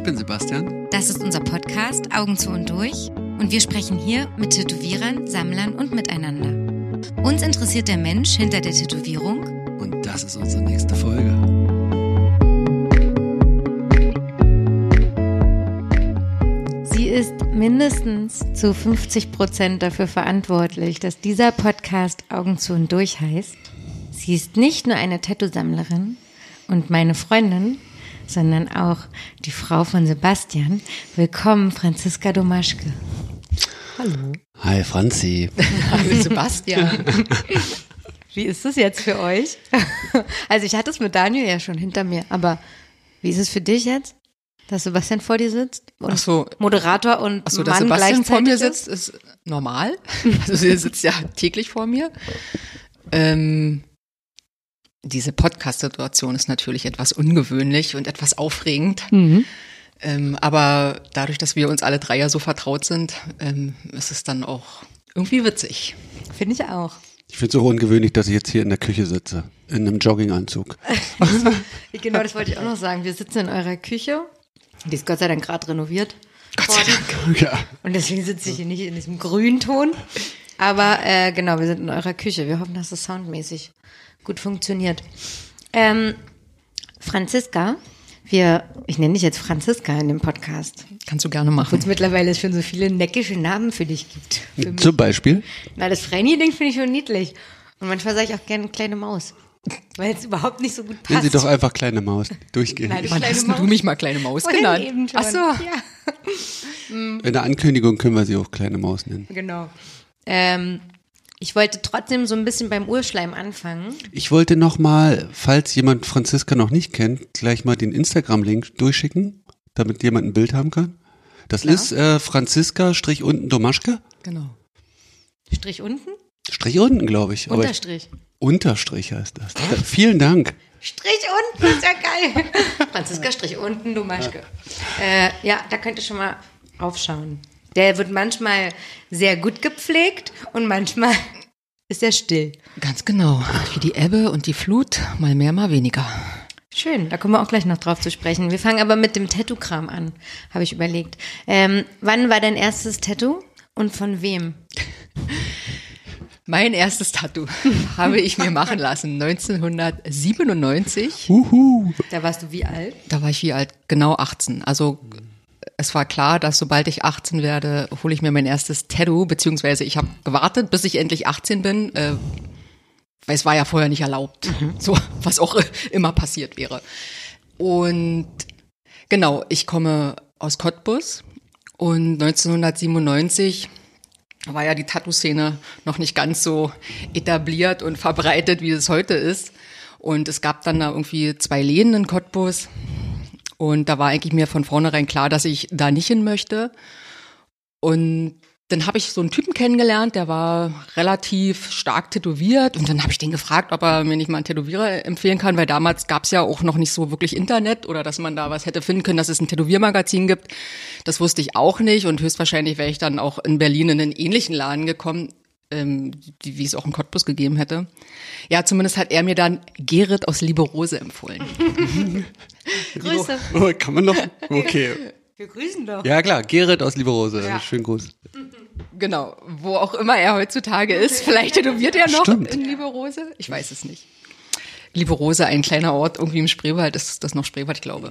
Ich bin Sebastian. Das ist unser Podcast Augen zu und durch und wir sprechen hier mit Tätowierern, Sammlern und miteinander. Uns interessiert der Mensch hinter der Tätowierung Und das ist unsere nächste Folge. Sie ist mindestens zu 50 Prozent dafür verantwortlich, dass dieser Podcast Augen zu und durch heißt. Sie ist nicht nur eine Tattoo-Sammlerin und meine Freundin, sondern auch die Frau von Sebastian. Willkommen, Franziska Domaschke. Hallo. Hi Franzi. Hallo Sebastian. Wie ist es jetzt für euch? Also ich hatte es mit Daniel ja schon hinter mir, aber wie ist es für dich jetzt, dass Sebastian vor dir sitzt und Ach so. Moderator und Achso, dass Mann Sebastian vor mir gleichzeitig sitzt, ist normal. Also er sitzt ja täglich vor mir. Ähm, diese Podcast-Situation ist natürlich etwas ungewöhnlich und etwas aufregend. Mhm. Ähm, aber dadurch, dass wir uns alle drei ja so vertraut sind, ähm, ist es dann auch irgendwie witzig. Finde ich auch. Ich finde es so ungewöhnlich, dass ich jetzt hier in der Küche sitze. In einem Jogginganzug. Genau, das wollte ich auch noch sagen. Wir sitzen in eurer Küche. Die ist Gott sei Dank gerade renoviert. Gott sei Dank. Ja. Und deswegen sitze ich hier nicht in diesem Grünton. Aber äh, genau, wir sind in eurer Küche. Wir hoffen, dass es soundmäßig gut funktioniert. Ähm, Franziska, wir, ich nenne dich jetzt Franziska in dem Podcast. Kannst du gerne Obwohl machen. es mittlerweile schon so viele neckische Namen für dich gibt. Für. Zum Beispiel. Na, das Franny-Ding finde ich schon niedlich. Und manchmal sage ich auch gerne kleine Maus. Weil es überhaupt nicht so gut passt. Nennen Sie doch einfach kleine Maus. Durchgehen. Nein, du hast denn du Maus. mich mal kleine Maus Vorhin genannt? eben schon. Ach so. Ja, In der Ankündigung können wir sie auch kleine Maus nennen. genau. Ähm, ich wollte trotzdem so ein bisschen beim Urschleim anfangen. Ich wollte noch mal, falls jemand Franziska noch nicht kennt, gleich mal den Instagram-Link durchschicken, damit jemand ein Bild haben kann. Das ist äh, Franziska-unten Domaschke. Genau. Strich unten, Strich unten, glaube ich. Aber ich, Unterstrich. Unterstrich heißt das. Äh, vielen Dank. Strich unten, ist ja geil. Franziska Strich unten, du Maschke. Äh, ja, da könnt ihr schon mal aufschauen. Der wird manchmal sehr gut gepflegt und manchmal ist er still. Ganz genau. Wie die Ebbe und die Flut, mal mehr, mal weniger. Schön, da kommen wir auch gleich noch drauf zu sprechen. Wir fangen aber mit dem Tattoo-Kram an, habe ich überlegt. Ähm, wann war dein erstes Tattoo und von wem? Mein erstes Tattoo habe ich mir machen lassen 1997. Uhu. Da warst du wie alt? Da war ich wie alt? Genau 18. Also es war klar, dass sobald ich 18 werde, hole ich mir mein erstes Tattoo, beziehungsweise ich habe gewartet, bis ich endlich 18 bin, äh, weil es war ja vorher nicht erlaubt. So, was auch immer passiert wäre. Und genau, ich komme aus Cottbus und 1997 war ja die Tattoo-Szene noch nicht ganz so etabliert und verbreitet, wie es heute ist. Und es gab dann da irgendwie zwei Läden in Cottbus. Und da war eigentlich mir von vornherein klar, dass ich da nicht hin möchte. Und dann habe ich so einen Typen kennengelernt, der war relativ stark tätowiert. Und dann habe ich den gefragt, ob er mir nicht mal einen Tätowierer empfehlen kann, weil damals gab es ja auch noch nicht so wirklich Internet oder dass man da was hätte finden können, dass es ein Tätowiermagazin gibt. Das wusste ich auch nicht. Und höchstwahrscheinlich wäre ich dann auch in Berlin in einen ähnlichen Laden gekommen, ähm, die, wie es auch in Cottbus gegeben hätte. Ja, zumindest hat er mir dann Gerrit aus Liberose empfohlen. Grüße. Oh, kann man noch? Okay. Wir grüßen doch. Ja klar, Gerrit aus Lieberose. Ja. Schönen Gruß. Genau, wo auch immer er heutzutage ist. Vielleicht tätowiert er noch Stimmt. in Lieberose. Ich weiß es nicht. Lieberose, ein kleiner Ort irgendwie im Spreewald, ist das noch Spreewald, ich glaube.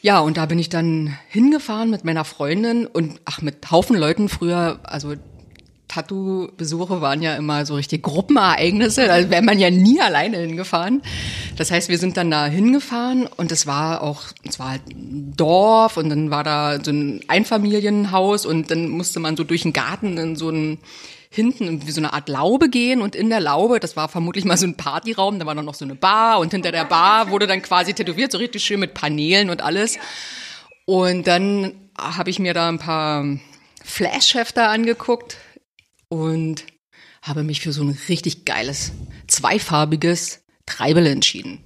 Ja, und da bin ich dann hingefahren mit meiner Freundin und ach, mit Haufen Leuten früher, also Tattoo-Besuche waren ja immer so richtig Gruppenereignisse, da wäre man ja nie alleine hingefahren. Das heißt, wir sind dann da hingefahren und es war auch, es war halt ein Dorf und dann war da so ein Einfamilienhaus und dann musste man so durch den Garten in so ein hinten wie so eine Art Laube gehen und in der Laube, das war vermutlich mal so ein Partyraum, da war dann noch so eine Bar und hinter der Bar wurde dann quasi tätowiert, so richtig schön mit Paneelen und alles. Und dann habe ich mir da ein paar Flashhefter angeguckt und habe mich für so ein richtig geiles, zweifarbiges Treibel entschieden.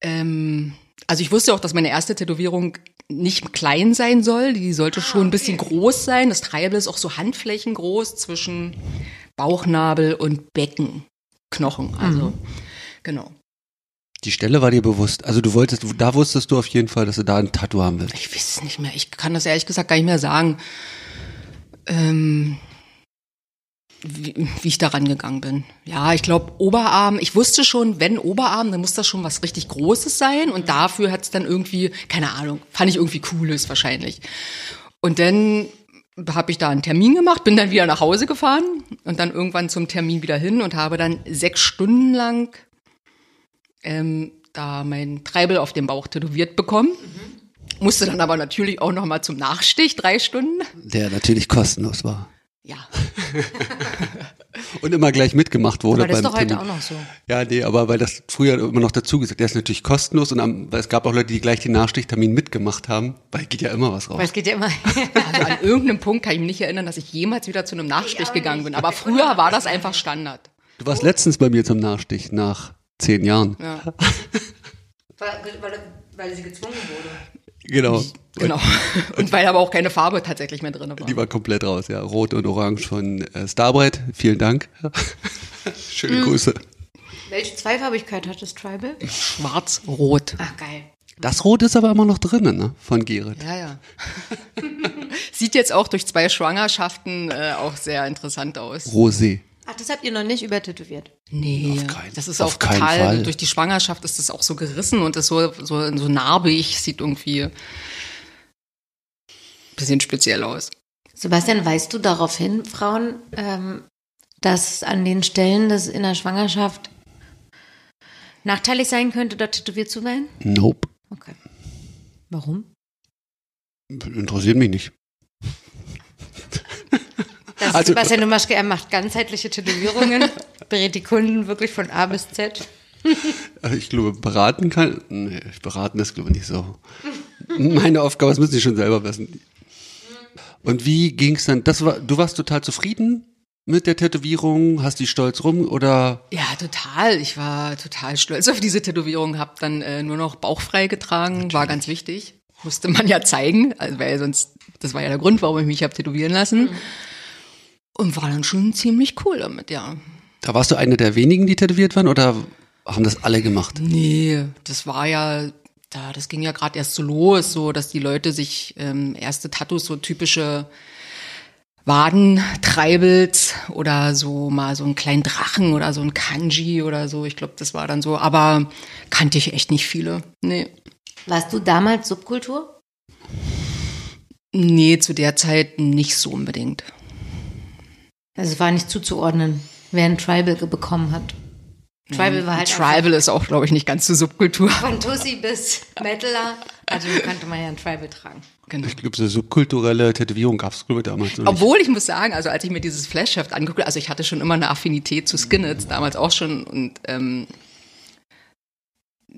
Ähm, also ich wusste auch, dass meine erste Tätowierung nicht klein sein soll, die sollte schon ein bisschen groß sein. Das Treibel ist auch so handflächengroß zwischen Bauchnabel und Beckenknochen. Also genau. Die Stelle war dir bewusst. Also du wolltest, da wusstest du auf jeden Fall, dass du da ein Tattoo haben willst. Ich weiß es nicht mehr. Ich kann das ehrlich gesagt gar nicht mehr sagen, ähm, wie, wie ich da rangegangen bin. Ja, ich glaube Oberarm. Ich wusste schon, wenn Oberarm, dann muss das schon was richtig Großes sein. Und dafür hat es dann irgendwie, keine Ahnung, fand ich irgendwie cooles wahrscheinlich. Und dann habe ich da einen Termin gemacht, bin dann wieder nach Hause gefahren und dann irgendwann zum Termin wieder hin und habe dann sechs Stunden lang ähm, da mein Treibel auf dem Bauch tätowiert bekommen. Mhm. Musste dann aber natürlich auch noch mal zum Nachstich, drei Stunden. Der natürlich kostenlos war. Ja. Und immer gleich mitgemacht wurde. Aber das ist doch heute Termin. auch noch so. Ja, nee, aber weil das früher immer noch dazu gesagt, der ist natürlich kostenlos und am, weil es gab auch Leute, die gleich den Nachstichtermin mitgemacht haben, weil geht ja immer was raus. Weil es geht ja immer. Also an irgendeinem Punkt kann ich mich nicht erinnern, dass ich jemals wieder zu einem Nachstich gegangen bin. Aber früher war das einfach Standard. Du warst letztens bei mir zum Nachstich nach zehn Jahren. Ja, weil, weil sie gezwungen wurde. Genau. genau. Und weil aber auch keine Farbe tatsächlich mehr drin war. Die war komplett raus, ja. Rot und Orange von äh, Starbright. Vielen Dank. Schöne Grüße. Welche Zweifarbigkeit hat das Tribal? Schwarz-Rot. Ach, geil. Das Rot ist aber immer noch drinnen, ne? Von Gerrit. Ja, ja. Sieht jetzt auch durch zwei Schwangerschaften äh, auch sehr interessant aus. Rosé. Ach, das habt ihr noch nicht übertätowiert. Nee, Auf keinen- das ist auf auch keinen total, Fall. durch die Schwangerschaft ist das auch so gerissen und ist so, so, so narbig, sieht irgendwie bisschen speziell aus. Sebastian, weißt du daraufhin, Frauen, ähm, dass an den Stellen, das in der Schwangerschaft nachteilig sein könnte, dort tätowiert zu werden? Nope. Okay. Warum? Interessiert mich nicht. Das Also- Sebastian Domaschke, er macht ganzheitliche Tätowierungen, berät die Kunden wirklich von A bis Z. Also Ich glaube, beraten kann. Nee, beraten ist, glaube ich, nicht so. Meine Aufgabe, das müssen Sie schon selber wissen. Und wie ging es dann? Das war, du warst total zufrieden mit der Tätowierung? Hast die stolz rum oder? Ja, total. Ich war total stolz auf diese Tätowierung, habe dann äh, nur noch bauchfrei getragen, war ganz wichtig. Musste man ja zeigen, also, weil sonst, das war ja der Grund, warum ich mich habe tätowieren lassen. Und war dann schon ziemlich cool damit, ja. Da warst du eine der wenigen, die tätowiert waren oder haben das alle gemacht? Nee, das war ja, da, das ging ja gerade erst so los, so dass die Leute sich ähm, erste Tattoos, so typische Wadentreibels oder so mal so einen kleinen Drachen oder so ein Kanji oder so. Ich glaube, das war dann so, aber kannte ich echt nicht viele. Nee. Warst du damals Subkultur? Nee, zu der Zeit nicht so unbedingt. Also es war nicht zuzuordnen, wer ein Tribal ge- bekommen hat. Tribal war halt Tribal ist auch, glaube ich, nicht ganz zur Subkultur. von Tussi bis Metaler. Also konnte man ja ein Tribal tragen. Genau. Ich glaube, so subkulturelle Tätowierung gab es, ich, damals noch nicht. Obwohl ich muss sagen, also als ich mir dieses Flashheft angeguckt habe, also ich hatte schon immer eine Affinität zu Skinheads, damals auch schon und ähm,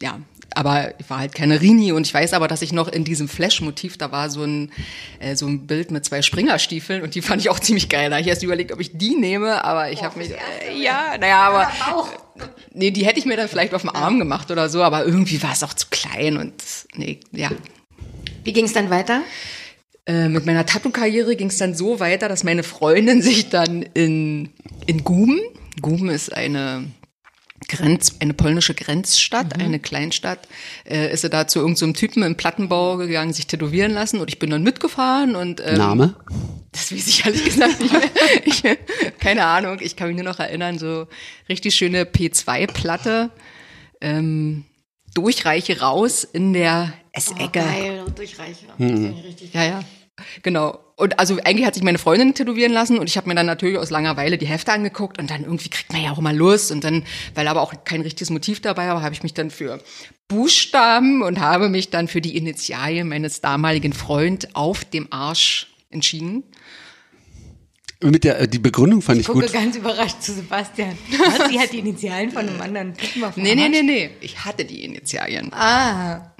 ja, aber ich war halt keine Rini und ich weiß aber, dass ich noch in diesem Flash-Motiv, da war so ein, äh, so ein Bild mit zwei Springerstiefeln und die fand ich auch ziemlich geil. Da habe ich erst überlegt, ob ich die nehme, aber ich habe mich, äh, ja, naja, aber nee, die hätte ich mir dann vielleicht auf dem Arm gemacht oder so, aber irgendwie war es auch zu klein und nee, ja, Wie ging es dann weiter? äh, mit meiner Tattoo-Karriere ging es dann so weiter, dass meine Freundin sich dann in, in Guben, Guben ist eine Grenz, eine polnische Grenzstadt, eine Kleinstadt, äh, ist sie da zu irgendeinem Typen im Plattenbau gegangen, sich tätowieren lassen und ich bin dann mitgefahren und ähm, Name? das weiß ich ehrlich gesagt nicht mehr. Ich, keine Ahnung, ich kann mich nur noch erinnern, so richtig schöne P2-Platte, ähm, Durchreiche raus in der Essecke. Geil, durchreiche. Richtig Ja, ja. Genau. Und also eigentlich hat sich meine Freundin tätowieren lassen und ich habe mir dann natürlich aus Langeweile die Hefte angeguckt und dann irgendwie kriegt man ja auch immer Lust und dann, weil aber auch kein richtiges Motiv dabei war, habe ich mich dann für Buchstaben und habe mich dann für die Initialien meines damaligen Freund auf dem Arsch entschieden. Mit der, äh, die Begründung fand ich gucke gut. ganz überrascht zu Sebastian. Was? Sie hat die Initialen von einem anderen Typen auf dem Nee, nee, Arsch? nee, nee. Ich hatte die Initialien. Ah,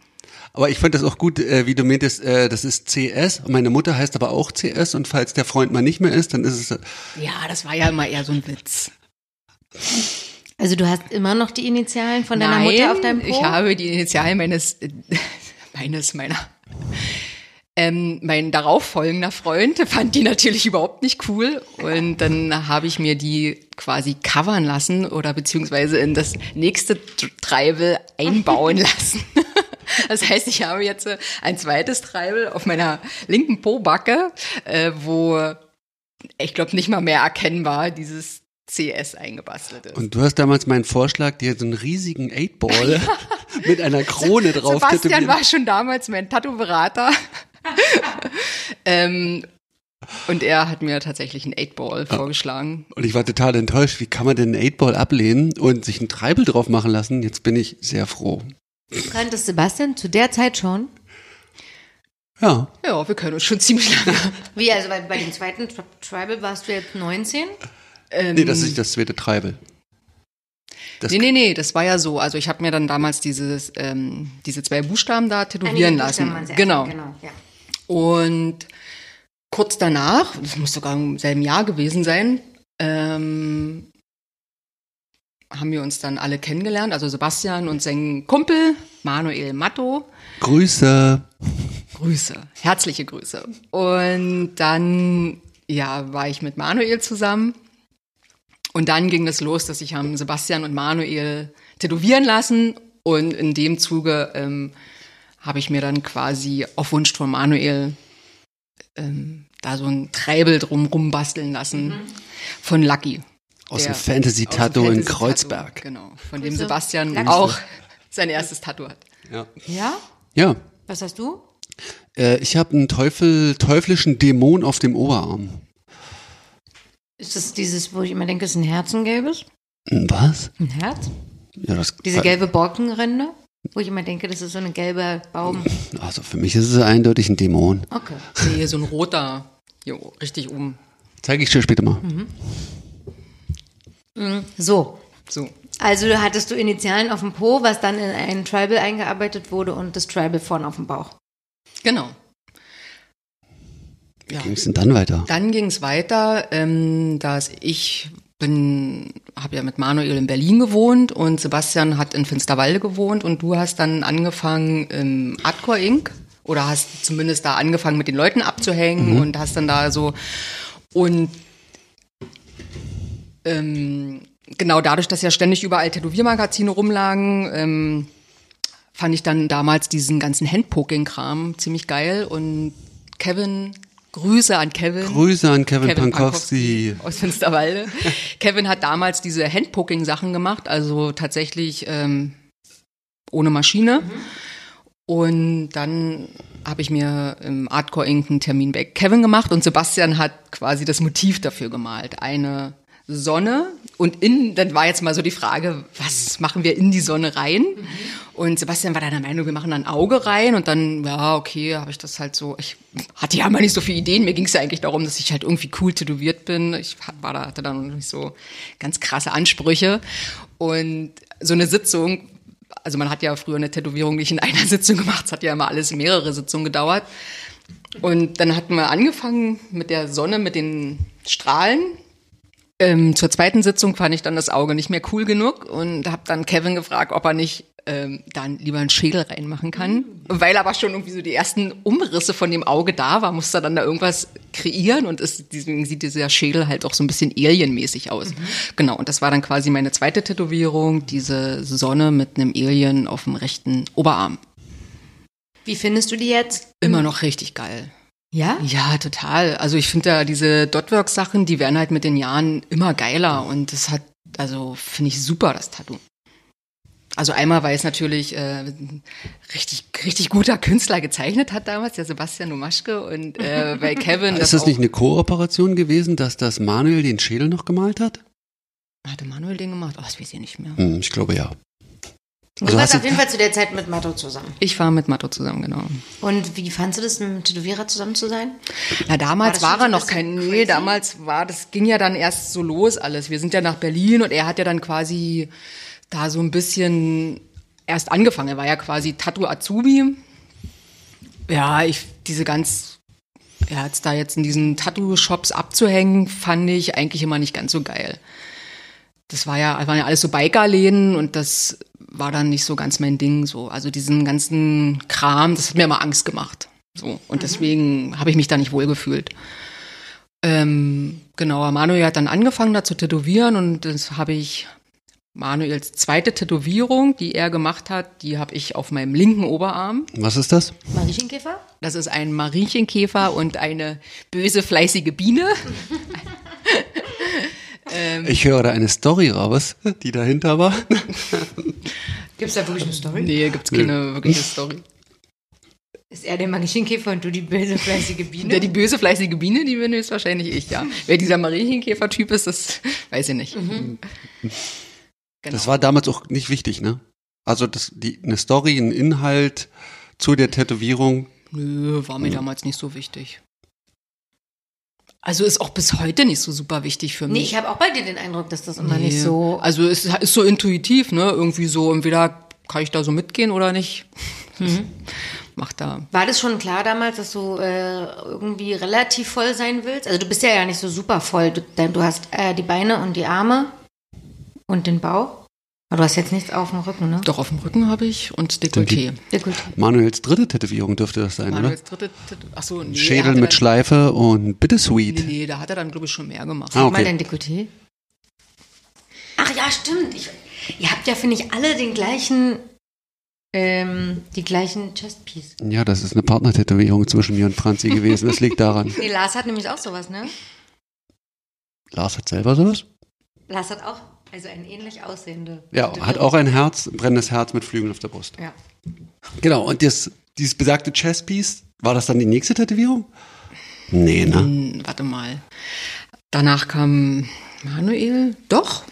Aber ich fand das auch gut, äh, wie du meintest, äh, das ist CS. Und meine Mutter heißt aber auch CS. Und falls der Freund mal nicht mehr ist, dann ist es. äh, Ja, das war ja immer eher so ein Witz. also du hast immer noch die Initialen von deiner Mutter auf deinem Po? ich habe die Initialen meines, äh, meines, meiner, Ähm, mein darauf folgender Freund fand die natürlich überhaupt nicht cool und dann habe ich mir die quasi covern lassen oder beziehungsweise in das nächste Treibel einbauen lassen. Das heißt, ich habe jetzt äh, ein zweites Treibel auf meiner linken Pobacke, äh, wo ich glaube nicht mal mehr erkennbar dieses CS eingebastelt ist. Und du hast damals meinen Vorschlag, dir so einen riesigen Eightball mit einer Krone drauf Sebastian tätowieren. war schon damals mein Tattoo-Berater. ähm, und er hat mir tatsächlich einen 8-Ball vorgeschlagen. Und ich war total enttäuscht. Wie kann man denn einen Eightball ablehnen und sich einen Treibel drauf machen lassen? Jetzt bin ich sehr froh. Kanntest Sebastian zu der Zeit schon? Ja. Ja, wir können uns schon ziemlich lange. Wie, also bei, bei dem zweiten Tri Tribal warst du jetzt 19? Nee, das ist nicht das zweite Treibel. Das, Nee, nee, nee, das war ja so. Also ich habe mir dann damals dieses, ähm, diese zwei Buchstaben da tätowieren lassen. Genau. genau ja. Und kurz danach, das muss sogar im selben Jahr gewesen sein, ähm, haben wir uns dann alle kennengelernt. Also Sebastian und sein Kumpel, Manuel Matto. Grüße. Grüße, herzliche Grüße. Und dann, ja, war ich mit Manuel zusammen. Und dann ging es los, dass ich haben Sebastian und Manuel tätowieren lassen. Und in dem Zuge ähm, habe ich mir dann quasi auf Wunsch von Manuel ähm, da so ein Treibel drum rumbasteln lassen von Lucky. Aus Der- dem Fantasy-Tattoo in Kreuzberg. Genau, von dem Grüße. Sebastian Lucky. auch sein erstes Tattoo hat. Ja. Ja? Ja. Was hast du? Äh, ich habe einen Teufel, teuflischen Dämon auf dem Oberarm. Ist das dieses, wo ich immer denke, es ist ein Herzengelbes? Hm, Was? Ein Herz? Ja, das Diese gelbe Borkenrinde? Wo ich immer denke, das ist so ein gelber Baum. Also für mich ist es eindeutig ein Dämon. Okay. Nee, so ein roter, hier richtig oben. Zeige ich dir später mal. So. So. Also hattest du Initialen auf dem Po, was dann in ein Tribal eingearbeitet wurde und das Tribal vorne auf dem Bauch. Genau. Ja. Ging es denn dann weiter? Dann ging es weiter, ähm, dass ich bin, habe ja mit Manuel in Berlin gewohnt und Sebastian hat in Finsterwalde gewohnt und du hast dann angefangen im Hardcore Inc. oder hast zumindest da angefangen mit den Leuten abzuhängen und hast dann da so und ähm, genau dadurch, dass ja ständig überall Tätowiermagazine rumlagen, ähm, fand ich dann damals diesen ganzen Handpoking-Kram ziemlich geil und Kevin, Grüße an Kevin. Grüße an Kevin, Kevin Pankowski. aus Finsterwalde. Kevin hat damals diese Handpoking-Sachen gemacht, also tatsächlich ähm, ohne Maschine. Und dann habe ich mir im Hardcore Inc. einen Termin bei Kevin gemacht und Sebastian hat quasi das Motiv dafür gemalt. Eine Sonne und in, dann war jetzt mal so die Frage, was machen wir in die Sonne rein? Und Sebastian war dann der Meinung, wir machen da ein Auge rein und dann, ja, okay, habe ich das halt so, ich hatte ja mal nicht so viele Ideen, mir ging es ja eigentlich darum, dass ich halt irgendwie cool tätowiert bin. Ich war da, hatte dann noch nicht so ganz krasse Ansprüche und so eine Sitzung, also man hat ja früher eine Tätowierung nicht in einer Sitzung gemacht, es hat ja immer alles mehrere Sitzungen gedauert. Und dann hatten wir angefangen mit der Sonne, mit den Strahlen. Ähm, zur zweiten Sitzung fand ich dann das Auge nicht mehr cool genug und habe dann Kevin gefragt, ob er nicht ähm, dann lieber einen Schädel reinmachen kann. Weil aber schon irgendwie so die ersten Umrisse von dem Auge da war, musste er dann da irgendwas kreieren und ist, deswegen sieht dieser Schädel halt auch so ein bisschen alienmäßig aus. Genau, und das war dann quasi meine zweite Tätowierung, diese Sonne mit einem Alien auf dem rechten Oberarm. Wie findest du die jetzt? Immer noch richtig geil. Ja? Ja, total. Also ich finde ja diese Dotworks-Sachen, die werden halt mit den Jahren immer geiler und das hat, also finde ich super, das Tattoo. Also einmal, weil es natürlich äh, richtig, richtig guter Künstler gezeichnet hat damals, der Sebastian Domaschke und äh, bei Kevin. Ist das auch- nicht eine Kooperation gewesen, dass das Manuel den Schädel noch gemalt hat? Hatte Manuel den gemacht? Oh, das weiß ich nicht mehr. Hm, ich glaube ja. Du Also warst hast auf du- jeden Fall zu der Zeit mit Matto zusammen. Ich war mit Matto zusammen, genau. Und wie fandst du das, mit einem Tätowierer zusammen zu sein? Na, damals War war, er noch ein kein, bisschen nee, crazy? damals war, das ging ja dann erst so los alles. Wir sind ja nach Berlin und er hat ja dann quasi da so ein bisschen erst angefangen. Er war ja quasi Tattoo Azubi. Ja, ich, diese ganz, ja, jetzt da jetzt in diesen Tattoo-Shops abzuhängen, fand ich eigentlich immer nicht ganz so geil. Das war ja, waren ja alles so Bikerläden und das war dann nicht so ganz mein Ding, so. Also diesen ganzen Kram, das hat mir immer Angst gemacht. So. Und deswegen habe ich mich da nicht wohlgefühlt. Ähm, genau, Manuel hat dann angefangen da zu tätowieren und das habe ich Manuels zweite Tätowierung, die er gemacht hat, die habe ich auf meinem linken Oberarm. Was ist das? Mariechenkäfer? Das ist ein Mariechenkäfer und eine böse, fleißige Biene. Ich höre da eine Story raus, die dahinter war. Gibt es da wirklich eine Story? Nee, gibt's keine wirkliche Story. Ist er der Mariechenkäfer und du die böse, fleißige Biene? Der, die böse, fleißige Biene, die bin ist wahrscheinlich ich, ja. Wer dieser Mariechenkäfer-Typ ist, das weiß ich nicht. Genau. Das war damals auch nicht wichtig, ne? Also das, die, eine Story, ein Inhalt zu der Tätowierung. Nö, war mir damals nicht so wichtig. Also ist auch bis heute nicht so super wichtig für mich. Nee, ich habe auch bei dir den Eindruck, dass das immer Nee. nicht so. Also es ist so intuitiv, ne? Irgendwie so, entweder kann ich da so mitgehen oder nicht. Macht da. War das schon klar damals, dass du äh, irgendwie relativ voll sein willst? Also du bist ja ja nicht so super voll. Du, denn du hast äh, die Beine und die Arme und den Bauch. Aber du hast jetzt nichts auf dem Rücken, ne? Doch auf dem Rücken habe ich und Dekolleté. Dekolleté. Manuels dritte Tätowierung dürfte das sein, Manuels dritte, dritte achso, nee. oder? Schädel mit dann, Schleife und Nee, Bittersweet. nee, da hat er dann, glaube ich, schon mehr gemacht. Ah, Guck mal okay. dein Dekolleté. Ach ja, stimmt. Ich, ihr habt ja, finde ich, alle den gleichen, ähm, die gleichen Chestpiece. Ja, das ist eine Partnertätowierung zwischen mir und Franzi gewesen. Das liegt daran. Nee, Lars hat nämlich auch sowas, ne? Lars hat selber sowas? Lars hat auch, also ein ähnlich aussehende. Ja, hat auch ein Herz, brennendes Herz mit Flügeln auf der Brust. Ja. Genau, und das, dieses besagte Chesspiece, war das dann die nächste Tätowierung? Nee, ne? Hm, warte mal. Danach kam Manuel. Doch.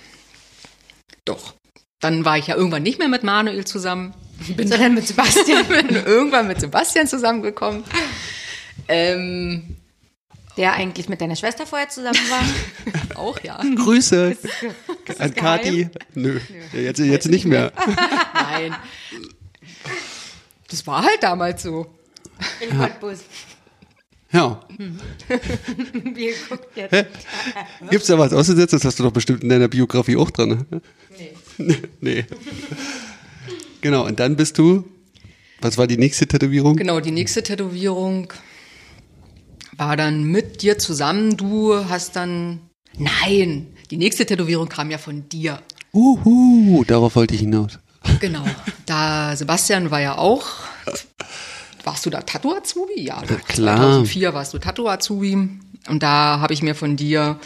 Doch. Dann war ich ja irgendwann nicht mehr mit Manuel zusammen. Bin Sondern mit Sebastian, bin irgendwann mit Sebastian zusammengekommen. Ähm, der eigentlich mit deiner Schwester vorher zusammen war. auch ja. Grüße das an geheim? Kati. Nö, jetzt, jetzt nicht mehr. Nein. Das war halt damals so. In Cottbus. Ja. Wie guckt jetzt? Gibt's da was auszusetzen? Das hast du doch bestimmt in deiner Biografie auch drin. Ne? Nee. nee. Genau, und dann bist du, was war die nächste Tätowierung? Genau, die nächste Tätowierung war dann mit dir zusammen. Du hast dann. Nein, die nächste Tätowierung kam ja von dir. Uhu, darauf wollte ich hinaus. Genau. Da Sebastian war ja auch. Warst du da Tattoo-Azubi? Ja, Na klar. 2004 warst du Tattoo-Azubi. Und da habe ich mir von dir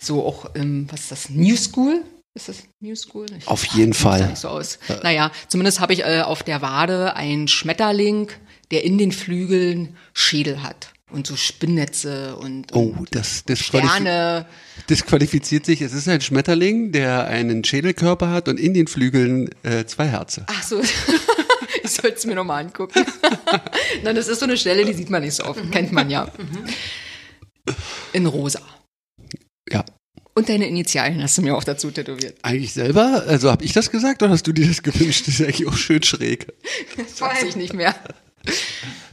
so auch, ähm, was ist das, New School? Ist das New School? Ich Auf jeden Fall. nicht so aus. Naja, zumindest habe ich äh, auf der Wade einen Schmetterling, der in den Flügeln Schädel hat. Und so Spinnnetze und, Oh, und das, das, qualifi Sterne. das qualifiziert sich. Es ist ein Schmetterling, der einen Schädelkörper hat und in den Flügeln äh, zwei Herzen. Ach so. Ich sollte es mir nochmal angucken. Nein, das ist so eine Stelle, die sieht man nicht so oft. Kennt man ja. In rosa. Ja. Und deine Initialen hast du mir auch dazu tätowiert. Eigentlich selber? Also habe ich das gesagt oder hast du dir das gewünscht? Das ist eigentlich auch schön schräg. Das weiß ich nicht mehr.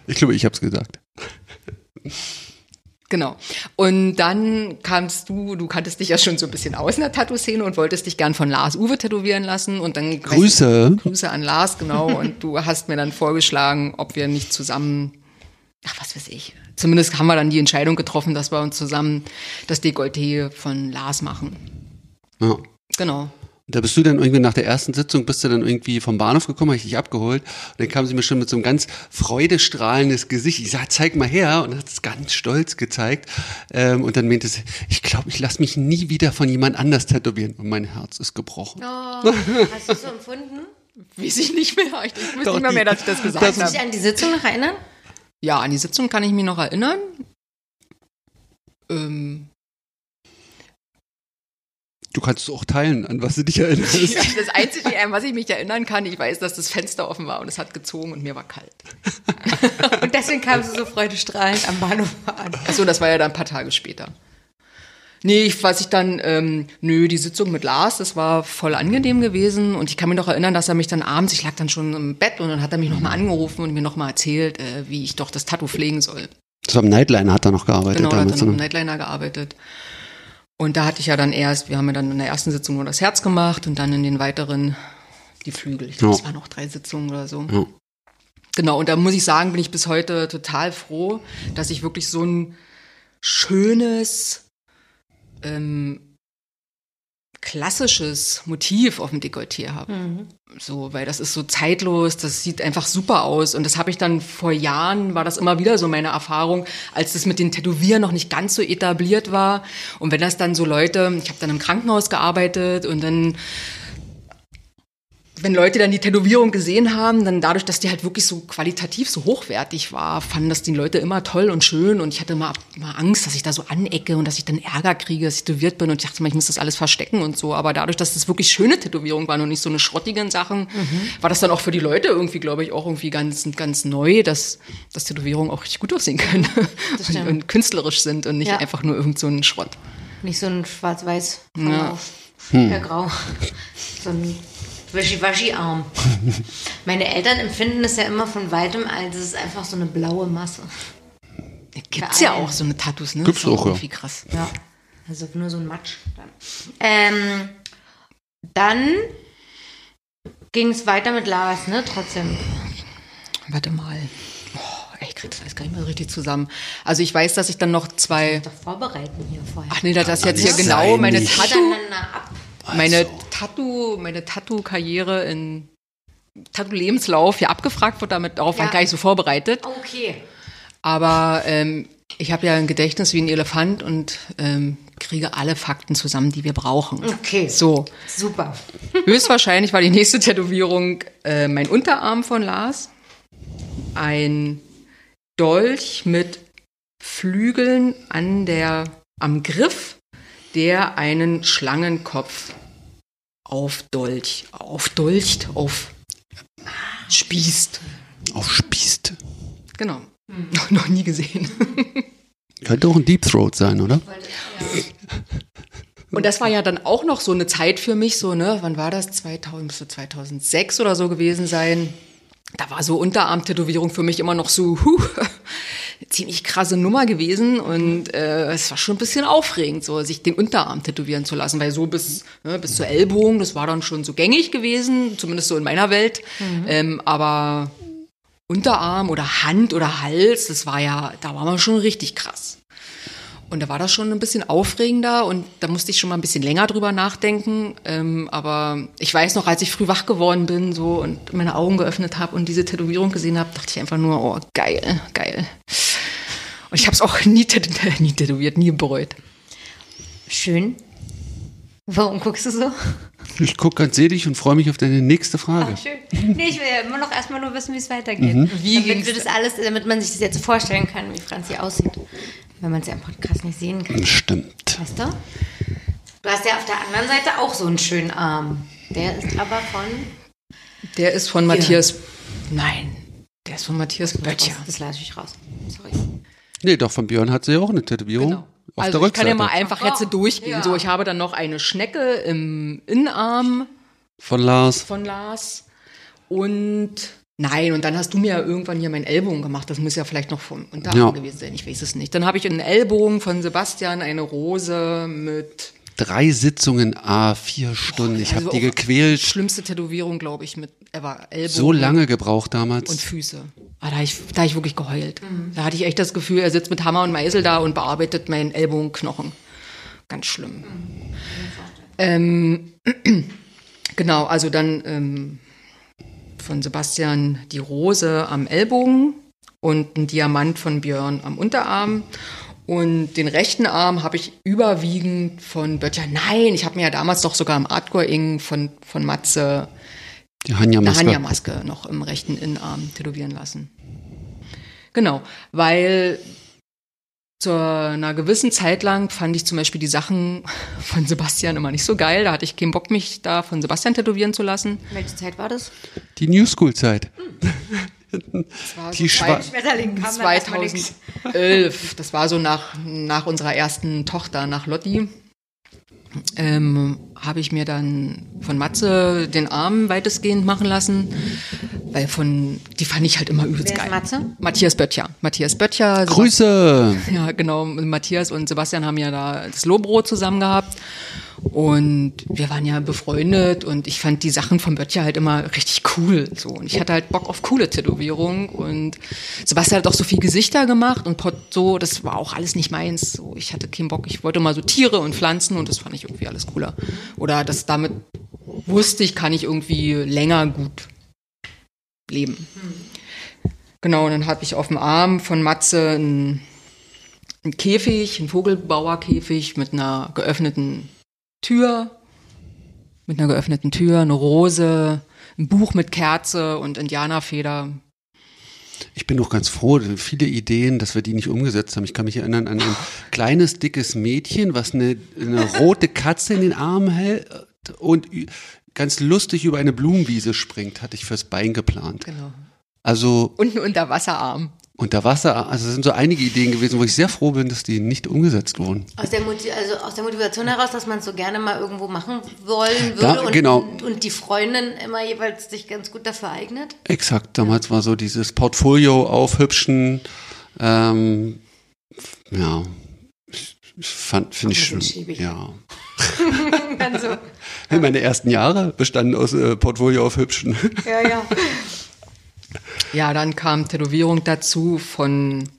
Ich glaube, ich habe es gesagt. Genau. Und dann kamst du, du kanntest dich ja schon so ein bisschen aus in der Tattoo-Szene und wolltest dich gern von Lars Uwe tätowieren lassen. Und dann Grüße. Grüße an Lars, genau. Und du hast mir dann vorgeschlagen, ob wir nicht zusammen, ach, was weiß ich. Zumindest haben wir dann die Entscheidung getroffen, dass wir uns zusammen das Dekolleté von Lars machen. Ja. Genau. Da bist du dann irgendwie nach der ersten Sitzung, bist du dann irgendwie vom Bahnhof gekommen, habe ich dich abgeholt. Und dann kam sie mir schon mit so einem ganz freudestrahlendes Gesicht. Ich sag, zeig mal her. Und hat es ganz stolz gezeigt. Ähm, und dann meinte sie, ich glaube, ich lasse mich nie wieder von jemand anders tätowieren. Und mein Herz ist gebrochen. Oh, hast du es so empfunden? Weiß ich nicht mehr. Ich Doch, nicht mehr, mehr, dass ich das gesagt das Kannst du habe. dich an die Sitzung noch erinnern? Ja, an die Sitzung kann ich mich noch erinnern. Ähm, Du kannst es auch teilen, an was du dich erinnerst. das Einzige, an was ich mich erinnern kann, ich weiß, dass das Fenster offen war und es hat gezogen und mir war kalt. Und deswegen kamst du so freudestrahlend am Bahnhof an. Achso, das war ja dann ein paar Tage später. Nee, ich weiß ich dann, ähm, nö, die Sitzung mit Lars, das war voll angenehm gewesen und ich kann mich noch erinnern, dass er mich dann abends, ich lag dann schon im Bett und dann hat er mich nochmal angerufen und mir nochmal erzählt, äh, wie ich doch das Tattoo pflegen soll. So am Nightliner hat er noch gearbeitet Genau, da hat damals. er noch im ne? Nightliner gearbeitet. Und da hatte ich ja dann erst, wir haben ja dann in der ersten Sitzung nur das Herz gemacht und dann in den weiteren die Flügel. Ich glaube, Ja. es waren noch drei Sitzungen oder so. Ja. Genau, und da muss ich sagen, bin ich bis heute total froh, dass ich wirklich so ein schönes, ähm, klassisches Motiv auf dem Dekolleté habe. So, weil das ist so zeitlos, das sieht einfach super aus. Und das habe ich dann vor Jahren, war das immer wieder so meine Erfahrung, als das mit den Tätowieren noch nicht ganz so etabliert war. Und wenn das dann so Leute, ich habe dann im Krankenhaus gearbeitet und dann wenn Leute dann die Tätowierung gesehen haben, dann dadurch, dass die halt wirklich so qualitativ so hochwertig war, fanden das die Leute immer toll und schön und ich hatte immer, immer Angst, dass ich da so anecke und dass ich dann Ärger kriege, dass ich tätowiert bin und ich dachte mal, ich muss das alles verstecken und so. Aber dadurch, dass das wirklich schöne Tätowierungen waren und nicht so eine schrottigen Sachen, war das dann auch für die Leute irgendwie, glaube ich, auch irgendwie ganz, ganz neu, dass, dass Tätowierungen auch richtig gut aussehen können und, und künstlerisch sind und nicht Ja. einfach nur irgend so ein Schrott. Nicht so ein schwarz-weiß, Ja. ja. grau. So ein Wischi-Waschi-Arm. Meine Eltern empfinden es ja immer von weitem als es ist einfach so eine blaue Masse. Gibt's ja auch so eine Tattoos, ne? Gibt's auch, ja. irgendwie krass. Ja. Also nur so ein Matsch. Dann, ähm, dann ging es weiter mit Lars, ne? Trotzdem. Warte mal. Oh, ich krieg das alles gar nicht mehr so richtig zusammen. Also ich weiß, dass ich dann noch zwei. Doch vorbereiten hier vorher. Ach nee, das ist jetzt hier genau meine nicht. Meine Also. Tattoo, meine Tattoo-Karriere in Tattoo-Lebenslauf hier abgefragt wird. Damit darauf war Ja. ich gar nicht so vorbereitet. Okay. Aber ähm, ich habe ja ein Gedächtnis wie ein Elefant und ähm, kriege alle Fakten zusammen, die wir brauchen. Okay. So. Super. Höchstwahrscheinlich war die nächste Tätowierung äh, mein Unterarm von Lars. Ein Dolch mit Flügeln an der, am Griff, der einen Schlangenkopf aufdolch, aufdolcht, auf spießt. Aufspießt. Genau. Noch nie gesehen. Könnte auch ein Deep Throat sein, oder? Und das war ja dann auch noch so eine Zeit für mich, so, ne, wann war das? 2000, müsste 2006 oder so gewesen sein. Da war so Unterarm-Tätowierung für mich immer noch so, huh, ziemlich krasse Nummer gewesen und äh, es war schon ein bisschen aufregend, so sich den Unterarm tätowieren zu lassen, weil so bis, ne, bis zur Ellbogen, das war dann schon so gängig gewesen, zumindest so in meiner Welt. Ähm, aber Unterarm oder Hand oder Hals, das war ja, da war man schon richtig krass. Und da war das schon ein bisschen aufregender und da musste ich schon mal ein bisschen länger drüber nachdenken. Ähm, aber ich weiß noch, als ich früh wach geworden bin so und meine Augen geöffnet habe und diese Tätowierung gesehen habe, dachte ich einfach nur, oh geil, geil. Und ich habe es auch nie, tät nie tätowiert, nie bereut. Schön. Warum guckst du so? Ich gucke ganz selig und freue mich auf deine nächste Frage. Schön. Nee, ich will ja immer noch erstmal nur wissen, wie es weitergeht. Wie damit wir das alles, damit man sich das jetzt vorstellen kann, wie Franzi aussieht. Wenn man es ja im Podcast nicht sehen kann. Stimmt. Weißt du? Du hast ja auf der anderen Seite auch so einen schönen Arm. Der ist aber von. Der ist von Matthias. Nein, der ist von Matthias Böttcher. Das lasse ich raus. Sorry. Nee, doch, von Björn hat sie ja auch eine Tätowierung. Genau. Auf also der ich kann ja mal einfach jetzt so durchgehen. Ja. So, ich habe dann noch eine Schnecke im Innenarm Von Lars. von Lars und nein, und dann hast du mir ja irgendwann hier meinen Ellbogen gemacht. Das muss ja vielleicht noch vom Unterarm Ja. gewesen sein. Ich weiß es nicht. Dann habe ich einen Ellbogen von Sebastian, eine Rose mit Drei Sitzungen, A, vier Stunden. Ich also habe die gequält. schlimmste Tätowierung, glaube ich, mit ever Ellbogen. So lange gebraucht damals. und Füße. Ah, da habe ich, da hab ich wirklich geheult. Da hatte ich echt das Gefühl, er sitzt mit Hammer und Meißel da und bearbeitet meinen Ellbogenknochen. Ganz schlimm. Ähm, genau, also dann ähm, von Sebastian die Rose am Ellbogen und ein Diamant von Björn am Unterarm. Und den rechten Arm habe ich überwiegend von Böttcher. Nein, ich habe mir ja damals doch sogar im Artcore-Ing von, von Matze die eine Hanja-Maske. Hanja-Maske noch im rechten Innenarm tätowieren lassen. Genau, weil zu einer gewissen Zeit lang fand ich zum Beispiel die Sachen von Sebastian immer nicht so geil. Da hatte ich keinen Bock, mich da von Sebastian tätowieren zu lassen. Welche Zeit war das? Die New School-Zeit. Das war Die so Schwa- Schmetterling kam dann erstmal nix. 2011. Das war so nach, nach unserer ersten Tochter, nach Lotti. Ähm, habe ich mir dann von Matze den Arm weitestgehend machen lassen. Weil von, die fand ich halt immer übelst Wer ist geil. Matze? Matthias Böttcher. Matthias Böttcher. Sebast- Grüße! Ja, genau. Matthias und Sebastian haben ja da das Lohbrot zusammen gehabt. Und wir waren ja befreundet und ich fand die Sachen von Böttcher halt immer richtig cool. So. Und ich hatte halt Bock auf coole Tätowierungen. Und Sebastian hat auch so viel Gesichter gemacht und Pot so, das war auch alles nicht meins. So, ich hatte keinen Bock. Ich wollte mal so Tiere und Pflanzen und das fand ich irgendwie alles cooler. Oder das damit wusste ich, kann ich irgendwie länger gut leben. Genau, und dann habe ich auf dem Arm von Matze einen, einen Käfig, einen Vogelbauerkäfig mit einer geöffneten Tür, mit einer geöffneten Tür, eine Rose, ein Buch mit Kerze und Indianerfeder. Ich bin noch ganz froh, viele Ideen, dass wir die nicht umgesetzt haben. Ich kann mich erinnern an ein kleines, dickes Mädchen, was eine, eine rote Katze in den Arm hält und ganz lustig über eine Blumenwiese springt, hatte ich fürs Bein geplant. Genau. Also Und ein Unterwasserarm. unter Wasser, also es sind so einige Ideen gewesen, wo ich sehr froh bin, dass die nicht umgesetzt wurden. Aus der, Motiv also aus der Motivation heraus, dass man es so gerne mal irgendwo machen wollen würde Da- und, genau. und die Freundin immer jeweils sich ganz gut dafür eignet. Exakt, damals war so dieses Portfolio aufhübschen, ähm, ja, ich fand, finde ich schäbig. ja. Dann so, Meine ersten Jahre bestanden aus äh, Portfolio aufhübschen. ja, ja. Ja, dann kam Tätowierung dazu von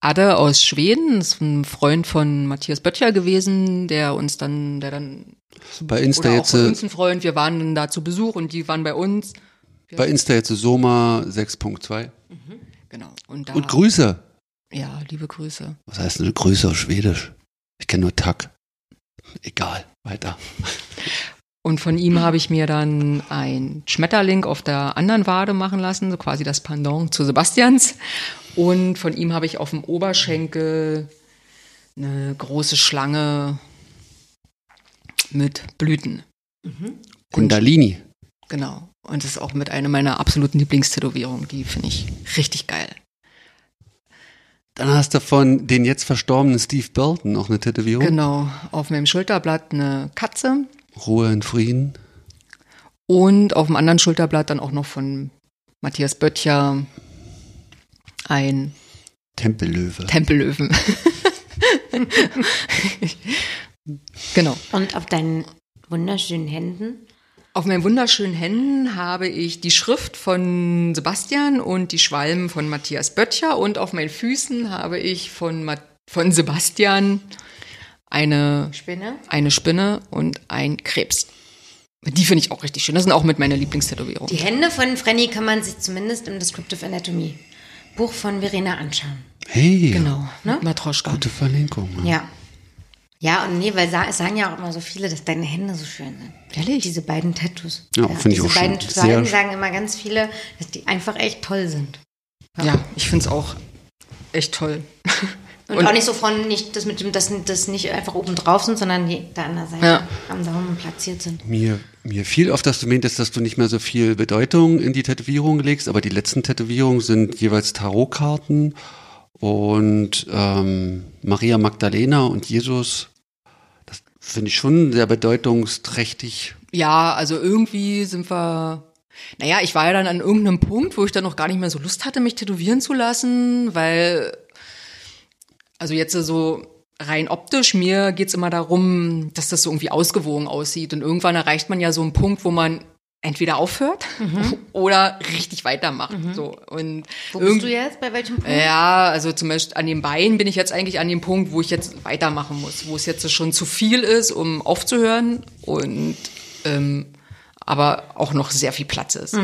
Adde aus Schweden, das ist ein Freund von Matthias Böttcher gewesen, der uns dann, der dann, Bei Insta oder auch jetzt, von äh, uns ein Freund, wir waren dann da zu Besuch und die waren bei uns. bei Insta jetzt Soma 6.2. Genau. Und da, Und Grüße. ja, liebe Grüße. Was heißt eine Grüße auf Schwedisch? Ich kenne nur Tack. Egal, weiter. Und von ihm habe ich mir dann ein Schmetterling auf der anderen Wade machen lassen, so quasi das Pendant zu Sebastians. Und von ihm habe ich auf dem Oberschenkel eine große Schlange mit Blüten. Kundalini. Genau. Und das ist auch mit einer meiner absoluten Lieblingstätowierungen. Die finde ich richtig geil. Dann hast du von den jetzt verstorbenen Steve Burton noch eine Tätowierung. Genau. Auf meinem Schulterblatt eine Katze Ruhe in Frieden. und auf dem anderen Schulterblatt dann auch noch von Matthias Böttcher ein Tempellöwe. Tempellöwen. genau. Und auf deinen wunderschönen Händen. Auf meinen wunderschönen Händen habe ich die Schrift von Sebastian und die Schwalben von Matthias Böttcher und auf meinen Füßen habe ich von, Ma von Sebastian eine, Spinne. eine Spinne und ein Krebs. Die finde ich auch richtig schön. Das sind auch mit meiner Die Lieblingstätowierungen. Hände von Frenny kann man sich zumindest im Descriptive Anatomy Buch von Verena anschauen. Hey, Genau. Ne? Matroschka. gute Verlinkung. Mann. Ja. Ja, und nee, weil sa es sagen ja auch immer so viele, dass deine Hände so schön sind. Ehrlich? Diese beiden Tattoos. Ja, finde ich diese auch schön. beiden Sehr Schwalben sch- sagen immer ganz viele, dass die einfach echt toll sind. Ja, ich finde es auch echt toll. Und, auch nicht so von, nicht, das mit dem, dass das nicht einfach oben drauf sind, sondern die da an der Seite Ja. am Daumen platziert sind. Mir, mir fiel auf, dass du meintest, dass du nicht mehr so viel Bedeutung in die Tätowierung legst, aber die letzten Tätowierungen sind jeweils Tarotkarten und ähm, Maria Magdalena und Jesus. Das finde ich schon sehr bedeutungsträchtig. Ja, also irgendwie sind wir. Naja, ich war ja dann an irgendeinem Punkt, wo ich dann noch gar nicht mehr so Lust hatte, mich tätowieren zu lassen, weil, also jetzt so rein optisch, mir geht's immer darum, dass das so irgendwie ausgewogen aussieht. Und irgendwann erreicht man ja so einen Punkt, wo man entweder aufhört oder richtig weitermacht. So. Und Wo bist du jetzt? Bei welchem Punkt? ja, also zum Beispiel an den Beinen bin ich jetzt eigentlich an dem Punkt, wo ich jetzt weitermachen muss, wo es jetzt schon zu viel ist, um aufzuhören und ähm, aber auch noch sehr viel Platz ist.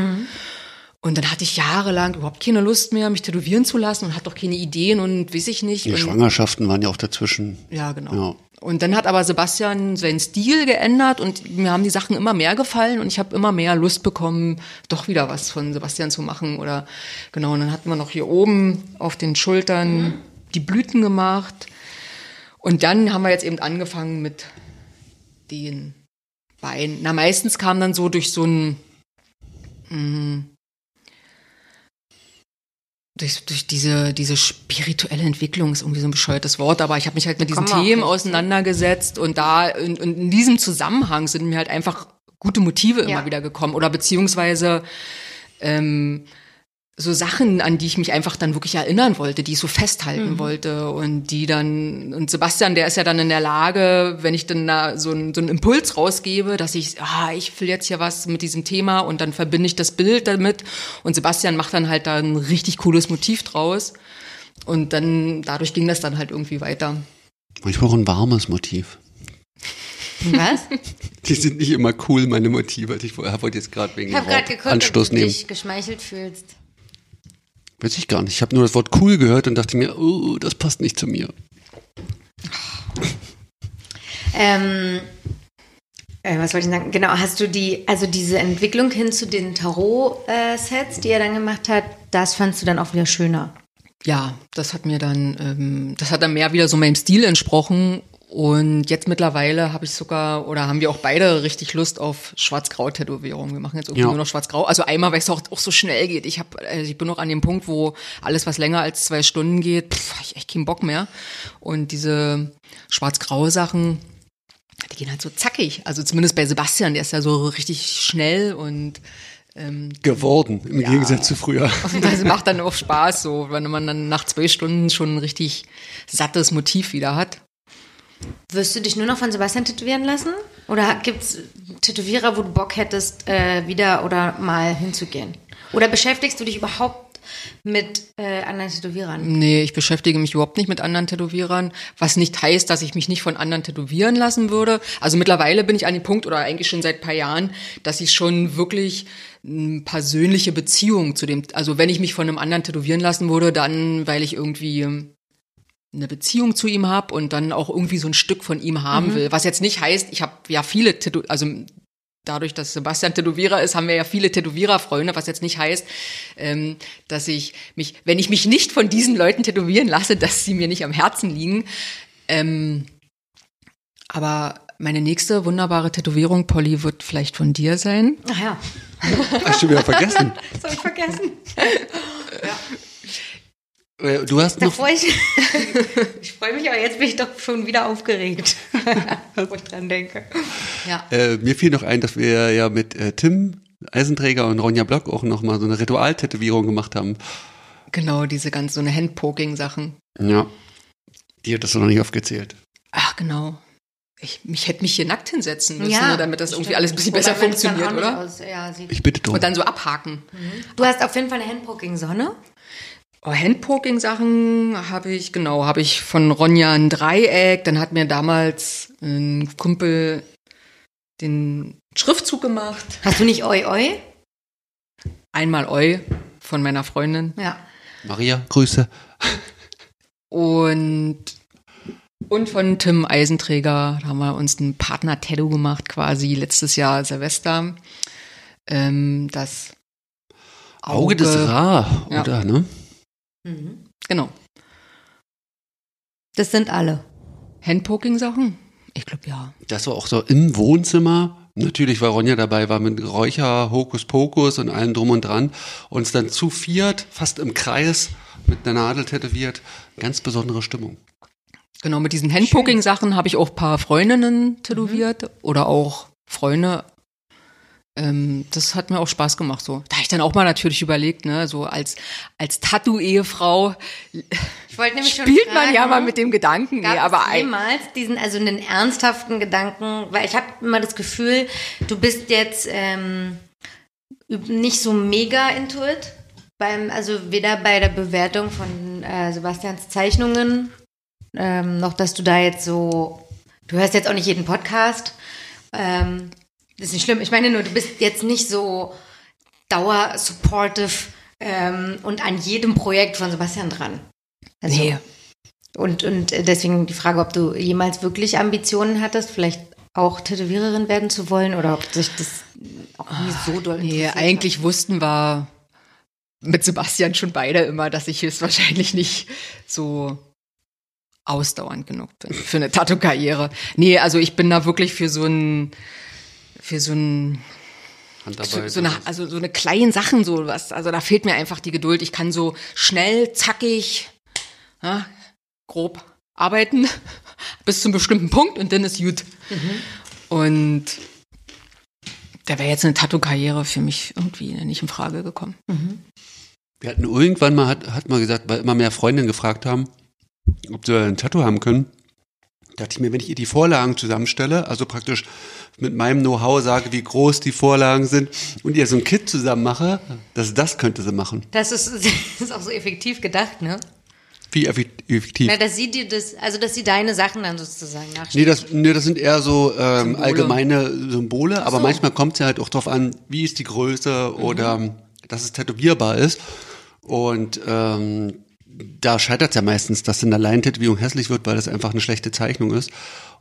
Und dann hatte ich jahrelang überhaupt keine Lust mehr, mich tätowieren zu lassen und hatte doch keine Ideen und weiß ich nicht. Die und, Schwangerschaften waren ja auch dazwischen. ja, genau. Ja. Und dann hat aber Sebastian seinen Stil geändert und mir haben die Sachen immer mehr gefallen und ich habe immer mehr Lust bekommen, doch wieder was von Sebastian zu machen. Oder genau, und dann hatten wir noch hier oben auf den Schultern die Blüten gemacht. Und dann haben wir jetzt eben angefangen mit den Beinen. Na, meistens kam dann so durch so ein mm, durch, durch diese, diese spirituelle Entwicklung ist irgendwie so ein bescheuertes Wort, aber ich habe mich halt mit diesen Themen auseinandergesetzt und da in, in, in diesem Zusammenhang sind mir halt einfach gute Motive Ja. immer wieder gekommen oder beziehungsweise ähm, so Sachen, an die ich mich einfach dann wirklich erinnern wollte, die ich so festhalten Mhm. wollte und die dann, und Sebastian, der ist ja dann in der Lage, wenn ich dann da so, einen- so einen Impuls rausgebe, dass ich, ah, ich will jetzt hier was mit diesem Thema und dann verbinde ich das Bild damit und Sebastian macht dann halt da ein richtig cooles Motiv draus und dann, dadurch ging das dann halt irgendwie weiter. Manchmal auch ein warmes Motiv. Was? Die sind nicht immer cool, meine Motive. Ich wollte jetzt gerade wegen Ich gerade Wort geguckt, Anstoß ob du nehmen. dich geschmeichelt fühlst. Weiß ich gar nicht. Ich habe nur das Wort cool gehört und dachte mir, oh, das passt nicht zu mir. Ähm, äh, was wollte ich sagen? Genau, hast du die, also diese Entwicklung hin zu den Tarot-Sets, die er dann gemacht hat, das fandst du dann auch wieder schöner. Ja, das hat mir dann, ähm, das hat dann mehr wieder so meinem Stil entsprochen. Und jetzt mittlerweile habe ich sogar, oder haben wir auch beide richtig Lust auf Schwarz-Grau-Tätowierungen. Wir machen jetzt irgendwie Ja. nur noch Schwarz-Grau. Also einmal, weil es auch, auch so schnell geht. Ich hab, also ich bin noch an dem Punkt, wo alles, was länger als zwei Stunden geht, pff, ich echt keinen Bock mehr. Und diese Schwarz-Grau-Sachen, die gehen halt so zackig. Also zumindest bei Sebastian, der ist ja so richtig schnell und Geworden, im Gegensatz zu früher. das macht dann auch Spaß, so, wenn man dann nach zwei Stunden schon ein richtig sattes Motiv wieder hat. Wirst du dich nur noch von Sebastian tätowieren lassen? Oder gibt's Tätowierer, wo du Bock hättest, äh, wieder oder mal hinzugehen? Oder beschäftigst du dich überhaupt mit äh, anderen Tätowierern? Nee, ich beschäftige mich überhaupt nicht mit anderen Tätowierern, was nicht heißt, dass ich mich nicht von anderen tätowieren lassen würde. Also mittlerweile bin ich an dem Punkt, oder eigentlich schon seit paar Jahren, dass ich schon wirklich eine persönliche Beziehung zu dem, also wenn ich mich von einem anderen tätowieren lassen würde, dann, weil ich irgendwie eine Beziehung zu ihm habe und dann auch irgendwie so ein Stück von ihm haben will. Was jetzt nicht heißt, ich habe ja viele Tätow also dadurch, dass Sebastian Tätowierer ist, haben wir ja viele Tätowiererfreunde, was jetzt nicht heißt, ähm, dass ich mich, wenn ich mich nicht von diesen Leuten tätowieren lasse, dass sie mir nicht am Herzen liegen. Ähm, aber meine nächste wunderbare Tätowierung, Polly, wird vielleicht von dir sein. Ach ja, Hast du wieder vergessen? das habe ich vergessen. Äh, Du hast noch, freue ich, ich freue mich, aber jetzt bin ich doch schon wieder aufgeregt, wo ich dran denke. Ja. äh, mir fiel noch ein, dass wir ja mit äh, Tim Eisenträger und Ronja Block auch noch mal so eine Ritualtätowierung gemacht haben. Genau, diese ganz so eine Handpoking-Sachen. Ja. Die hat das noch nicht aufgezählt. Ach, genau. Ich mich hätte mich hier nackt hinsetzen müssen, Ja, ne, damit das irgendwie alles ein bisschen besser funktioniert, oder? Aus, ja, sieht. Ich bitte drum. Und dann so abhaken. Du hast auf jeden Fall eine Handpoking-Sonne. Oh, Handpoking-Sachen habe ich, genau, habe ich von Ronja ein Dreieck. Dann hat mir damals ein Kumpel den Schriftzug gemacht. Hast du nicht Oi Oi? Einmal Eu von meiner Freundin. Ja. Maria, Grüße. Und, und von Tim Eisenträger da haben wir uns ein Partner-Tattoo gemacht, quasi letztes Jahr Silvester. Ähm, das Auge, des Ra, Ja. oder, ne? Genau. Das sind alle. Handpoking-Sachen? Ich glaube ja. Das war auch so im Wohnzimmer. Natürlich, weil Ronja dabei war mit Räucher, Hokuspokus und allem drum und dran. Uns dann zu viert, fast im Kreis, mit einer Nadel tätowiert. Ganz besondere Stimmung. Genau, mit diesen Handpoking-Sachen habe ich auch ein paar Freundinnen tätowiert oder auch Freunde. Ähm, das hat mir auch Spaß gemacht. So, da habe ich dann auch mal natürlich überlegt, ne, so als als Tattoo-Ehefrau Ich wollte nämlich schon spielt man ja fragen, mal mit dem Gedanken, Gab nee, aber es jemals diesen, also einen ernsthaften Gedanken, weil ich habe immer das Gefühl, du bist jetzt ähm, nicht so mega into it, beim, also weder bei der Bewertung von äh, Sebastians Zeichnungen, ähm, noch dass du da jetzt so, du hörst jetzt auch nicht jeden Podcast, ähm, das ist nicht schlimm, ich meine nur, du bist jetzt nicht so dauer-supportive ähm, und an jedem Projekt von Sebastian dran. Also, nee, und, und deswegen die Frage, ob du jemals wirklich Ambitionen hattest, vielleicht auch Tätowiererin werden zu wollen oder ob sich das auch nie so doll nee, eigentlich wussten wir mit Sebastian schon beide immer, dass ich es wahrscheinlich nicht so ausdauernd genug bin für eine Tattoo-Karriere. Nee, also ich bin da wirklich für so ein für so ein Handarbeit. so eine, also so eine kleinen Sachen, so was, also da fehlt mir einfach die Geduld. Ich kann so schnell, zackig, ja, grob arbeiten bis zum bestimmten Punkt und dann ist gut. Und da wäre jetzt eine Tattoo-Karriere für mich irgendwie nicht in Frage gekommen. Wir hatten irgendwann mal, hat, hat mal gesagt, weil immer mehr Freundinnen gefragt haben, ob sie ein Tattoo haben können. Dachte ich mir, wenn ich ihr die Vorlagen zusammenstelle, also praktisch mit meinem Know-how sage, wie groß die Vorlagen sind und ihr so ein Kit zusammen mache, dass das könnte sie machen. Das ist, das ist auch so effektiv gedacht, ne? Wie effektiv. Na, dass sie dir das, also dass sie deine Sachen dann sozusagen nachstellen. Nee, das, nee, das sind eher so ähm, Symbole. allgemeine Symbole, aber so. manchmal kommt es ja halt auch drauf an, wie ist die Größe oder ähm, dass es tätowierbar ist. Und ähm, da scheitert es ja meistens, dass in der Laientätowierung hässlich wird, weil das einfach eine schlechte Zeichnung ist.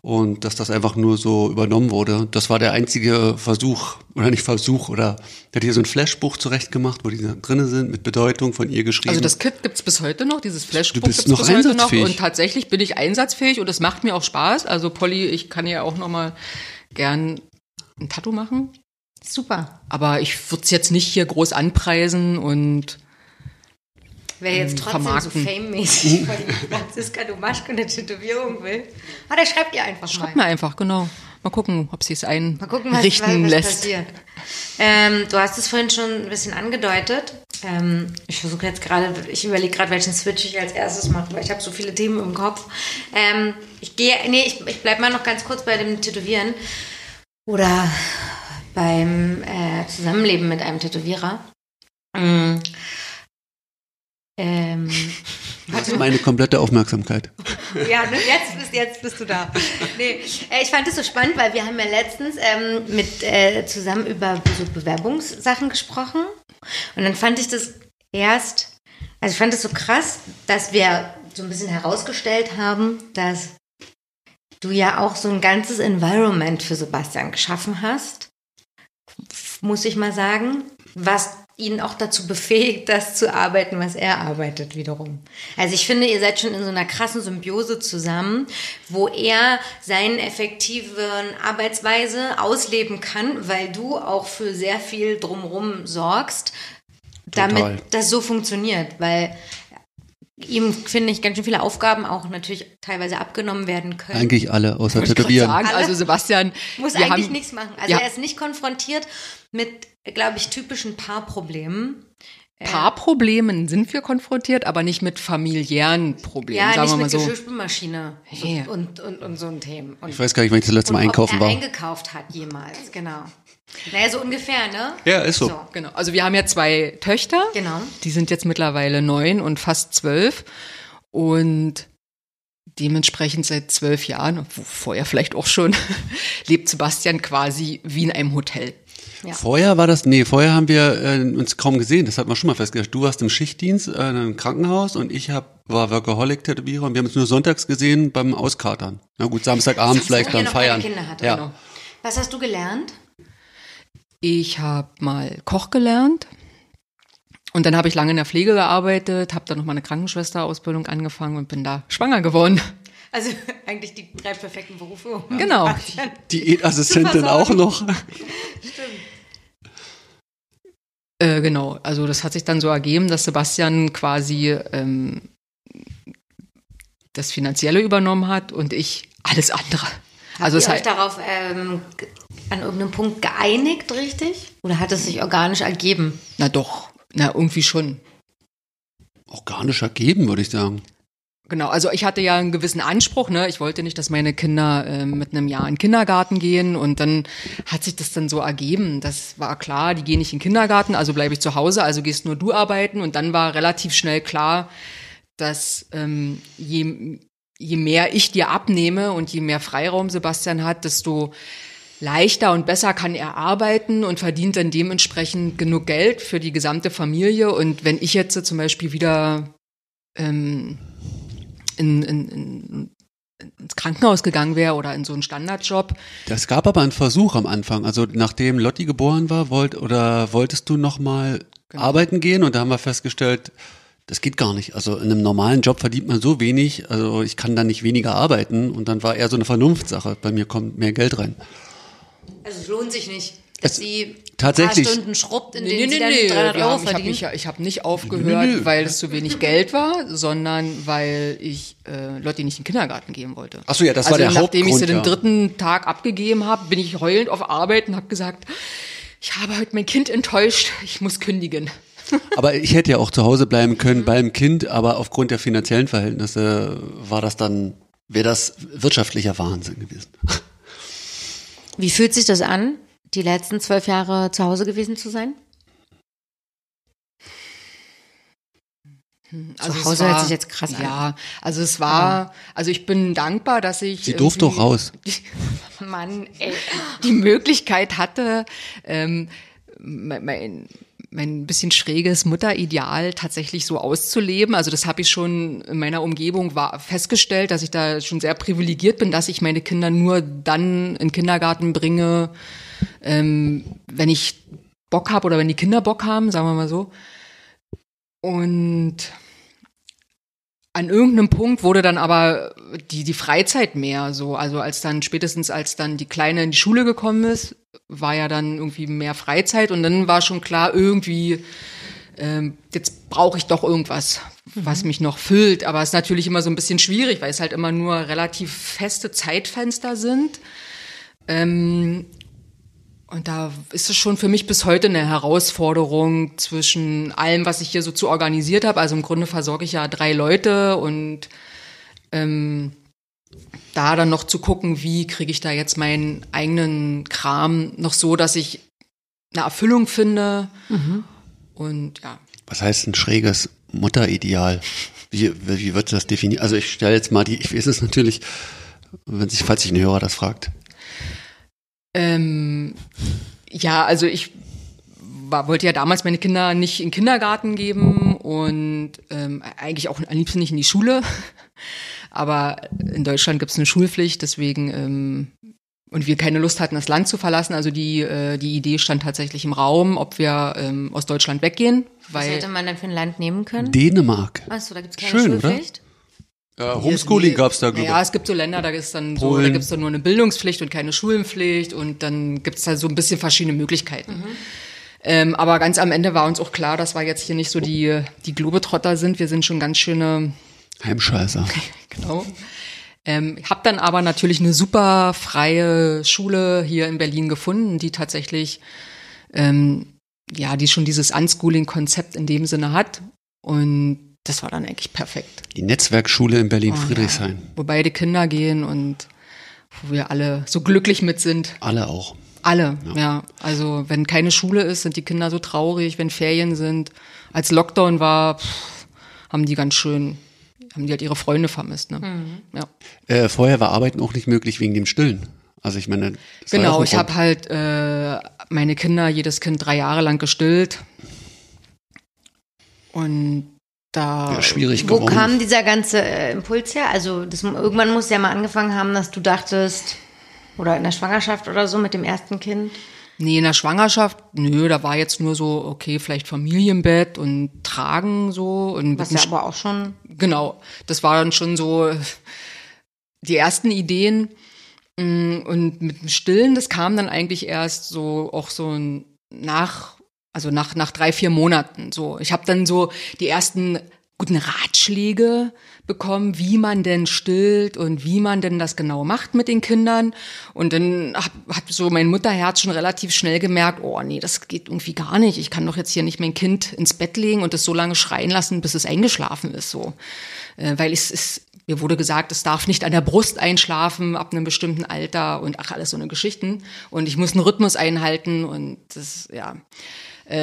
Und dass das einfach nur so übernommen wurde. Das war der einzige Versuch, oder nicht Versuch, oder der hat hier so ein Flashbuch zurechtgemacht, wo die da drinnen sind, mit Bedeutung von ihr geschrieben. Also das Kit gibt's bis heute noch, dieses Flashbuch Du bist gibt's noch bis heute noch einsatzfähig. und tatsächlich bin ich einsatzfähig und es macht mir auch Spaß. Also Polly, ich kann ja auch noch mal gern ein Tattoo machen, Super. aber ich würde es jetzt nicht hier groß anpreisen und Wer jetzt trotzdem vermarkten. so fame-mäßig von Franziska Dumaschke eine Tätowierung will, ah, der schreibt ihr einfach schreibt mal. mir einfach, genau. Mal gucken, ob sie es Mal gucken, was, einrichten was, lässt. passiert. Ähm, du hast es vorhin schon ein bisschen angedeutet. Ähm, ich versuche jetzt gerade, ich überlege gerade, welchen Switch ich als erstes mache, weil ich habe so viele Themen im Kopf. Ähm, ich gehe, nee, ich, ich bleibe mal noch ganz kurz bei dem Tätowieren oder beim äh, Zusammenleben mit einem Tätowierer. Mm. Ähm, das ist meine komplette Aufmerksamkeit. ja, ne, jetzt, bist, jetzt bist du da. Nee, äh, ich fand es so spannend, weil wir haben ja letztens ähm, mit äh, zusammen über so Bewerbungssachen gesprochen. Und dann fand ich das erst, also ich fand es so krass, dass wir so ein bisschen herausgestellt haben, dass du ja auch so ein ganzes Environment für Sebastian geschaffen hast, muss ich mal sagen, was ihn auch dazu befähigt, das zu arbeiten, was er arbeitet wiederum. Also ich finde, ihr seid schon in so einer krassen Symbiose zusammen, wo er seine effektiven Arbeitsweise ausleben kann, weil du auch für sehr viel drumherum sorgst, Total. damit das so funktioniert, weil ihm, finde ich, ganz schön viele Aufgaben auch natürlich teilweise abgenommen werden können. Eigentlich alle, außer Tätowieren. sagen, also Sebastian, Muss eigentlich haben, nichts machen. Also ja. er ist nicht konfrontiert mit, glaube ich, typischen Paarproblemen. Paarproblemen sind wir konfrontiert, aber nicht mit familiären Problemen, Ja, sagen nicht wir mal mit so. Geschirrspülmaschine Hey. und, und, und so ein Thema. Und, Ich weiß gar nicht, wann ich das letzte Mal einkaufen war. eingekauft hat jemals, genau. Naja, so ungefähr, ne? Ja, ist so. So. Genau. Also wir haben ja zwei Töchter. Genau. Die sind jetzt mittlerweile neun und fast zwölf. Und dementsprechend seit zwölf Jahren, vorher vielleicht auch schon, lebt Sebastian quasi wie in einem Hotel. Ja. Vorher war das, nee, vorher haben wir äh, uns kaum gesehen. Das hat man schon mal festgestellt. Du warst im Schichtdienst äh, in einem Krankenhaus und ich hab, war Workaholic-Tätowierer und wir haben uns nur sonntags gesehen beim Auskatern. Na gut, Samstagabend vielleicht Wo ihr dann noch feiern. keine Kinder hattet, ja. genau. Was hast du gelernt? Ich habe mal Koch gelernt. Und dann habe ich lange in der Pflege gearbeitet, habe dann noch mal eine Krankenschwesterausbildung angefangen und bin da schwanger geworden. Also eigentlich die drei perfekten Berufe. um Genau. Diätassistentin auch noch. Äh, genau, also das hat sich dann so ergeben, dass Sebastian quasi ähm, das Finanzielle übernommen hat und ich alles andere. Also Habt ihr euch hat, darauf ähm, an irgendeinem Punkt geeinigt, richtig? Oder hat es sich organisch ergeben? na doch, na irgendwie schon. Organisch ergeben, würde ich sagen. Genau, also ich hatte ja einen gewissen Anspruch, ne? Ich wollte nicht, dass meine Kinder äh, mit einem Jahr in den Kindergarten gehen und dann hat sich das dann so ergeben. Das war klar, die gehen nicht in den Kindergarten, also bleibe ich zu Hause, also gehst nur du arbeiten und dann war relativ schnell klar, dass ähm, je, je mehr ich dir abnehme und je mehr Freiraum Sebastian hat, desto leichter und besser kann er arbeiten und verdient dann dementsprechend genug Geld für die gesamte Familie. Und wenn ich jetzt so zum Beispiel wieder ähm, in, in, in, ins Krankenhaus gegangen wäre oder in so einen Standardjob, Das gab aber einen Versuch am Anfang. Also nachdem Lotti geboren war, wollt, oder wolltest du noch mal Genau. arbeiten gehen und da haben wir festgestellt, das geht gar nicht. Also in einem normalen Job verdient man so wenig, also ich kann da nicht weniger arbeiten und dann war eher so eine Vernunftssache. Bei mir kommt mehr Geld rein. Also es lohnt sich nicht, dass Es- sie tatsächlich. paar Stunden schrubbt, in denen sie dann 300 wir Euro haben, ich habe verdient. ja- ich hab nicht aufgehört, Nö, weil es zu wenig Geld war, sondern weil ich äh, Lotti nicht in den Kindergarten geben wollte. Ach so, ja, das also war der nachdem ich sie Hauptgrund, den ja. dritten Tag abgegeben habe, bin ich heulend auf Arbeit und habe gesagt, ich habe heute mein Kind enttäuscht, ich muss kündigen. Aber ich hätte ja auch zu Hause bleiben können beim Kind, aber aufgrund der finanziellen Verhältnisse war das dann, wäre das wirtschaftlicher Wahnsinn gewesen. Wie fühlt sich das an, die letzten zwölf Jahre zu Hause gewesen zu sein? Also zu Hause war, hört sich jetzt krass an. Ja, also es war, also ich bin dankbar, dass ich. Sie durfte auch raus. Mann, ey. die Möglichkeit hatte, ähm, mein, mein, mein bisschen schräges Mutterideal tatsächlich so auszuleben. Also das habe ich schon in meiner Umgebung war, festgestellt, dass ich da schon sehr privilegiert bin, dass ich meine Kinder nur dann in den Kindergarten bringe, ähm, wenn ich Bock habe oder wenn die Kinder Bock haben, sagen wir mal so. Und an irgendeinem Punkt wurde dann aber die, die Freizeit mehr so. Also als dann, spätestens als dann die Kleine in die Schule gekommen ist, war ja dann irgendwie mehr Freizeit und dann war schon klar, irgendwie, ähm, jetzt brauche ich doch irgendwas, was mich noch füllt. Aber es ist natürlich immer so ein bisschen schwierig, weil es halt immer nur relativ feste Zeitfenster sind. Ähm, und da ist es schon für mich bis heute eine Herausforderung zwischen allem, was ich hier so zu organisiert habe. Also im Grunde versorge ich ja drei Leute und ähm, da dann noch zu gucken, wie kriege ich da jetzt meinen eigenen Kram noch so, dass ich eine Erfüllung finde. Und ja. Was heißt ein schräges Mutterideal? Wie, wie wird das definiert? Also ich stelle jetzt mal die, ich weiß es natürlich, wenn sich, falls sich ein Hörer das fragt. Ähm, ja, also ich war, wollte ja damals meine Kinder nicht in den Kindergarten geben und ähm, eigentlich auch am liebsten nicht in die Schule. Aber in Deutschland gibt es eine Schulpflicht, deswegen ähm, und wir keine Lust hatten, das Land zu verlassen. Also die, äh, die Idee stand tatsächlich im Raum, ob wir ähm, aus Deutschland weggehen. Was Weil hätte man denn für ein Land nehmen können? Dänemark. Achso, da gibt es keine Schön, oder? Ja, Homeschooling gab's da, glaube Ja, es gibt so Länder, da ist dann so, da gibt's dann nur eine Bildungspflicht und keine Schulenpflicht und dann gibt's da so ein bisschen verschiedene Möglichkeiten. Ähm, aber ganz am Ende war uns auch klar, dass wir jetzt hier nicht so die, die Globetrotter sind. Wir sind schon ganz schöne, Heimscheißer. genau. Ähm, ich habe dann aber natürlich eine super freie Schule hier in Berlin gefunden, die tatsächlich, ähm, ja, die schon dieses Unschooling-Konzept in dem Sinne hat. Und das war dann eigentlich perfekt. Die Netzwerkschule in Oh, Berlin-Friedrichshain. Ja, wo beide Kinder gehen und wo wir alle so glücklich mit sind. Alle auch. Alle, ja. Also wenn keine Schule ist, sind die Kinder so traurig, wenn Ferien sind. Als Lockdown war, pff, haben die ganz schön, haben die halt ihre Freunde vermisst. Ne? Ja. Äh, vorher war Arbeiten auch nicht möglich wegen dem Stillen. Also ich meine, ja Genau, ich habe halt äh, meine Kinder, jedes Kind drei Jahre lang gestillt. Und da schwierig Wo geworden. kam dieser ganze äh, Impuls her? Also das, irgendwann muss ja mal angefangen haben, dass du dachtest, oder in der Schwangerschaft oder so mit dem ersten Kind. Nee, in der Schwangerschaft, nö, da war jetzt nur so, okay, vielleicht Familienbett und Tragen so. Und Was ja aber auch schon. Genau, das war dann schon so die ersten Ideen. Mm, Und mit dem Stillen, das kam dann eigentlich erst so auch so nach, also nach, nach drei, vier Monaten. So, ich habe dann so die ersten guten Ratschläge bekommen, wie man denn stillt und wie man denn das genau macht mit den Kindern. Und dann hat, hat so mein Mutterherz schon relativ schnell gemerkt, oh nee, das geht irgendwie gar nicht. Ich kann doch jetzt hier nicht mein Kind ins Bett legen und es so lange schreien lassen, bis es eingeschlafen ist. So, äh, weil es ist mir wurde gesagt, es darf nicht an der Brust einschlafen ab einem bestimmten Alter und ach alles so eine Geschichten und ich muss einen Rhythmus einhalten und das ja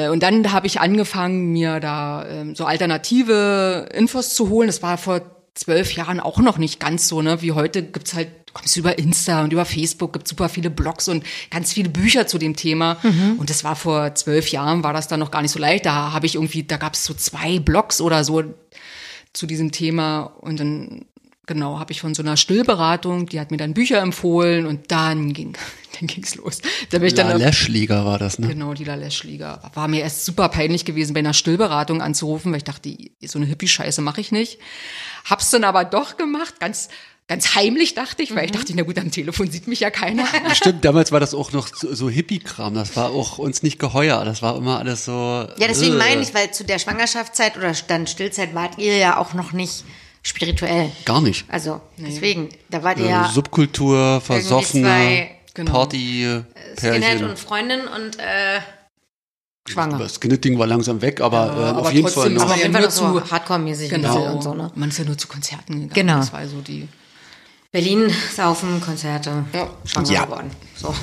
und dann habe ich angefangen, mir da ähm, so alternative Infos zu holen. Das war vor zwölf Jahren auch noch nicht ganz so, ne? Wie heute gibt's halt, kommst du über Insta und über Facebook, gibt super viele Blogs und ganz viele Bücher zu dem Thema. Und das war vor zwölf Jahren, war das dann noch gar nicht so leicht. Da habe ich irgendwie, da gab's so zwei Blogs oder so zu diesem Thema und dann genau habe ich von so einer Stillberatung, die hat mir dann Bücher empfohlen und dann ging dann ging's los. Da bin ich dann La Leschliga war das, ne? Genau, die Leschliga. War mir erst super peinlich gewesen, bei einer Stillberatung anzurufen, weil ich dachte, so eine Hippie-Scheiße mache ich nicht. Hab's dann aber doch gemacht, ganz, ganz heimlich dachte ich, weil ich dachte, na gut, am Telefon sieht mich ja keiner. Stimmt, damals war das auch noch so, so Hippie-Kram. Das war auch uns nicht geheuer. Das war immer alles so. Ja, deswegen äh. meine ich, weil zu der Schwangerschaftszeit oder dann Stillzeit wart ihr ja auch noch nicht spirituell. Gar nicht. Also deswegen, da wart ihr Äh, ja Subkultur, versoffene. Genau. Party, Skinhead Pärchen. und Freundin und äh, Schwanger. Das Skinhead-Ding war langsam weg, aber, äh, aber auf jeden Fall noch. aber auf ja jeden Fall nur so zu- Hardcore-mäßig Genau. und so, ne? Man ist ja nur zu Konzerten gegangen. Genau. Das war so die. Berlin, Saufen, Konzerte, Ja. schwanger Ja. geworden. So.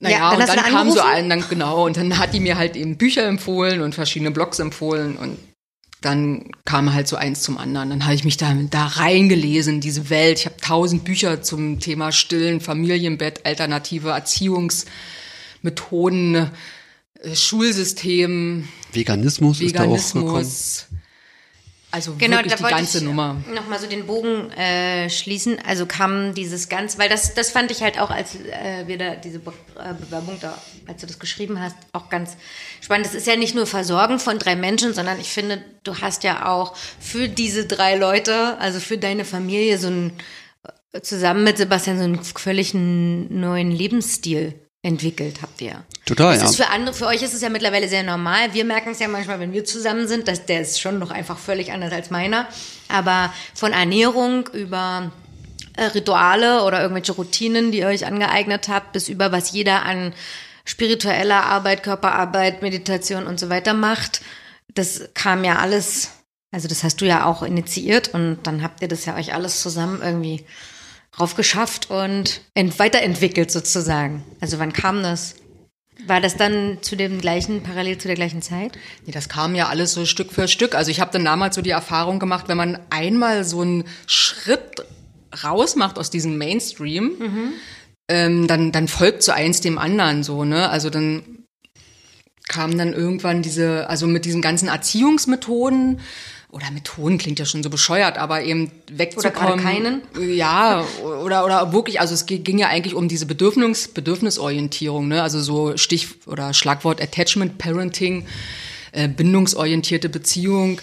Naja, Ja, dann und dann da kam so angerufen? ein, dann, genau, und dann hat die mir halt eben Bücher empfohlen und verschiedene Blogs empfohlen und dann kam halt so eins zum anderen. Dann habe ich mich da, da reingelesen, diese Welt. Ich habe tausend Bücher zum Thema Stillen, Familienbett, alternative Erziehungsmethoden, äh, Schulsystem, Veganismus, ist da auch gekommen. Also Genau, wirklich da die wollte ganze ich Nummer. nochmal so den Bogen äh, schließen. Also kam dieses ganz, weil das, das fand ich halt auch, als äh, wir da diese Be äh, Bewerbung da, als du das geschrieben hast, auch ganz spannend. Es ist ja nicht nur Versorgen von drei Menschen, sondern ich finde, du hast ja auch für diese drei Leute, also für deine Familie so ein äh, zusammen mit Sebastian so einen völlig neuen Lebensstil entwickelt habt ihr. Total, Das ja. für andere, für euch ist es ja mittlerweile sehr normal. Wir merken es ja manchmal, wenn wir zusammen sind, dass der ist schon noch einfach völlig anders als meiner. Aber von Ernährung über äh, Rituale oder irgendwelche Routinen, die ihr euch angeeignet habt, bis über was jeder an spiritueller Arbeit, Körperarbeit, Meditation und so weiter macht, das kam ja alles, also das hast du ja auch initiiert und dann habt ihr das ja euch alles zusammen irgendwie drauf geschafft und ent weiterentwickelt sozusagen. Also wann kam das? War das dann zu dem gleichen, parallel zu der gleichen Zeit? Nee, das kam ja alles so Stück für Stück. Also ich habe dann damals so die Erfahrung gemacht, wenn man einmal so einen Schritt raus macht aus diesem Mainstream, ähm, dann, dann folgt so eins dem anderen so, ne? Also dann kam dann irgendwann diese, also mit diesen ganzen Erziehungsmethoden, oder Methoden klingt ja schon so bescheuert, aber eben wegzukommen. gerade keinen? Ja, oder, oder wirklich, also es ging ja eigentlich um diese Bedürfnis, Bedürfnisorientierung, ne? Also so Stich- oder Schlagwort Attachment Parenting, äh, bindungsorientierte Beziehung.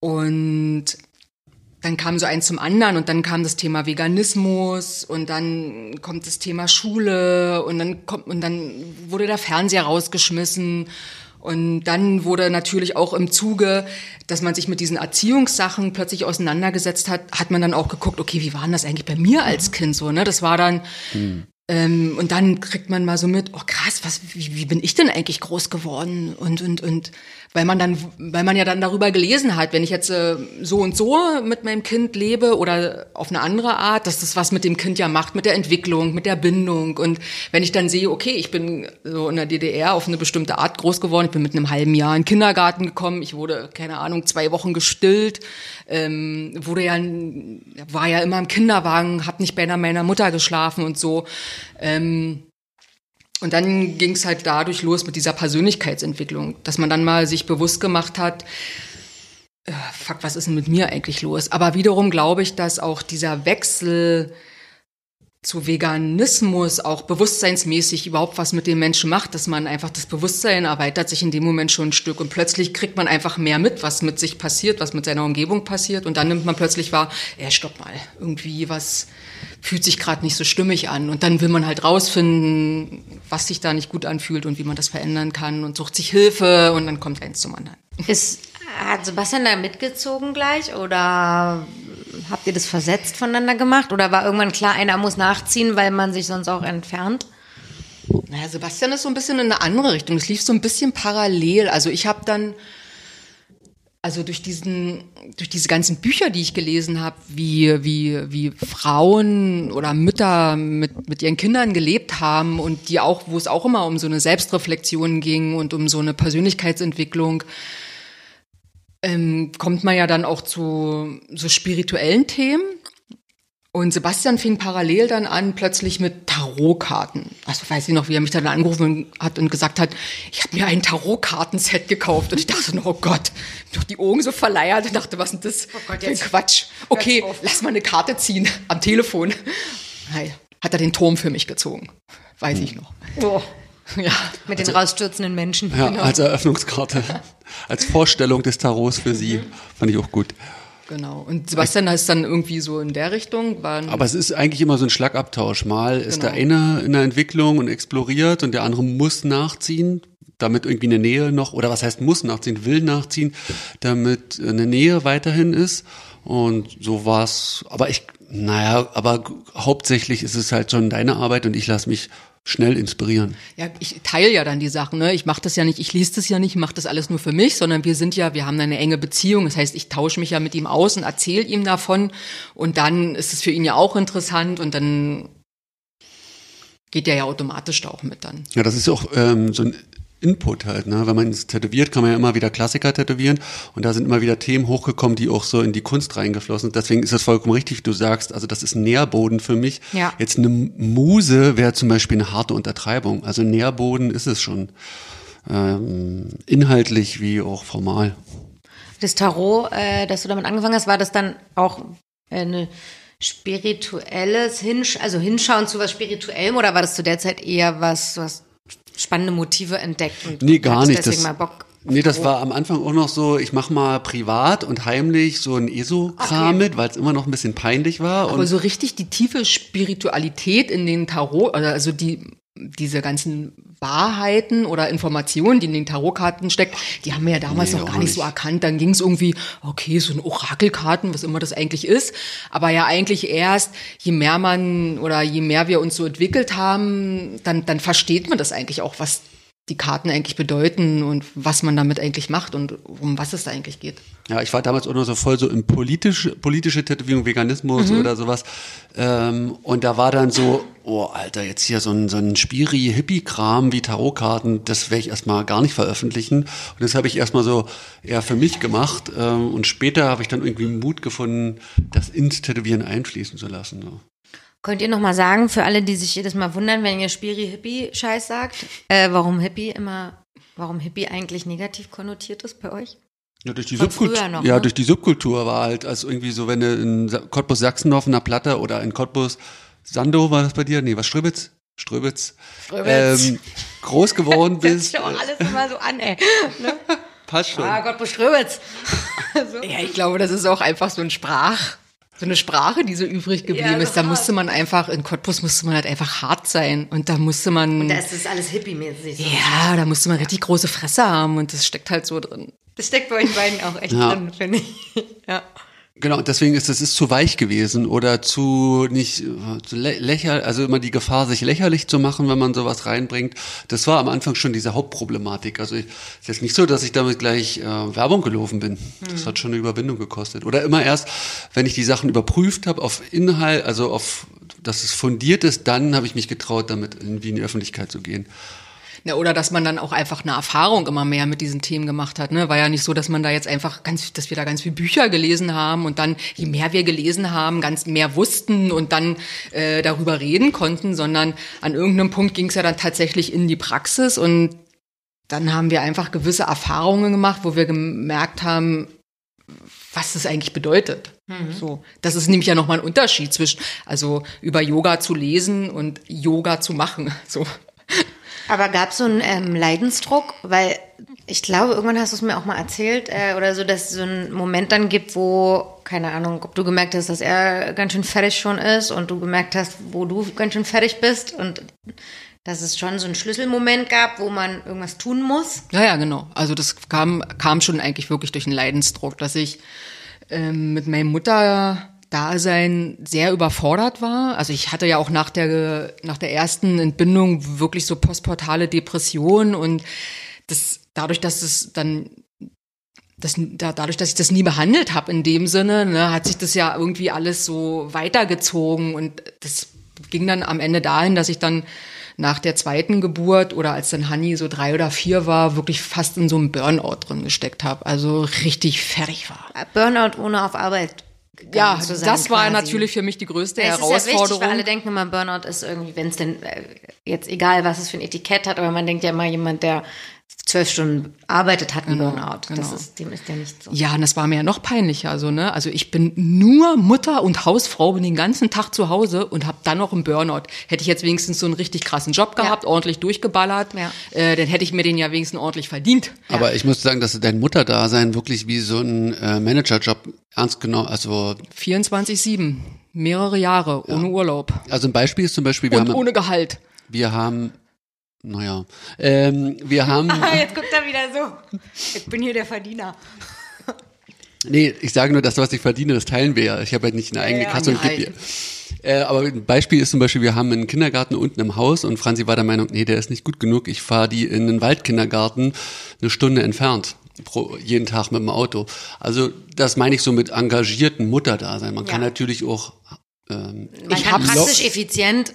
Und dann kam so eins zum anderen und dann kam das Thema Veganismus und dann kommt das Thema Schule und dann kommt und dann wurde der Fernseher rausgeschmissen und dann wurde natürlich auch im Zuge, dass man sich mit diesen Erziehungssachen plötzlich auseinandergesetzt hat, hat man dann auch geguckt, okay, wie war denn das eigentlich bei mir als Kind so, ne? Das war dann ähm, und dann kriegt man mal so mit, oh krass, was, wie, wie bin ich denn eigentlich groß geworden? Und, und, und weil man dann, weil man ja dann darüber gelesen hat, wenn ich jetzt äh, so und so mit meinem Kind lebe oder auf eine andere Art, dass das was mit dem Kind ja macht, mit der Entwicklung, mit der Bindung. Und wenn ich dann sehe, okay, ich bin so in der DDR auf eine bestimmte Art groß geworden, ich bin mit einem halben Jahr in den Kindergarten gekommen, ich wurde, keine Ahnung, zwei Wochen gestillt, ähm, wurde ja, war ja immer im Kinderwagen, hab nicht bei einer meiner Mutter geschlafen und so. Ähm, und dann ging es halt dadurch los mit dieser Persönlichkeitsentwicklung, dass man dann mal sich bewusst gemacht hat, äh, fuck, was ist denn mit mir eigentlich los? Aber wiederum glaube ich, dass auch dieser Wechsel zu Veganismus auch bewusstseinsmäßig überhaupt was mit den Menschen macht, dass man einfach das Bewusstsein erweitert sich in dem Moment schon ein Stück und plötzlich kriegt man einfach mehr mit, was mit sich passiert, was mit seiner Umgebung passiert und dann nimmt man plötzlich wahr, ey, stopp mal, irgendwie was fühlt sich gerade nicht so stimmig an und dann will man halt rausfinden, was sich da nicht gut anfühlt und wie man das verändern kann und sucht sich Hilfe und dann kommt eins zum anderen. Ist, hat Sebastian da mitgezogen gleich oder habt ihr das versetzt voneinander gemacht? Oder war irgendwann klar, einer muss nachziehen, weil man sich sonst auch entfernt? Naja, Sebastian ist so ein bisschen in eine andere Richtung. Es lief so ein bisschen parallel. Also ich habe dann, also durch diesen, durch diese ganzen Bücher, die ich gelesen habe, wie wie wie Frauen oder Mütter mit mit ihren Kindern gelebt haben und die auch, wo es auch immer um so eine Selbstreflexion ging und um so eine Persönlichkeitsentwicklung, ähm, kommt man ja dann auch zu so spirituellen Themen. Und Sebastian fing parallel dann an, plötzlich mit Tarotkarten. Also weiß ich noch, wie er mich dann angerufen hat und gesagt hat, ich habe mir ein Tarotkartenset gekauft. Und ich dachte, oh Gott, doch die Augen so verleiert und dachte, was ist denn das Oh Gott, jetzt- Quatsch? Okay, lass mal eine Karte ziehen am Telefon. Hey, hat er den Turm für mich gezogen. Weiß ich noch. Oh, Ja. mit den rausstürzenden Menschen. Ja, als Eröffnungskarte, als Vorstellung des Tarots für sie. Fand ich auch gut. Genau. Und Sebastian ist dann irgendwie so in der Richtung. War Aber es ist eigentlich immer so ein Schlagabtausch. Mal ist Genau. der eine in der Entwicklung und exploriert und der andere muss nachziehen. damit irgendwie eine Nähe noch, oder was heißt muss nachziehen, will nachziehen, damit eine Nähe weiterhin ist. Und so war's. Aber ich, naja, aber hauptsächlich ist es halt schon deine Arbeit und ich lasse mich schnell inspirieren. Ja, ich teile ja dann die Sachen. Ne? Ich mache das ja nicht, ich lese das ja nicht, mache das alles nur für mich, sondern wir sind ja, wir haben eine enge Beziehung. Das heißt, ich tausche mich ja mit ihm aus und erzähle ihm davon. Und dann ist es für ihn ja auch interessant und dann geht der ja automatisch da auch mit dann. Ja, das ist auch ähm, so ein Input halt, ne? Wenn man es tätowiert, kann man ja immer wieder Klassiker tätowieren und da sind immer wieder Themen hochgekommen, die auch so in die Kunst reingeflossen sind. Deswegen ist es vollkommen richtig, du sagst, also das ist ein Nährboden für mich. Ja. Jetzt eine Muse wäre zum Beispiel eine harte Untertreibung. Also Nährboden ist es schon. Ähm, inhaltlich wie auch formal. Das Tarot, äh, dass du damit angefangen hast, war das dann auch eine spirituelles Hinsch also Hinschauen zu was Spirituellem oder war das zu der Zeit eher was, was spannende Motive entdeckt und Nee, gar nicht. deswegen Das, mal Bock? nee, das war am Anfang auch noch so, ich mache mal privat und heimlich so ein ESO-Kram Okay. mit, weil es immer noch ein bisschen peinlich war. Aber und so richtig die tiefe Spiritualität in den Tarot, oder also die, diese ganzen Wahrheiten oder Informationen, die in den Tarotkarten steckt, die haben wir ja damals Nee, noch gar nicht so erkannt. Dann ging es irgendwie, okay, so ein Orakelkarten, was immer das eigentlich ist. Aber ja eigentlich erst, je mehr man oder je mehr wir uns so entwickelt haben, dann, dann versteht man das eigentlich auch, was die Karten eigentlich bedeuten und was man damit eigentlich macht und um was es da eigentlich geht. Ja, ich war damals auch noch so voll so im politische, politische Tätowierung, Veganismus Mhm. oder sowas. Ähm, und da war dann so, oh Alter, jetzt hier so ein, so ein Spiri-Hippie-Kram wie Tarotkarten, das werde ich erstmal gar nicht veröffentlichen. Und das habe ich erstmal so eher für mich gemacht. Ähm, und später habe ich dann irgendwie Mut gefunden, das ins Tätowieren einfließen zu lassen. So. Könnt ihr noch mal sagen, für alle, die sich jedes Mal wundern, wenn ihr Spiri-Hippie-Scheiß sagt, äh, warum Hippie immer, warum Hippie eigentlich negativ konnotiert ist bei euch? Ja, durch die Von Subkultur. noch, ja, ne? durch die Subkultur war halt, also irgendwie so, wenn du in Cottbus Sachsen auf einer Platte oder in Cottbus Sando war das bei dir? Nee, was Ströbitz? Ströbitz. Ströbitz. Ähm, groß geworden Das bist. ist auch alles immer so an, ey. Ne? Passt schon. Ah Gott, beströbitz. Ja, ich glaube, das ist auch einfach so ein Sprach, so eine Sprache, die so übrig geblieben Ja, ist. Da hart. musste man einfach, in Cottbus musste man halt einfach hart sein. Und da musste man, Da ist das alles hippie-mäßig. so. ja, da musste man richtig große Fresse haben und das steckt halt so drin. Das steckt bei euch beiden auch echt Ja. drin, finde ich. Ja. Genau, deswegen ist es ist zu weich gewesen oder zu nicht äh, zu lä lächerlich, also immer die Gefahr, sich lächerlich zu machen, wenn man sowas reinbringt. Das war am Anfang schon diese Hauptproblematik. Also ich, es ist jetzt nicht so, dass ich damit gleich äh, Werbung gelaufen bin. Das hat schon eine Überwindung gekostet. Oder immer erst, wenn ich die Sachen überprüft habe auf Inhalt, also auf, dass es fundiert ist, dann habe ich mich getraut, damit irgendwie in die Öffentlichkeit zu gehen. Ja, oder dass man dann auch einfach eine Erfahrung immer mehr mit diesen Themen gemacht hat. Ne? War ja nicht so, dass man da jetzt einfach ganz, dass wir da ganz viele Bücher gelesen haben und dann, je mehr wir gelesen haben, ganz mehr wussten und dann äh, darüber reden konnten, sondern an irgendeinem Punkt ging es ja dann tatsächlich in die Praxis und dann haben wir einfach gewisse Erfahrungen gemacht, wo wir gemerkt haben, was das eigentlich bedeutet. So, das ist nämlich ja nochmal ein Unterschied zwischen, also über Yoga zu lesen und Yoga zu machen. So. Aber gab es so einen ähm, Leidensdruck? Weil ich glaube, irgendwann hast du es mir auch mal erzählt, äh, oder so, dass es so einen Moment dann gibt, wo, keine Ahnung, ob du gemerkt hast, dass er ganz schön fertig schon ist und du gemerkt hast, wo du ganz schön fertig bist und dass es schon so einen Schlüsselmoment gab, wo man irgendwas tun muss. Ja, ja, genau. Also das kam, kam schon eigentlich wirklich durch einen Leidensdruck, dass ich ähm, mit meinem Mutterdasein sehr überfordert war. Also ich hatte ja auch nach der, nach der ersten Entbindung wirklich so postportale Depression und das, dadurch, dass es dann das, da, dadurch, dass ich das nie behandelt habe in dem Sinne, ne, hat sich das ja irgendwie alles so weitergezogen und das ging dann am Ende dahin, dass ich dann nach der zweiten Geburt oder als dann Hanni so drei oder vier war, wirklich fast in so einem Burnout drin gesteckt habe. Also richtig fertig war. Burnout ohne auf Arbeit. Ja, das war quasi. natürlich für mich die größte Ja, ist ja wichtig, weil Herausforderung. alle denken immer, Burnout ist irgendwie, wenn es denn, äh, jetzt egal, was es für ein Etikett hat, aber man denkt ja immer, jemand, der zwölf Stunden arbeitet, hat einen Burnout. Das genau. ist, dem ist ja nicht so. Ja, und das war mir ja noch peinlicher, so, ne? Also ich bin nur Mutter und Hausfrau, bin den ganzen Tag zu Hause und habe dann noch einen Burnout. Hätte ich jetzt wenigstens so einen richtig krassen Job gehabt, ordentlich durchgeballert, Ja. äh, dann hätte ich mir den ja wenigstens ordentlich verdient. Aber ich muss sagen, dass dein Mutterdasein wirklich wie so ein äh, Managerjob ernst genommen, also 24-7, mehrere Jahre, ohne Urlaub also ein Beispiel ist zum Beispiel, wir und haben ohne Gehalt. wir haben Naja. Ähm, wir haben. Jetzt guckt er wieder so. Ich bin hier der Verdiener. Nee, ich sage nur, das, was ich verdiene, das teilen wir ja. Ich habe halt nicht eine eigene Ja, Kasse und gebe ihr. Äh, aber ein Beispiel ist zum Beispiel, wir haben einen Kindergarten unten im Haus und Franzi war der Meinung, nee, der ist nicht gut genug. Ich fahre die in einen Waldkindergarten eine Stunde entfernt. Pro, jeden Tag mit dem Auto. Also das meine ich so mit engagierten Mutterdasein. Man kann Ja. natürlich auch ähm, Man Ich kann praktisch effizient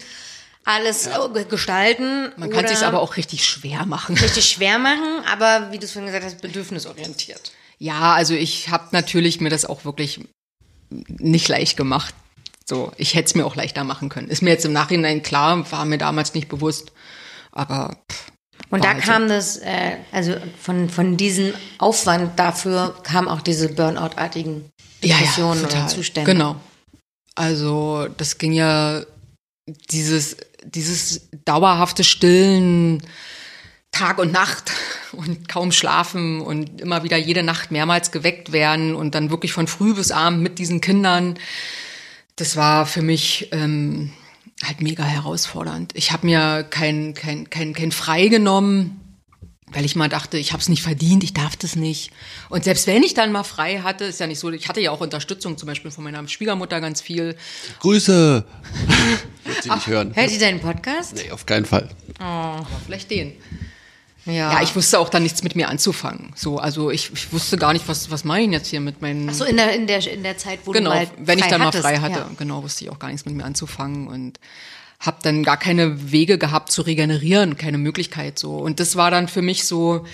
alles äh, gestalten. Man kann sich aber auch richtig schwer machen. richtig schwer machen, aber wie du es vorhin gesagt hast, bedürfnisorientiert. Ja, also ich habe natürlich mir das auch wirklich nicht leicht gemacht. So, ich hätte es mir auch leichter machen können. Ist mir jetzt im Nachhinein klar, war mir damals nicht bewusst. Aber pff, Und da halt kam das, äh, also von, von diesem Aufwand dafür kamen auch diese Burnout-artigen Depressionen oder Zustände. Genau. Also das ging ja dieses dieses dauerhafte Stillen Tag und Nacht und kaum schlafen und immer wieder jede Nacht mehrmals geweckt werden und dann wirklich von früh bis abend mit diesen Kindern. Das war für mich ähm, halt mega herausfordernd. Ich habe mir kein, kein, kein, kein Frei genommen, weil ich mal dachte, ich habe es nicht verdient, ich darf das nicht. Und selbst wenn ich dann mal frei hatte, ist ja nicht so, ich hatte ja auch Unterstützung, zum Beispiel von meiner Schwiegermutter ganz viel. Grüße. Wird sie nicht hören. Hört ihr deinen Podcast? Nee, auf keinen Fall. Aber vielleicht den. Ja. Ja, ich wusste auch dann nichts mit mir anzufangen. So, also ich, ich wusste gar nicht, was, was mache ich jetzt hier mit meinen. Ach so in der, in der, in der Zeit, wo genau, du mal wenn ich dann hattest. mal frei hatte, Ja. genau, wusste ich auch gar nichts mit mir anzufangen und habe dann gar keine Wege gehabt zu regenerieren, keine Möglichkeit so. Und das war dann für mich so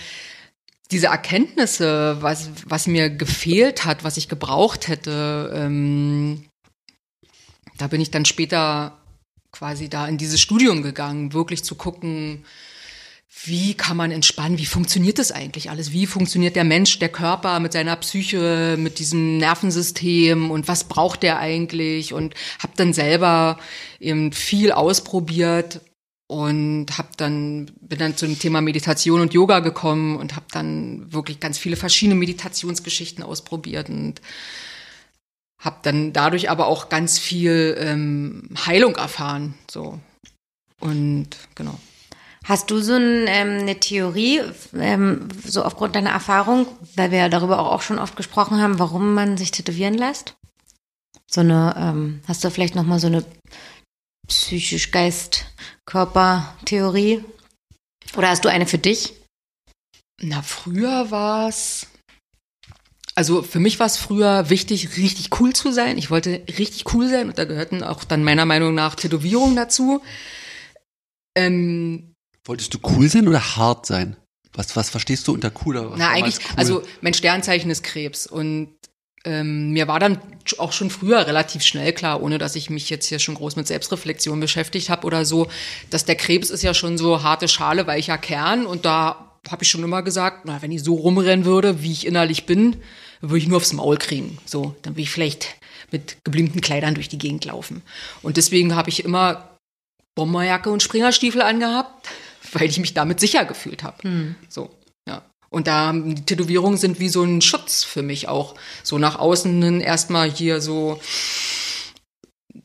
diese Erkenntnisse, was, was mir gefehlt hat, was ich gebraucht hätte. Ähm, da bin ich dann später quasi da in dieses Studium gegangen, wirklich zu gucken, wie kann man entspannen? Wie funktioniert das eigentlich alles? Wie funktioniert der Mensch, der Körper mit seiner Psyche, mit diesem Nervensystem und was braucht der eigentlich? Und habe dann selber eben viel ausprobiert und habe dann bin dann zum Thema Meditation und Yoga gekommen und habe dann wirklich ganz viele verschiedene Meditationsgeschichten ausprobiert und habe dann dadurch aber auch ganz viel ähm, Heilung erfahren. So und genau. Hast du so ein, ähm, eine Theorie, ähm, so aufgrund deiner Erfahrung, weil wir ja darüber auch schon oft gesprochen haben, warum man sich tätowieren lässt? So eine, ähm, hast du vielleicht nochmal so eine psychisch-Geist-Körper-Theorie? Oder hast du eine für dich? Na, früher war's. Also für mich war es früher wichtig, richtig cool zu sein. Ich wollte richtig cool sein und da gehörten auch dann meiner Meinung nach Tätowierungen dazu. Ähm, Wolltest du cool sein oder hart sein? Was, was verstehst du unter cooler? Was na, eigentlich, cool? also mein Sternzeichen ist Krebs und ähm, mir war dann auch schon früher relativ schnell klar, ohne dass ich mich jetzt hier schon groß mit Selbstreflexion beschäftigt habe oder so, dass der Krebs ist ja schon so harte Schale, weicher Kern und da habe ich schon immer gesagt, na, wenn ich so rumrennen würde, wie ich innerlich bin, würde ich nur aufs Maul kriegen. So, dann würde ich vielleicht mit geblinkten Kleidern durch die Gegend laufen. Und deswegen habe ich immer Bomberjacke und Springerstiefel angehabt, weil ich mich damit sicher gefühlt habe. So, ja. Und da die Tätowierungen sind wie so ein Schutz für mich auch. So nach außen hin erstmal hier so,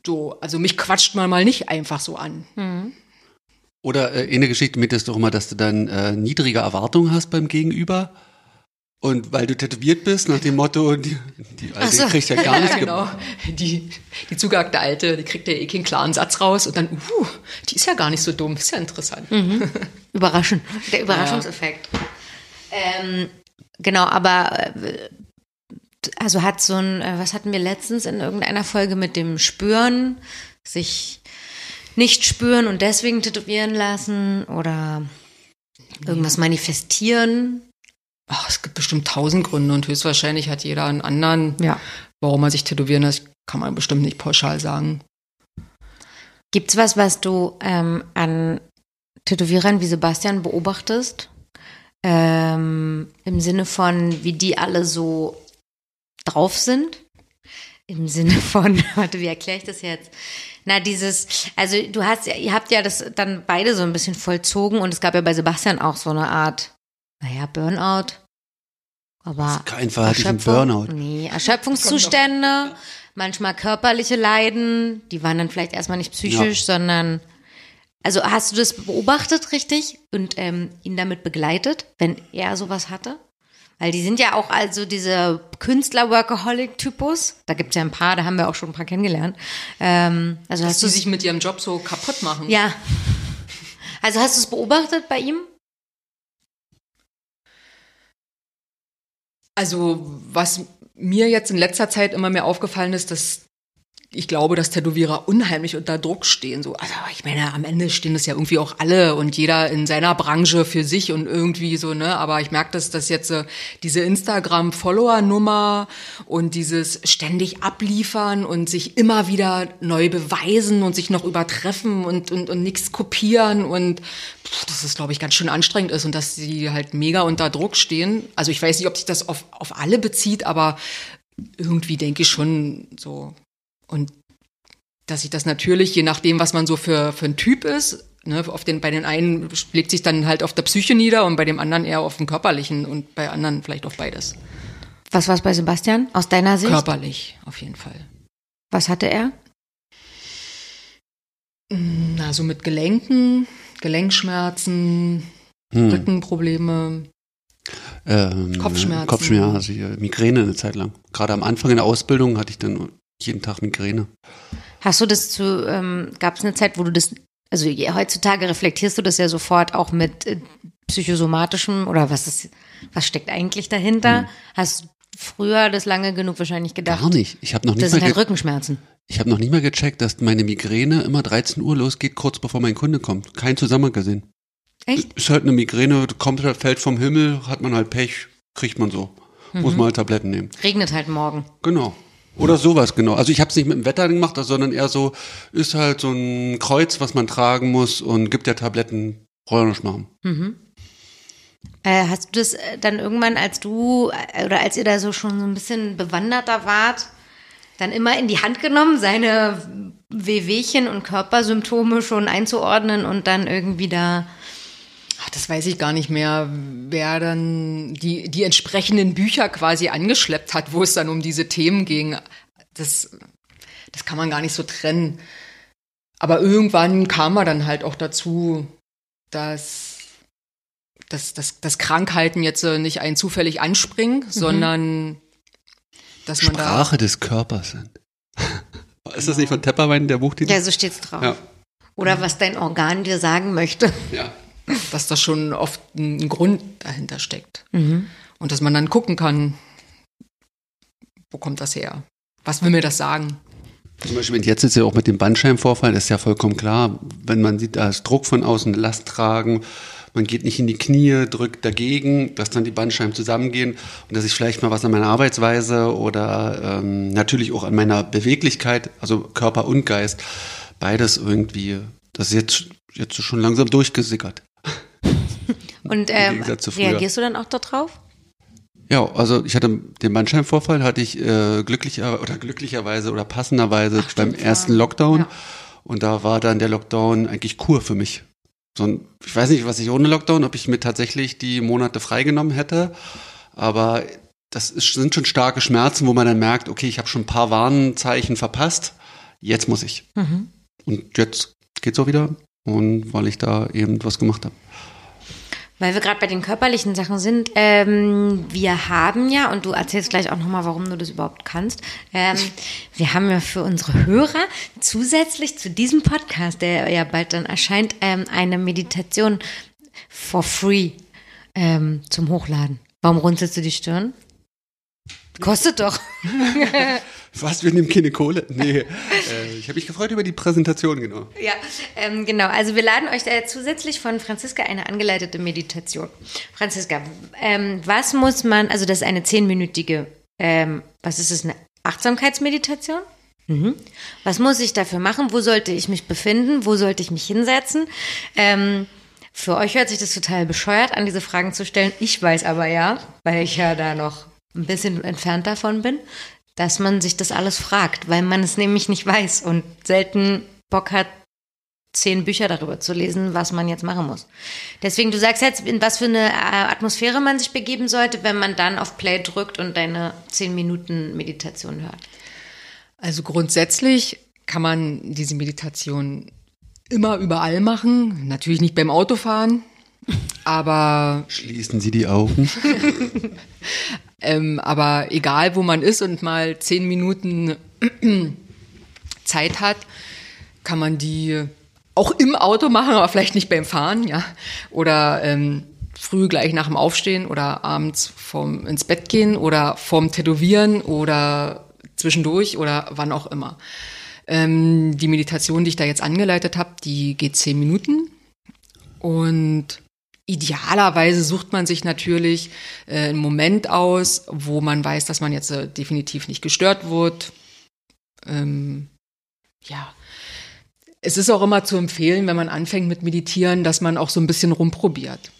so, also mich quatscht man mal nicht einfach so an. Oder äh, eine Geschichte mit ist doch immer, dass du dann äh, niedrige Erwartungen hast beim Gegenüber. Und weil du tätowiert bist, nach dem Motto, die, die Alte so. kriegt ja gar nichts genau. gemacht. Die, die zugehackte Alte, die kriegt ja eh keinen klaren Satz raus und dann, uh, die ist ja gar nicht so dumm, ist ja interessant. Überraschen. Der Überraschungseffekt. Ähm, genau, aber äh, also hat so ein, äh, was hatten wir letztens in irgendeiner Folge mit dem Spüren, sich nicht spüren und deswegen tätowieren lassen oder irgendwas manifestieren. Ach, es gibt bestimmt tausend Gründe und höchstwahrscheinlich hat jeder einen anderen, Ja. warum er sich tätowieren lässt, kann man bestimmt nicht pauschal sagen. Gibt's was, was du ähm, an Tätowierern wie Sebastian beobachtest? Ähm, Im Sinne von, wie die alle so drauf sind? Im Sinne von, warte, wie erkläre ich das jetzt? Na, dieses, also du hast ja, ihr habt ja das dann beide so ein bisschen vollzogen und es gab ja bei Sebastian auch so eine Art, naja, Burnout. Aber Kein Fall hatte ich einen Erschöpfung? Burnout. Nee, Erschöpfungszustände, manchmal körperliche Leiden, die waren dann vielleicht erstmal nicht psychisch, sondern Also hast du das beobachtet richtig und ähm, ihn damit begleitet, wenn er sowas hatte? Weil die sind ja auch also diese Künstler-Workaholic-Typus. Da gibt's ja ein paar, da haben wir auch schon ein paar kennengelernt. Ähm, also Dass hast du sich mit ihrem Job so kaputt machen. Ja. Also hast du es beobachtet bei ihm? Also, was mir jetzt in letzter Zeit immer mehr aufgefallen ist, dass ich glaube, dass Tätowierer unheimlich unter Druck stehen. So, also ich meine, am Ende stehen das ja irgendwie auch alle und jeder in seiner Branche für sich und irgendwie so, ne? Aber ich merke, dass das jetzt äh, diese Instagram-Follower-Nummer und dieses ständig abliefern und sich immer wieder neu beweisen und sich noch übertreffen und, und, und nichts kopieren und pff, dass es, glaube ich, ganz schön anstrengend ist und dass sie halt mega unter Druck stehen. Also ich weiß nicht, ob sich das auf, auf alle bezieht, aber irgendwie denke ich schon so, und dass sich das natürlich, je nachdem, was man so für, für ein Typ ist, ne, auf den, bei den einen legt sich dann halt auf der Psyche nieder und bei dem anderen eher auf dem körperlichen und bei anderen vielleicht auf beides. Was war es bei Sebastian aus deiner Sicht? Körperlich, auf jeden Fall. Was hatte er? Na, so mit Gelenken, Gelenkschmerzen, Hm. Rückenprobleme. Ähm, Kopfschmerzen. Kopfschmerzen, also Migräne eine Zeit lang. Gerade am Anfang in der Ausbildung hatte ich dann jeden Tag Migräne. Hast du das zu, ähm, gab es eine Zeit, wo du das, also je- heutzutage reflektierst du das ja sofort auch mit äh, psychosomatischem oder was ist, was steckt eigentlich dahinter? Hast früher das lange genug wahrscheinlich gedacht? Hm. Gar nicht. Ich habe noch Das nicht sind mal halt Rückenschmerzen. ich habe noch nicht mal gecheckt, dass meine Migräne immer 13 Uhr losgeht, kurz bevor mein Kunde kommt. Kein Zusammenhang gesehen. Echt? Ist halt eine Migräne, kommt halt, fällt vom Himmel, hat man halt Pech, kriegt man so. Muss man halt Tabletten nehmen. Regnet halt morgen. Genau. Oder sowas, genau. Also ich habe es nicht mit dem Wetter gemacht, sondern eher so, ist halt so ein Kreuz, was man tragen muss und gibt ja Tabletten, nicht machen. Äh, hast du das äh, dann irgendwann, als du äh, oder als ihr da so schon so ein bisschen bewanderter wart, dann immer in die Hand genommen, seine Wehwehchen und Körpersymptome schon einzuordnen und dann irgendwie da Ach, das weiß ich gar nicht mehr, wer dann die, die entsprechenden Bücher quasi angeschleppt hat, wo es dann um diese Themen ging. Das, das kann man gar nicht so trennen. Aber irgendwann kam man dann halt auch dazu, dass, dass, dass, dass Krankheiten jetzt äh, nicht einen zufällig anspringen, sondern dass man Sprache des Körpers sind. ist das nicht von Tepperwein der Buchtitel? Ja, so steht's drauf. Ja. Oder was dein Organ dir sagen möchte. ja. Da, dass da schon oft ein Grund dahinter steckt. Und dass man dann gucken kann, wo kommt das her? Was will mir das sagen? Zum Beispiel, wenn jetzt ist ja auch mit dem Bandscheibenvorfall, das ist ja vollkommen klar, wenn man sieht, da ist Druck von außen, Last tragen, man geht nicht in die Knie, drückt dagegen, dass dann die Bandscheiben zusammengehen und dass ich vielleicht mal was an meiner Arbeitsweise oder ähm, natürlich auch an meiner Beweglichkeit, also Körper und Geist, beides irgendwie, das ist jetzt, jetzt schon langsam durchgesickert. Und ähm, reagierst du dann auch darauf? Ja, also ich hatte den Bandscheibenvorfall, hatte ich äh, glücklicher oder glücklicherweise oder passenderweise Ach, beim ersten. Lockdown. Ja. Und da war dann der Lockdown eigentlich Kur für mich. So ein, ich weiß nicht, was ich ohne Lockdown, ob ich mir tatsächlich die Monate freigenommen hätte. Aber das ist, sind schon starke Schmerzen, wo man dann merkt, okay, ich habe schon ein paar Warnzeichen verpasst. Jetzt muss ich. Mhm. Und jetzt geht's auch wieder. Und weil ich da eben was gemacht habe. Weil wir gerade bei den körperlichen Sachen sind, ähm, wir haben ja, und du erzählst gleich auch nochmal, warum du das überhaupt kannst, ähm, wir haben ja für unsere Hörer zusätzlich zu diesem Podcast, der ja bald dann erscheint, ähm, eine Meditation for free ähm, zum Hochladen. Warum runzelst du die Stirn? Kostet doch. Was, wir nehmen keine Kohle? Nee, äh, ich habe mich gefreut über die Präsentation, genau. Ja, ähm, genau. Also wir laden euch da zusätzlich von Franziska eine angeleitete Meditation. Franziska, ähm, was muss man, also das ist eine zehnminütige, ähm, was ist es, eine Achtsamkeitsmeditation? Mhm. Was muss ich dafür machen? Wo sollte ich mich befinden? Wo sollte ich mich hinsetzen? Ähm, für euch hört sich das total bescheuert an, diese Fragen zu stellen. Ich weiß aber ja, weil ich ja da noch ein bisschen entfernt davon bin, dass man sich das alles fragt, weil man es nämlich nicht weiß und selten Bock hat, zehn Bücher darüber zu lesen, was man jetzt machen muss. Deswegen, du sagst jetzt, in was für eine äh, Atmosphäre man sich begeben sollte, wenn man dann auf Play drückt und deine zehn Minuten Meditation hört. Also grundsätzlich kann man diese Meditation immer überall machen. Natürlich nicht beim Autofahren, aber Schließen Sie die Augen. ähm, aber egal, wo man ist und mal zehn Minuten Zeit hat, kann man die auch im Auto machen, aber vielleicht nicht beim Fahren, ja. Oder ähm, früh gleich nach dem Aufstehen oder abends vorm ins Bett gehen oder vorm Tätowieren oder zwischendurch oder wann auch immer. Ähm, die Meditation, die ich da jetzt angeleitet habe, die geht zehn Minuten und Idealerweise sucht man sich natürlich äh, einen Moment aus, wo man weiß, dass man jetzt äh, definitiv nicht gestört wird. Ähm, ja, es ist auch immer zu empfehlen, wenn man anfängt mit Meditieren, dass man auch so ein bisschen rumprobiert.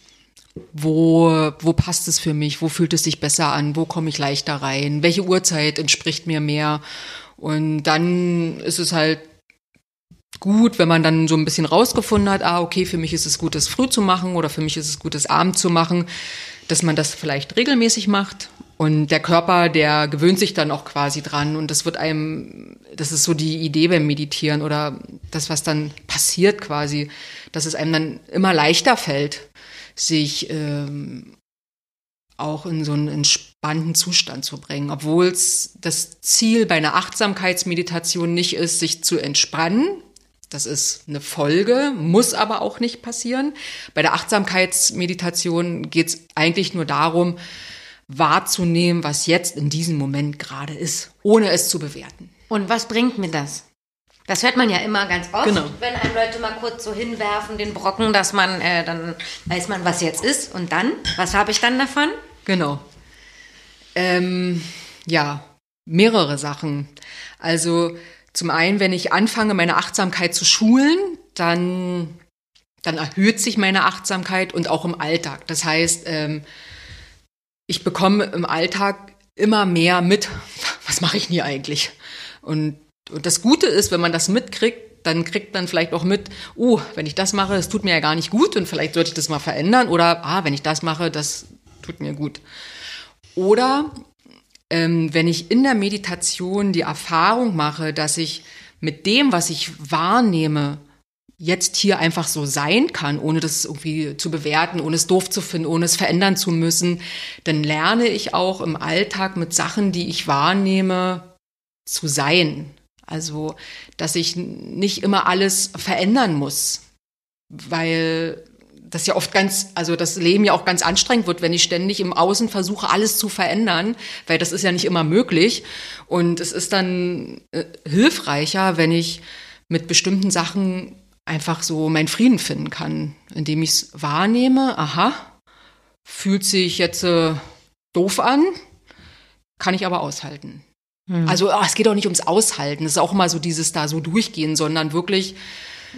Wo, wo passt es für mich? Wo fühlt es sich besser an? Wo komme ich leichter rein? Welche Uhrzeit entspricht mir mehr? Und dann ist es halt gut, wenn man dann so ein bisschen rausgefunden hat, ah, okay, für mich ist es gut, das früh zu machen oder für mich ist es gut, das abend zu machen, dass man das vielleicht regelmäßig macht. Und der Körper, der gewöhnt sich dann auch quasi dran und das wird einem, das ist so die Idee beim Meditieren oder das, was dann passiert quasi, dass es einem dann immer leichter fällt, sich ähm, auch in so einen entspannten Zustand zu bringen, obwohl es das Ziel bei einer Achtsamkeitsmeditation nicht ist, sich zu entspannen, das ist eine Folge, muss aber auch nicht passieren. Bei der Achtsamkeitsmeditation geht es eigentlich nur darum, wahrzunehmen, was jetzt in diesem Moment gerade ist, ohne es zu bewerten. Und was bringt mir das? Das hört man ja immer ganz oft, Genau. wenn einem Leute mal kurz so hinwerfen, den Brocken, dass man, äh, dann weiß man, was jetzt ist. Und dann, was habe ich dann davon? Genau. Ähm, ja, mehrere Sachen. Also zum einen, wenn ich anfange, meine Achtsamkeit zu schulen, dann, dann erhöht sich meine Achtsamkeit und auch im Alltag. Das heißt, ähm, ich bekomme im Alltag immer mehr mit, was mache ich hier eigentlich? Und, und das Gute ist, wenn man das mitkriegt, dann kriegt man vielleicht auch mit, oh, wenn ich das mache, das tut mir ja gar nicht gut und vielleicht sollte ich das mal verändern oder, ah, wenn ich das mache, das tut mir gut. Oder ähm, wenn ich in der Meditation die Erfahrung mache, dass ich mit dem, was ich wahrnehme, jetzt hier einfach so sein kann, ohne das irgendwie zu bewerten, ohne es doof zu finden, ohne es verändern zu müssen, dann lerne ich auch im Alltag mit Sachen, die ich wahrnehme, zu sein. Also, dass ich nicht immer alles verändern muss, weil das ja oft ganz, also das Leben ja auch ganz anstrengend wird, wenn ich ständig im Außen versuche, alles zu verändern, weil das ist ja nicht immer möglich. Und es ist dann äh, hilfreicher, wenn ich mit bestimmten Sachen einfach so meinen Frieden finden kann, indem ich es wahrnehme, aha, fühlt sich jetzt äh, doof an, kann ich aber aushalten. Also ah, es geht auch nicht ums Aushalten, es ist auch immer so dieses da so durchgehen, sondern wirklich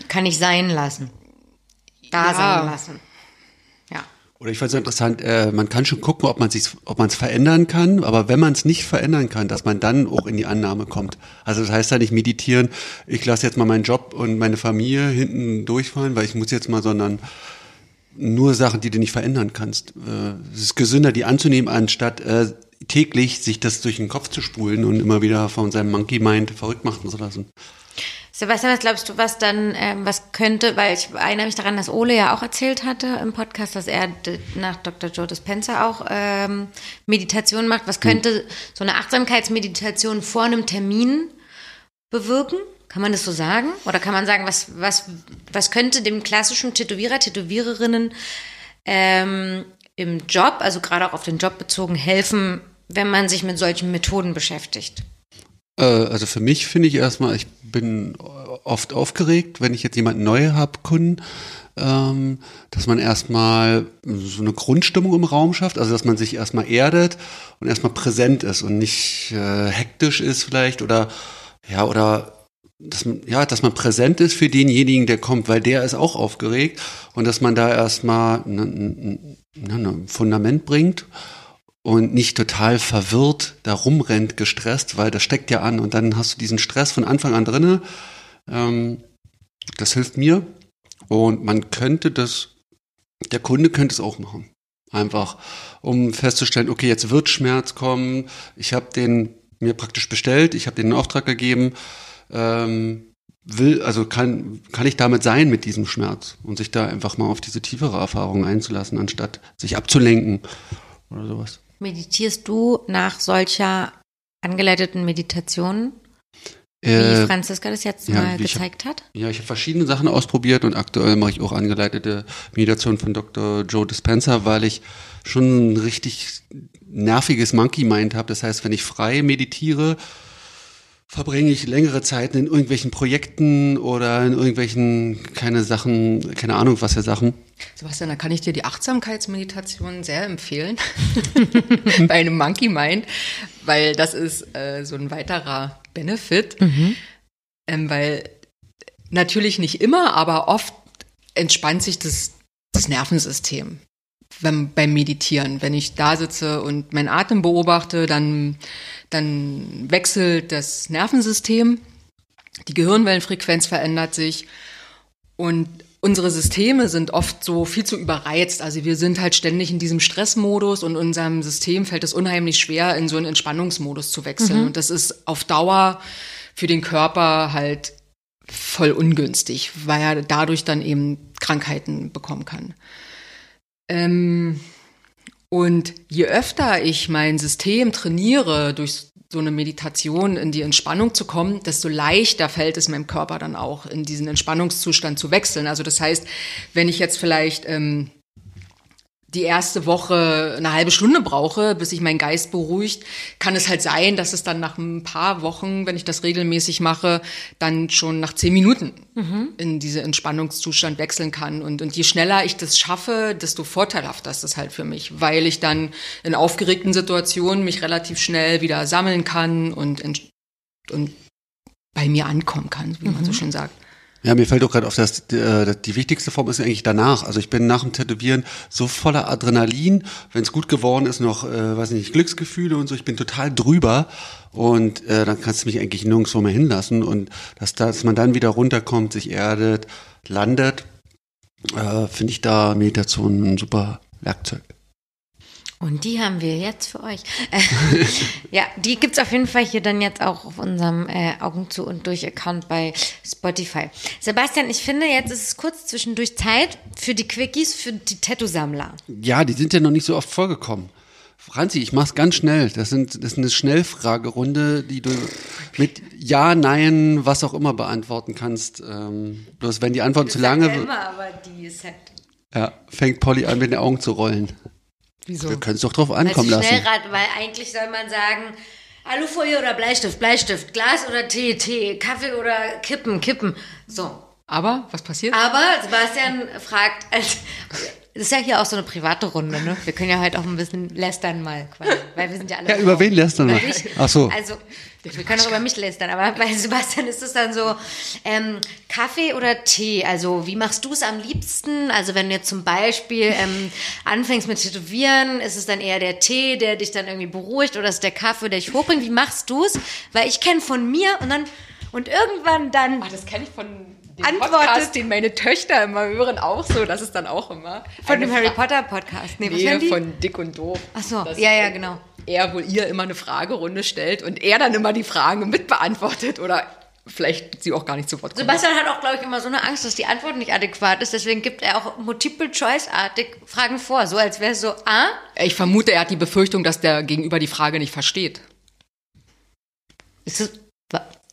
Kann ich sein lassen. Da Ja. sein lassen. Ja. Oder ich fand es interessant, äh, man kann schon gucken, ob man sich, ob man es verändern kann, aber wenn man es nicht verändern kann, dass man dann auch in die Annahme kommt. Also das heißt ja nicht meditieren, ich lasse jetzt mal meinen Job und meine Familie hinten durchfallen, weil ich muss jetzt mal, sondern nur Sachen, die du nicht verändern kannst. Äh, es ist gesünder, die anzunehmen, anstatt äh, täglich sich das durch den Kopf zu spulen und immer wieder von seinem Monkey Mind verrückt machen zu lassen. Sebastian, was glaubst du, was dann, ähm, was könnte, weil ich erinnere mich daran, dass Ole ja auch erzählt hatte im Podcast, dass er nach Dr. Joe Dispenza auch ähm, Meditation macht. Was könnte so eine Achtsamkeitsmeditation vor einem Termin bewirken? Kann man das so sagen? Oder kann man sagen, was, was, was könnte dem klassischen Tätowierer, Tätowiererinnen ähm, im Job, also gerade auch auf den Job bezogen, helfen, wenn man sich mit solchen Methoden beschäftigt? Äh, also für mich finde ich erstmal, ich bin oft aufgeregt, wenn ich jetzt jemanden neu habe, Kunden, ähm, dass man erstmal so eine Grundstimmung im Raum schafft, also dass man sich erstmal erdet und erstmal präsent ist und nicht äh, hektisch ist vielleicht oder ja oder dass ja, dass man präsent ist für denjenigen, der kommt, weil der ist auch aufgeregt und dass man da erstmal ein Fundament bringt und nicht total verwirrt da rumrennt, gestresst, weil das steckt ja an und dann hast du diesen Stress von Anfang an drinne. Ähm, das hilft mir und man könnte das, der Kunde könnte es auch machen. Einfach, um festzustellen, okay, jetzt wird Schmerz kommen, ich habe den mir praktisch bestellt, ich habe den in Auftrag gegeben, ähm, will, also kann, kann ich damit sein mit diesem Schmerz und sich da einfach mal auf diese tiefere Erfahrung einzulassen, anstatt sich abzulenken oder sowas. Meditierst du nach solcher angeleiteten Meditation, wie Äh, Franziska das jetzt ja, mal ich hab- gezeigt hat? Ja, ich habe verschiedene Sachen ausprobiert und aktuell mache ich auch angeleitete Meditation von Dr. Joe Dispenza, weil ich schon ein richtig nerviges Monkey Mind habe. Das heißt, wenn ich frei meditiere, verbringe ich längere Zeiten in irgendwelchen Projekten oder in irgendwelchen, keine Sachen, keine Ahnung was für Sachen. Sebastian, da kann ich dir die Achtsamkeitsmeditation sehr empfehlen. Bei einem Monkey Mind, weil das ist äh, so ein weiterer Benefit. Ähm, weil natürlich nicht immer, aber oft entspannt sich das, das Nervensystem wenn, beim Meditieren. Wenn ich da sitze und meinen Atem beobachte, dann, dann wechselt das Nervensystem, die Gehirnwellenfrequenz verändert sich und unsere Systeme sind oft so viel zu überreizt. Also wir sind halt ständig in diesem Stressmodus und unserem System fällt es unheimlich schwer, in so einen Entspannungsmodus zu wechseln. Und das ist auf Dauer für den Körper halt voll ungünstig, weil er dadurch dann eben Krankheiten bekommen kann. Ähm, und je öfter ich mein System trainiere, durch so eine Meditation in die Entspannung zu kommen, desto leichter fällt es meinem Körper dann auch, in diesen Entspannungszustand zu wechseln. Also das heißt, wenn ich jetzt vielleicht ähm, die erste Woche eine halbe Stunde brauche, bis sich mein Geist beruhigt, kann es halt sein, dass es dann nach ein paar Wochen, wenn ich das regelmäßig mache, dann schon nach zehn Minuten in diese Entspannungszustand wechseln kann. Und, und je schneller ich das schaffe, desto vorteilhafter ist das halt für mich, weil ich dann in aufgeregten Situationen mich relativ schnell wieder sammeln kann und, und bei mir ankommen kann, wie man so schön sagt. Ja, mir fällt auch gerade auf, dass äh, die wichtigste Form ist eigentlich danach. Also ich bin nach dem Tätowieren so voller Adrenalin, wenn es gut geworden ist, noch, äh, weiß nicht, Glücksgefühle und so. Ich bin total drüber und äh, dann kannst du mich eigentlich nirgendwo mehr hinlassen und dass, dass man dann wieder runterkommt, sich erdet, landet, äh, finde ich da Meditation ein super Werkzeug. Und die haben wir jetzt für euch. ja, die gibt's auf jeden Fall hier dann jetzt auch auf unserem äh, Augen zu und durch Account bei Spotify. Sebastian, ich finde, jetzt ist es kurz zwischendurch Zeit für die Quickies, für die Tattoo-Sammler. Ja, die sind ja noch nicht so oft vorgekommen. Franzi, ich mach's ganz schnell. Das, sind, das ist eine Schnellfragerunde, die du mit Ja, Nein, was auch immer beantworten kannst. Ähm, bloß wenn die Antwort zu lange wird, immer, aber die ist halt. ja, fängt Polly an, mit den Augen zu rollen. Wieso? Wir können es doch drauf ankommen lassen. Schnellrad, weil eigentlich soll man sagen, Alufolie oder Bleistift, Bleistift, Glas oder Tee, Tee, Kaffee oder Kippen, Kippen. So. Aber was passiert? Aber Sebastian fragt, also, das ist ja hier auch so eine private Runde, ne? Wir können ja halt auch ein bisschen lästern mal quasi, weil wir sind ja alle. Ja, über wen lästern wir? Ach so. Also, wir können auch über mich lästern, aber bei Sebastian ist es dann so, ähm, Kaffee oder Tee? Also, wie machst du es am liebsten? Also, wenn du jetzt zum Beispiel ähm, anfängst mit Tätowieren, ist es dann eher der Tee, der dich dann irgendwie beruhigt oder ist es der Kaffee, der dich hochbringt? Wie machst du es? Weil ich kenne von mir und dann, und irgendwann dann Ah, das kenne ich von dem Antwortet- Podcast, den meine Töchter immer hören, auch so. Das ist dann auch immer. von dem Harry Potter Podcast. Nee, Nee, von Dick und Doof. Ach so, Dass, ja, ja, äh, genau. Er wohl ihr immer eine Fragerunde stellt und er dann immer die Fragen mitbeantwortet oder vielleicht sie auch gar nicht zu Wort kommt. Sebastian hat auch, glaube ich, immer so eine Angst, dass die Antwort nicht adäquat ist. Deswegen gibt er auch Multiple-Choice-artig Fragen vor. So als wäre es so, ah, Ich vermute, er hat die Befürchtung, dass der Gegenüber die Frage nicht versteht. ist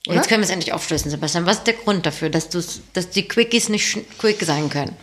Oder? jetzt können wir es endlich aufschlüsseln, Sebastian. Was ist der Grund dafür, dass, dass die Quickies nicht quick sein können?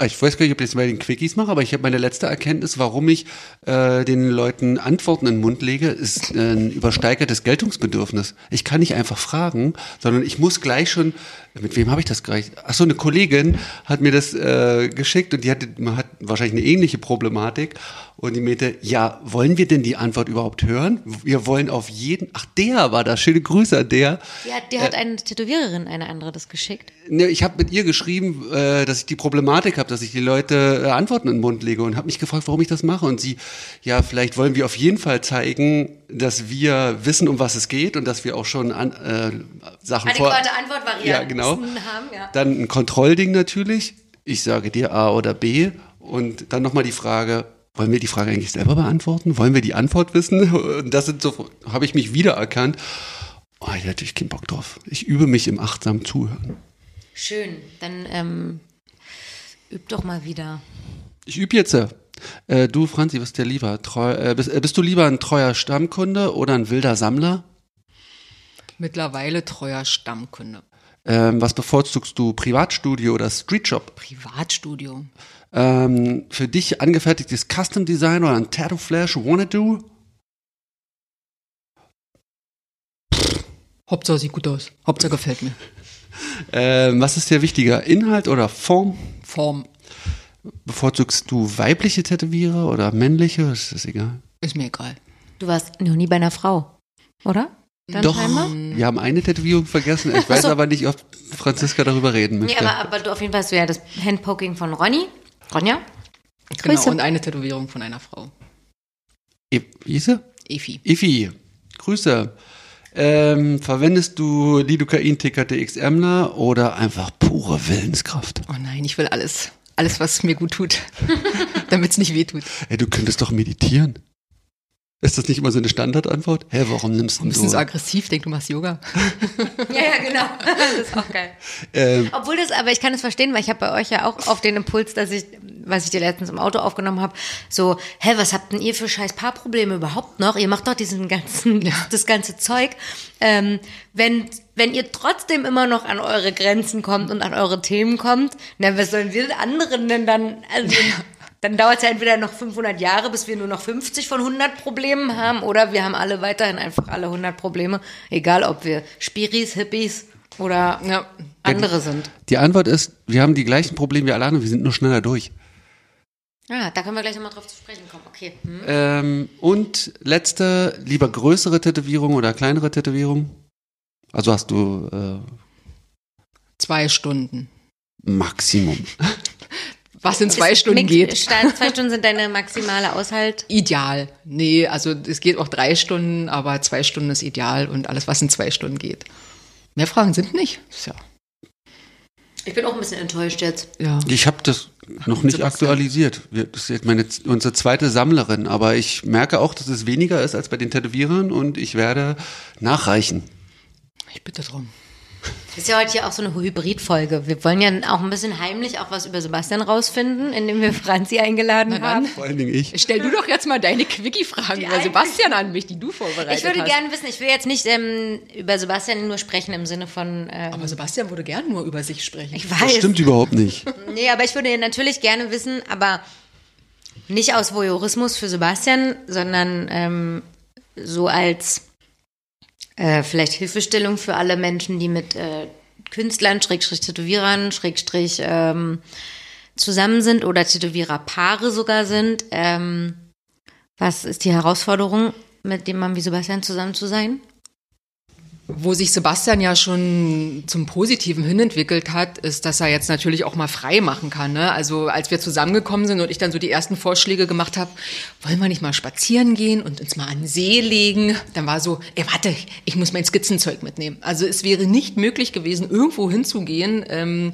Ah, Ich weiß gar nicht, ob ich das bei den Quickies mache, aber ich habe meine letzte Erkenntnis, warum ich äh, den Leuten Antworten in den Mund lege, ist ein übersteigertes Geltungsbedürfnis. Ich kann nicht einfach fragen, sondern ich muss gleich schon, mit wem habe ich das gleich? Ach so, eine Kollegin hat mir das äh, geschickt und die hatte, man hat wahrscheinlich eine ähnliche Problematik und die meinte, ja, wollen wir denn die Antwort überhaupt hören? Wir wollen auf jeden, ach der war das, schöne Grüße an der. Die hat, die hat eine Tätowiererin, eine andere, das geschickt. Ne, ich habe mit ihr geschrieben, äh, dass ich die Problematik habe, dass ich die Leute äh, Antworten in den Mund lege und habe mich gefragt, warum ich das mache. Und sie, ja, vielleicht wollen wir auf jeden Fall zeigen, dass wir wissen, um was es geht und dass wir auch schon an, äh, Sachen vor... Adäquate Antwortvarianten Ja, genau. haben, ja. Dann ein Kontrollding natürlich. Ich sage dir A oder B. Und dann nochmal die Frage, wollen wir die Frage eigentlich selber beantworten? Wollen wir die Antwort wissen? Und das sind so, habe ich mich wiedererkannt. Oh, ich hätte natürlich keinen Bock drauf. Ich übe mich im achtsamen Zuhören. Schön. Dann ähm, üb doch mal wieder. Ich übe jetzt. Äh, du, Franzi, was ist dir lieber? Treu, äh, bist, äh, bist du lieber ein treuer Stammkunde oder ein wilder Sammler? Mittlerweile treuer Stammkunde. Ähm, was bevorzugst du, Privatstudio oder Streetshop? Privatstudio. Ähm, für dich angefertigtes Custom Design oder ein Tattoo Flash Wanna Do? Hauptsache sieht gut aus. Hauptsache gefällt mir. Ähm, was ist dir wichtiger, Inhalt oder Form? Form Bevorzugst du weibliche Tätowierer oder männliche? Ist das egal? ist mir egal. Du warst noch nie bei einer Frau, oder? Dann Doch, scheinbar? wir haben eine Tätowierung vergessen. Ich weiß aber nicht, ob Franziska darüber reden Nee, möchte. aber, aber du auf jeden Fall hast du ja das Handpoking von Ronny. Ronja? Genau, Grüße. und eine Tätowierung von einer Frau. E wie hieß sie? Efi. Ifi, Grüße. Ähm, verwendest du Lidocain TKTXMler oder einfach pure Willenskraft? Oh nein, ich will alles. Alles, was mir gut tut. Damit es nicht weh tut. Ey, du könntest doch meditieren. Ist das nicht immer so eine Standardantwort? Hä, warum nimmst Ein du bisschen so so? aggressiv, denk du machst Yoga. Ja, ja, genau. Das ist auch geil. Ähm, Obwohl das, aber ich kann es verstehen, weil ich habe bei euch ja auch auf den Impuls, dass ich, was ich dir letztens im Auto aufgenommen habe, so, hä, was habt denn ihr für scheiß Paarprobleme überhaupt noch? Ihr macht doch diesen ganzen, das ganze Zeug. Ähm, wenn, wenn ihr trotzdem immer noch an eure Grenzen kommt und an eure Themen kommt, na, was sollen wir anderen denn dann, also, dann dauert es ja entweder noch 500 Jahre, bis wir nur noch 50 von 100 Problemen haben, oder wir haben alle weiterhin einfach alle 100 Probleme, egal ob wir Spiris, Hippies oder Ja. andere sind. die Antwort ist, wir haben die gleichen Probleme wie alle anderen, wir sind nur schneller durch. Ah, da können wir gleich nochmal drauf zu sprechen kommen. Okay. Hm. Ähm, und letzte, lieber größere Tätowierung oder kleinere Tätowierung? Also hast du äh, Zwei Stunden. Maximum. Was in zwei Ist Stunden geht. Zwei Stunden sind deine maximale Aushalt. Ideal. Nee, also es geht auch drei Stunden, aber zwei Stunden ist ideal und alles, was in zwei Stunden geht. Mehr Fragen sind nicht. Ja. Ich bin auch ein bisschen enttäuscht jetzt. ja. Ich habe das noch nicht Sebastian. aktualisiert. Wir- Das ist jetzt meine, unsere zweite Sammlerin, aber ich merke auch, dass es weniger ist als bei den Tätowierern und ich werde nachreichen. Ich bitte drum. Das ist ja heute hier auch so eine Hybridfolge. Wir wollen ja auch ein bisschen heimlich auch was über Sebastian rausfinden, indem wir Franzi eingeladen Na haben. Vor allen Dingen ich. Stell du doch jetzt mal deine Quickie-Fragen über Sebastian an mich, die du vorbereitet Ich würde hast. gerne wissen, ich will jetzt nicht ähm, über Sebastian nur sprechen im Sinne von. Ähm, Aber Sebastian würde gern nur über sich sprechen. ich Das weiß. stimmt überhaupt nicht. Nee, aber ich würde natürlich gerne wissen, aber nicht aus Voyeurismus für Sebastian, sondern ähm, so als äh, vielleicht Hilfestellung für alle Menschen, die mit äh, Künstlern, Schrägstrich Tätowierern, Schrägstrich ähm, zusammen sind oder Tätowiererpaare sogar sind. Ähm, was ist die Herausforderung, mit dem Mann wie Sebastian zusammen zu sein? Wo sich Sebastian ja schon zum Positiven hinentwickelt hat, ist, dass er jetzt natürlich auch mal frei machen kann. Ne? Also als wir zusammengekommen sind und ich dann so die ersten Vorschläge gemacht habe, wollen wir nicht mal spazieren gehen und uns mal an den See legen? Dann war so, ey, warte, ich muss mein Skizzenzeug mitnehmen. Also es wäre nicht möglich gewesen, irgendwo hinzugehen. Ähm,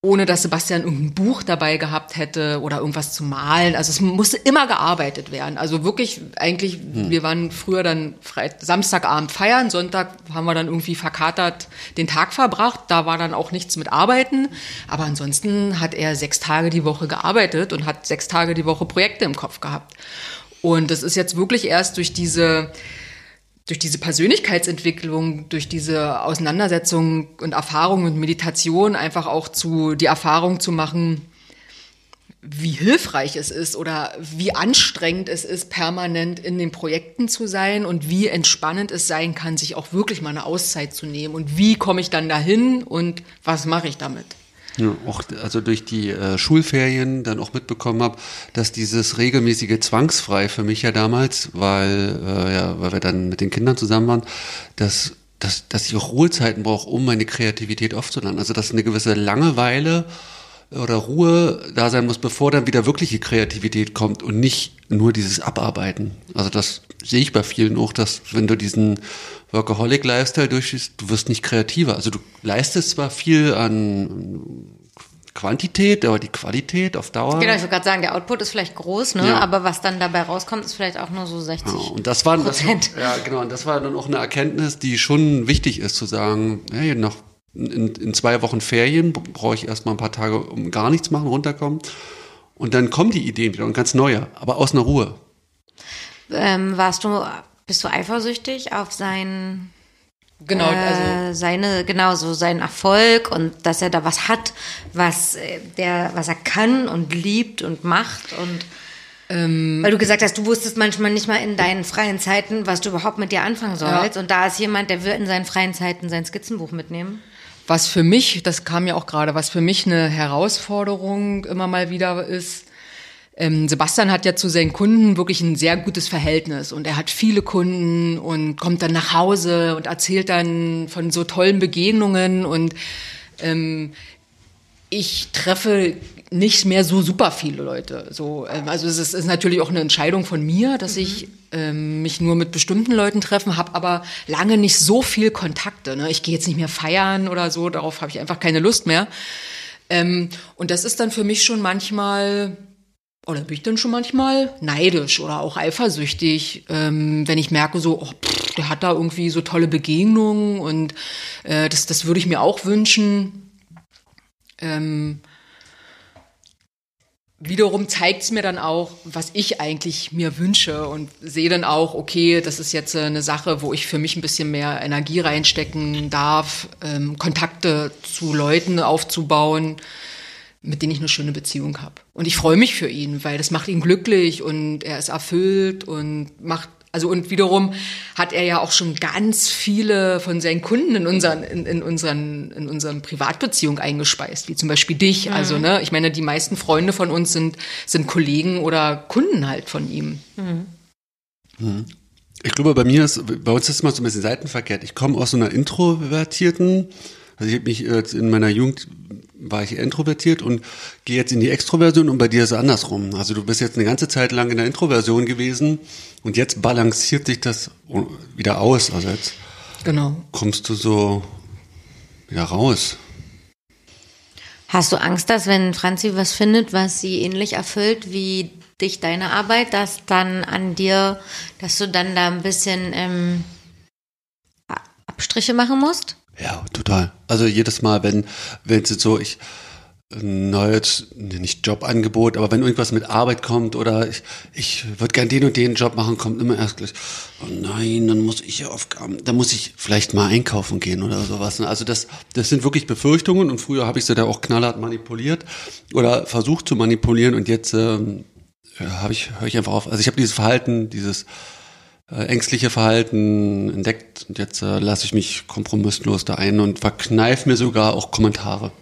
ohne dass Sebastian irgendein Buch dabei gehabt hätte oder irgendwas zu malen. Also es musste immer gearbeitet werden. Also wirklich, eigentlich, wir waren früher dann Freit Samstagabend feiern, Sonntag haben wir dann irgendwie verkatert den Tag verbracht. Da war dann auch nichts mit Arbeiten. Aber ansonsten hat er sechs Tage die Woche gearbeitet und hat sechs Tage die Woche Projekte im Kopf gehabt. Und das ist jetzt wirklich erst durch diese durch diese Persönlichkeitsentwicklung, durch diese Auseinandersetzung und Erfahrung und Meditation einfach auch zu die Erfahrung zu machen, wie hilfreich es ist oder wie anstrengend es ist, permanent in den Projekten zu sein und wie entspannend es sein kann, sich auch wirklich mal eine Auszeit zu nehmen und wie komme ich dann dahin und was mache ich damit? Ja, auch also durch die äh, Schulferien dann auch mitbekommen habe, dass dieses regelmäßige zwangsfrei für mich ja damals, weil äh, ja, weil wir dann mit den Kindern zusammen waren, dass dass, dass ich auch Ruhezeiten brauche, um meine Kreativität aufzuladen. Also dass eine gewisse Langeweile oder Ruhe da sein muss, bevor dann wieder wirkliche Kreativität kommt und nicht nur dieses Abarbeiten. Also das sehe ich bei vielen auch, dass wenn du diesen Workaholic-Lifestyle durchschießt, du wirst nicht kreativer. Also du leistest zwar viel an Quantität, aber die Qualität auf Dauer. Genau, ich wollte gerade sagen, der Output ist vielleicht groß, ne? Ja. aber was dann dabei rauskommt, ist vielleicht auch nur so 60. Genau, und das war, das, ja, genau, und das war dann auch eine Erkenntnis, die schon wichtig ist, zu sagen, hey, nach, in, in zwei Wochen Ferien brauche ich erstmal ein paar Tage, um gar nichts machen, runterkommen. Und dann kommen die Ideen wieder und ganz neue, aber aus einer Ruhe. Ähm, warst du, bist du eifersüchtig auf seinen, Genau, also äh, seine, genau, so seinen Erfolg und dass er da was hat, was äh, der, was er kann und liebt und macht und Ähm. weil du gesagt hast, du wusstest manchmal nicht mal in deinen freien Zeiten, was du überhaupt mit dir anfangen sollst. Und da ist jemand, der will in seinen freien Zeiten sein Skizzenbuch mitnehmen. Was für mich, das kam ja auch gerade, was für mich eine Herausforderung immer mal wieder ist, ähm, Sebastian hat ja zu seinen Kunden wirklich ein sehr gutes Verhältnis und er hat viele Kunden und kommt dann nach Hause und erzählt dann von so tollen Begegnungen und ähm, ich treffe nicht mehr so super viele Leute. So, ähm, also es ist, ist natürlich auch eine Entscheidung von mir, dass ich ähm, mich nur mit bestimmten Leuten treffen, habe aber lange nicht so viel Kontakte. Ne? Ich gehe jetzt nicht mehr feiern oder so, darauf habe ich einfach keine Lust mehr. Ähm, und das ist dann für mich schon manchmal, oder bin ich dann schon manchmal neidisch oder auch eifersüchtig, ähm, wenn ich merke so, oh, pff, der hat da irgendwie so tolle Begegnungen und äh, das, das würde ich mir auch wünschen. Ähm, wiederum zeigt es mir dann auch, was ich eigentlich mir wünsche und sehe dann auch, okay, das ist jetzt äh, eine Sache, wo ich für mich ein bisschen mehr Energie reinstecken darf, ähm, Kontakte zu Leuten aufzubauen, mit denen ich eine schöne Beziehung habe. Und ich freue mich für ihn, weil das macht ihn glücklich und er ist erfüllt und macht also und wiederum hat er ja auch schon ganz viele von seinen Kunden in unseren in, in unseren in unseren Privatbeziehung eingespeist, wie zum Beispiel dich. Also ne, ich meine, die meisten Freunde von uns sind sind Kollegen oder Kunden halt von ihm. Ich glaube, bei mir ist, bei uns ist es immer so ein bisschen seitenverkehrt. Ich komme aus so einer introvertierten, also ich habe mich äh, in meiner Jugend war ich introvertiert und gehe jetzt in die Extroversion und bei dir ist es andersrum. Also du bist jetzt eine ganze Zeit lang in der Introversion gewesen und jetzt balanciert sich das wieder aus. Also jetzt Genau. kommst du so wieder raus. Hast du Angst, dass wenn Franzi was findet, was sie ähnlich erfüllt wie dich deine Arbeit, dass dann an dir, dass du dann da ein bisschen ähm, Abstriche machen musst? Ja, total. Also jedes Mal, wenn, es jetzt so, ich, neues, nicht Jobangebot, aber wenn irgendwas mit Arbeit kommt oder ich, ich würde gern den und den Job machen, kommt immer erst gleich, oh nein, dann muss ich ja Aufgaben, dann muss ich vielleicht mal einkaufen gehen oder sowas. Also das, das sind wirklich Befürchtungen und früher habe ich sie da auch knallhart manipuliert oder versucht zu manipulieren und jetzt ähm, ja, habe ich, höre ich einfach auf. Also ich habe dieses Verhalten, dieses äh, ängstliche Verhalten entdeckt und jetzt äh, lasse ich mich kompromisslos da ein und verkneif mir sogar auch Kommentare.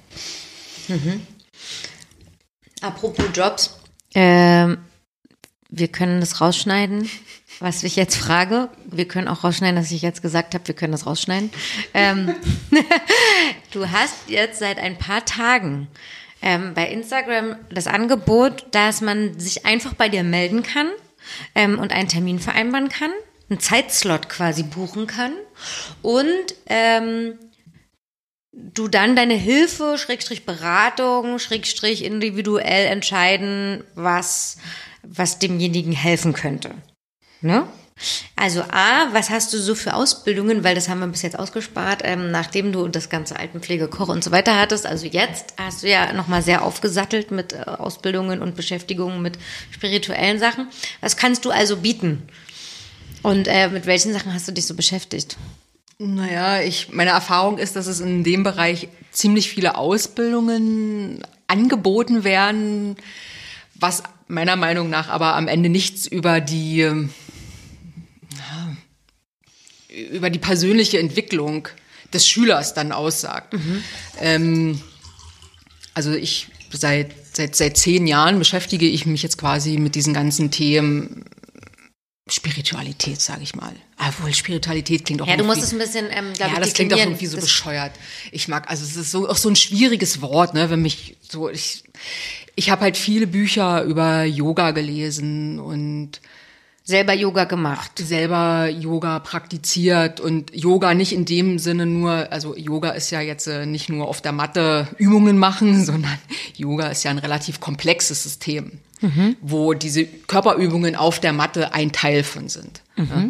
Apropos Jobs. Ähm, wir können das rausschneiden, was ich jetzt frage. Wir können auch rausschneiden, dass ich jetzt gesagt habe, wir können das rausschneiden. Ähm, du hast jetzt seit ein paar Tagen ähm, bei Instagram das Angebot, dass man sich einfach bei dir melden kann ähm, und einen Termin vereinbaren kann, einen Zeitslot quasi buchen kann und ähm, du dann deine Hilfe, Schrägstrich Beratung, Schrägstrich individuell entscheiden, was, was demjenigen helfen könnte. Ne? Also A, was hast du so für Ausbildungen, weil das haben wir bis jetzt ausgespart, ähm, nachdem du das ganze Altenpflege, Koch und so weiter hattest. Also jetzt hast du ja nochmal sehr aufgesattelt mit äh, Ausbildungen und Beschäftigungen mit spirituellen Sachen. Was kannst du also bieten? Und äh, mit welchen Sachen hast du dich so beschäftigt? Naja, ich, meine Erfahrung ist, dass es in dem Bereich ziemlich viele Ausbildungen angeboten werden, was meiner Meinung nach aber am Ende nichts über die, ähm, über die persönliche Entwicklung des Schülers dann aussagt. Ähm, also ich seit, seit, seit zehn Jahren beschäftige ich mich jetzt quasi mit diesen ganzen Themen Spiritualität, sage ich mal. Obwohl Spiritualität klingt auch Ja, du musst es ein bisschen, ähm, glaube ja, das klingt auch irgendwie so bescheuert. Ich mag, also es ist so auch so ein schwieriges Wort, ne, wenn mich so ich ich habe halt viele Bücher über Yoga gelesen und selber Yoga gemacht. selber Yoga praktiziert und Yoga nicht in dem Sinne nur, also Yoga ist ja jetzt äh, nicht nur auf der Matte Übungen machen, sondern Yoga ist ja ein relativ komplexes System, wo diese Körperübungen auf der Matte ein Teil von sind. Ja.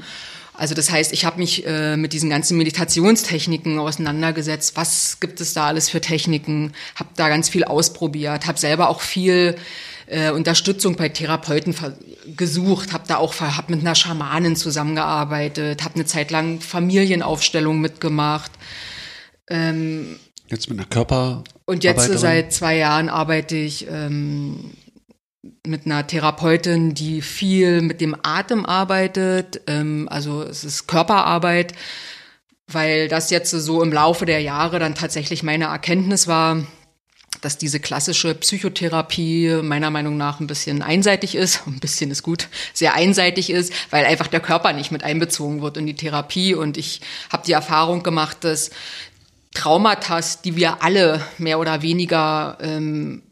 Also das heißt, ich habe mich äh, mit diesen ganzen Meditationstechniken auseinandergesetzt. Was gibt es da alles für Techniken? Habe da ganz viel ausprobiert, habe selber auch viel äh, Unterstützung bei Therapeuten gesucht, habe da auch hab mit einer Schamanin zusammengearbeitet, habe eine Zeit lang Familienaufstellung mitgemacht. Jetzt mit einer Körper. Und jetzt seit zwei Jahren arbeite ich ähm, mit einer Therapeutin, die viel mit dem Atem arbeitet. Ähm, also es ist Körperarbeit, weil das jetzt so im Laufe der Jahre dann tatsächlich meine Erkenntnis war, dass diese klassische Psychotherapie meiner Meinung nach ein bisschen einseitig ist. Ein bisschen ist gut, sehr einseitig ist, weil einfach der Körper nicht mit einbezogen wird in die Therapie. Und ich habe die Erfahrung gemacht, dass Traumata, die wir alle mehr oder weniger ähm,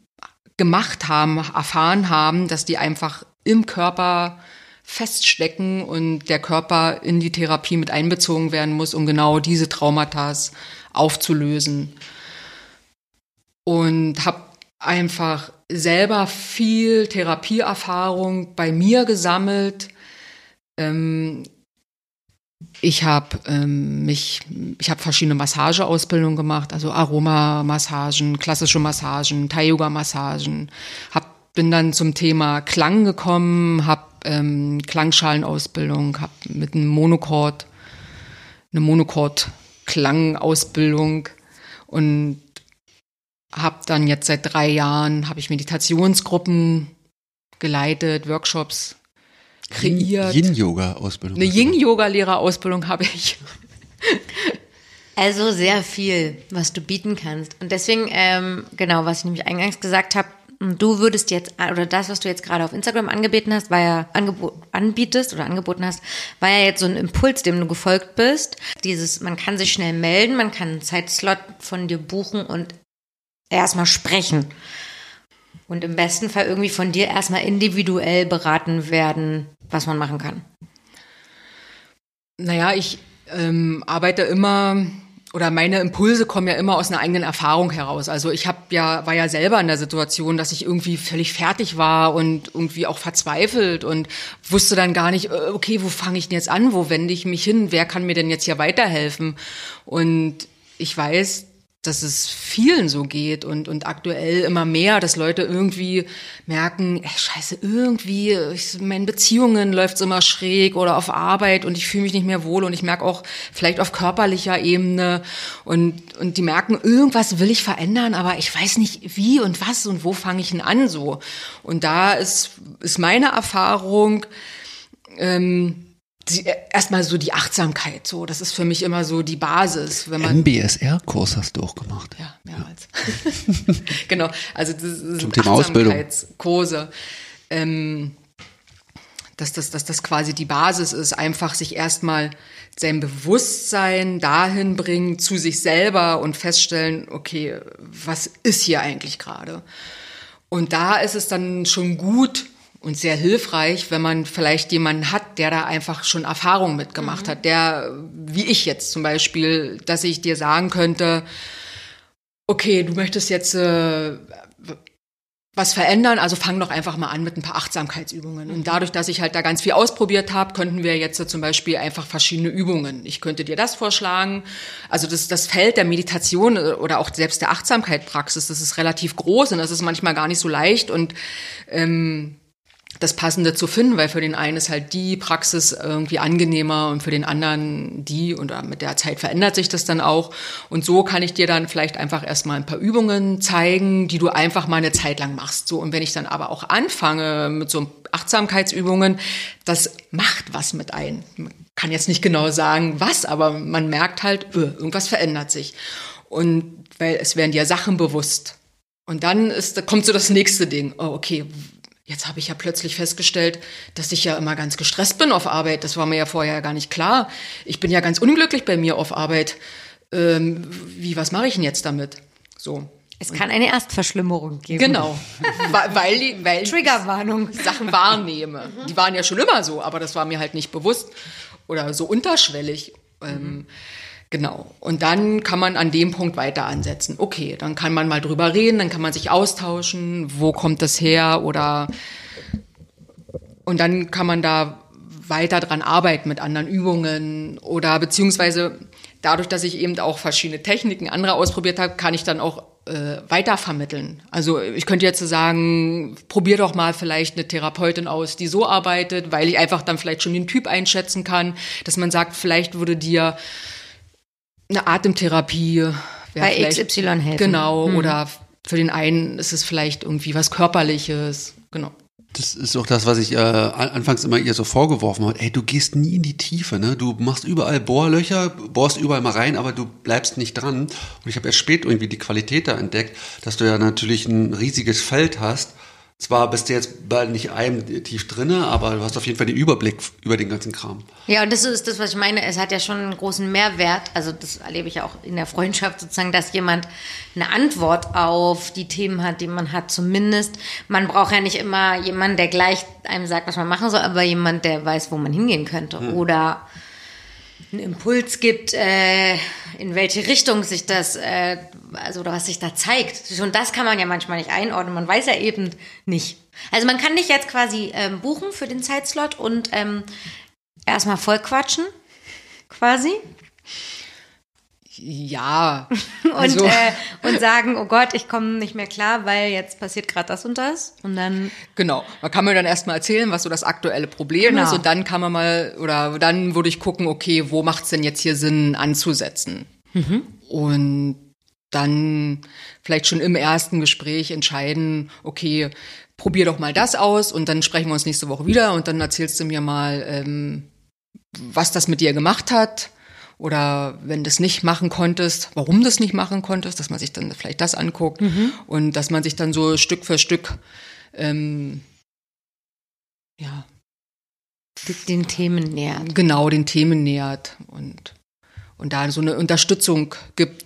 gemacht haben, erfahren haben, dass die einfach im Körper feststecken und der Körper in die Therapie mit einbezogen werden muss, um genau diese Traumata aufzulösen. Und habe einfach selber viel Therapieerfahrung bei mir gesammelt. Ähm, ich habe ähm, mich, ich habe verschiedene Massageausbildungen gemacht, also Aromamassagen, klassische Massagen, Thai-Yoga-Massagen. Hab, bin dann zum Thema Klang gekommen, habe ähm, Klangschalenausbildung, habe mit einem Monochord, eine Monochord-Klangausbildung und habe dann jetzt seit drei Jahren habe ich Meditationsgruppen geleitet, Workshops kreiert. Yin-Yoga-Ausbildung. Eine Yin-Yoga-Lehrerausbildung habe ich. Also sehr viel, was du bieten kannst. Und deswegen, ähm, genau, was ich nämlich eingangs gesagt habe, du würdest jetzt, oder das, was du jetzt gerade auf Instagram angeboten hast, war ja anbietest oder angeboten hast, war ja jetzt so ein Impuls, dem du gefolgt bist. Dieses, man kann sich schnell melden, man kann einen Zeitslot von dir buchen und erstmal sprechen. Und im besten Fall irgendwie von dir erstmal individuell beraten werden, was man machen kann. Naja, ich ähm, arbeite immer oder meine Impulse kommen ja immer aus einer eigenen Erfahrung heraus. Also ich habe ja war ja selber in der Situation, dass ich irgendwie völlig fertig war und irgendwie auch verzweifelt und wusste dann gar nicht, äh, okay, wo fange ich denn jetzt an, wo wende ich mich hin, wer kann mir denn jetzt hier weiterhelfen? Und ich weiß, dass es vielen so geht und, und aktuell immer mehr, dass Leute irgendwie merken, ey, scheiße, irgendwie, ich, in meinen Beziehungen läuft's immer schräg oder auf Arbeit und ich fühle mich nicht mehr wohl und ich merke auch vielleicht auf körperlicher Ebene und, und die merken, irgendwas will ich verändern, aber ich weiß nicht wie und was und wo fange ich denn an so. Und da ist, ist meine Erfahrung, ähm, erstmal so die Achtsamkeit, so, das ist für mich immer so die Basis, wenn man MBSR-Kurs hast du auch gemacht. ja, mehrmals. genau, also das sind Zum Thema. Achtsamkeitskurse. Ähm, dass das, dass das quasi die Basis ist, einfach sich erstmal sein Bewusstsein dahin bringen zu sich selber und feststellen, okay, was ist hier eigentlich gerade? Und da ist es dann schon gut und sehr hilfreich, wenn man vielleicht jemanden hat, der da einfach schon Erfahrung mitgemacht hat, der, wie ich jetzt zum Beispiel, dass ich dir sagen könnte, okay, du möchtest jetzt äh, was verändern, also fang doch einfach mal an mit ein paar Achtsamkeitsübungen. Und dadurch, dass ich halt da ganz viel ausprobiert habe, könnten wir jetzt zum Beispiel einfach verschiedene Übungen. Ich könnte dir das vorschlagen. Also das, das Feld der Meditation äh, oder auch selbst der Achtsamkeitspraxis, das ist relativ groß und das ist manchmal gar nicht so leicht und ähm, das Passende zu finden, weil für den einen ist halt die Praxis irgendwie angenehmer und für den anderen die und mit der Zeit verändert sich das dann auch. Und so kann ich dir dann vielleicht einfach erstmal ein paar Übungen zeigen, die du einfach mal eine Zeit lang machst. So und wenn ich dann aber auch anfange mit so Achtsamkeitsübungen, das macht was mit ein. Man kann jetzt nicht genau sagen, was, aber man merkt halt, öh, irgendwas verändert sich. Und weil es werden dir Sachen bewusst. Und dann ist, da kommt so das nächste Ding. Oh, okay, Jetzt habe ich ja plötzlich festgestellt, dass ich ja immer ganz gestresst bin auf Arbeit. Das war mir ja vorher gar nicht klar. Ich bin ja ganz unglücklich bei mir auf Arbeit. Ähm, wie, was mache ich denn jetzt damit? So. Es kann eine Erstverschlimmerung geben. Genau. Weil- die, weil ich Triggerwarnung. Sachen wahrnehme. Die waren ja schon immer so, aber das war mir halt nicht bewusst oder so unterschwellig. Ähm, genau. Und dann kann man an dem Punkt weiter ansetzen. Okay, dann kann man mal drüber reden, dann kann man sich austauschen, wo kommt das her oder und dann kann man da weiter dran arbeiten mit anderen Übungen oder beziehungsweise dadurch, dass ich eben auch verschiedene Techniken andere ausprobiert habe, kann ich dann auch äh, weitervermitteln. Also ich könnte jetzt sagen, probier doch mal vielleicht eine Therapeutin aus, die so arbeitet, weil ich einfach dann vielleicht schon den Typ einschätzen kann, dass man sagt, vielleicht würde dir eine Atemtherapie Bei XY helfen. Genau, oder für den einen ist es vielleicht irgendwie was Körperliches. Genau. Das ist auch das, was ich äh, an- anfangs immer ihr so vorgeworfen habe. Ey, du gehst nie in die Tiefe, ne? Du machst überall Bohrlöcher, bohrst überall mal rein, aber du bleibst nicht dran. Und ich habe erst spät irgendwie die Qualität da entdeckt, dass du ja natürlich ein riesiges Feld hast. Zwar bist du jetzt bei nicht einem tief drinne, aber du hast auf jeden Fall den Überblick über den ganzen Kram. Ja, und das ist das, was ich meine. Es hat ja schon einen großen Mehrwert. Also das erlebe ich ja auch in der Freundschaft sozusagen, dass jemand eine Antwort auf die Themen hat, die man hat. Zumindest. Man braucht ja nicht immer jemanden, der gleich einem sagt, was man machen soll, aber jemand, der weiß, wo man hingehen könnte. Oder einen Impuls gibt, äh, in welche Richtung sich das, äh, also oder was sich da zeigt. Schon das kann man ja manchmal nicht einordnen. Man weiß ja eben nicht. Also man kann dich jetzt quasi ähm, buchen für den Zeitslot und ähm, erstmal voll quatschen, quasi. Ja. Und, Also, äh, und sagen, oh Gott, ich komme nicht mehr klar, weil jetzt passiert gerade das und das. Und dann, Genau. Man kann mir dann erstmal erzählen, was so das aktuelle Problem Genau. ist und dann kann man mal, oder dann würde ich gucken, okay, wo macht es denn jetzt hier Sinn anzusetzen? Und dann vielleicht schon im ersten Gespräch entscheiden, okay, probier doch mal das aus und dann sprechen wir uns nächste Woche wieder und dann erzählst du mir mal, ähm, was das mit dir gemacht hat. Oder wenn du es nicht machen konntest, warum du es nicht machen konntest, dass man sich dann vielleicht das anguckt und dass man sich dann so Stück für Stück ähm, ja, den Themen nähert. genau den Themen nähert und, und da so eine Unterstützung gibt,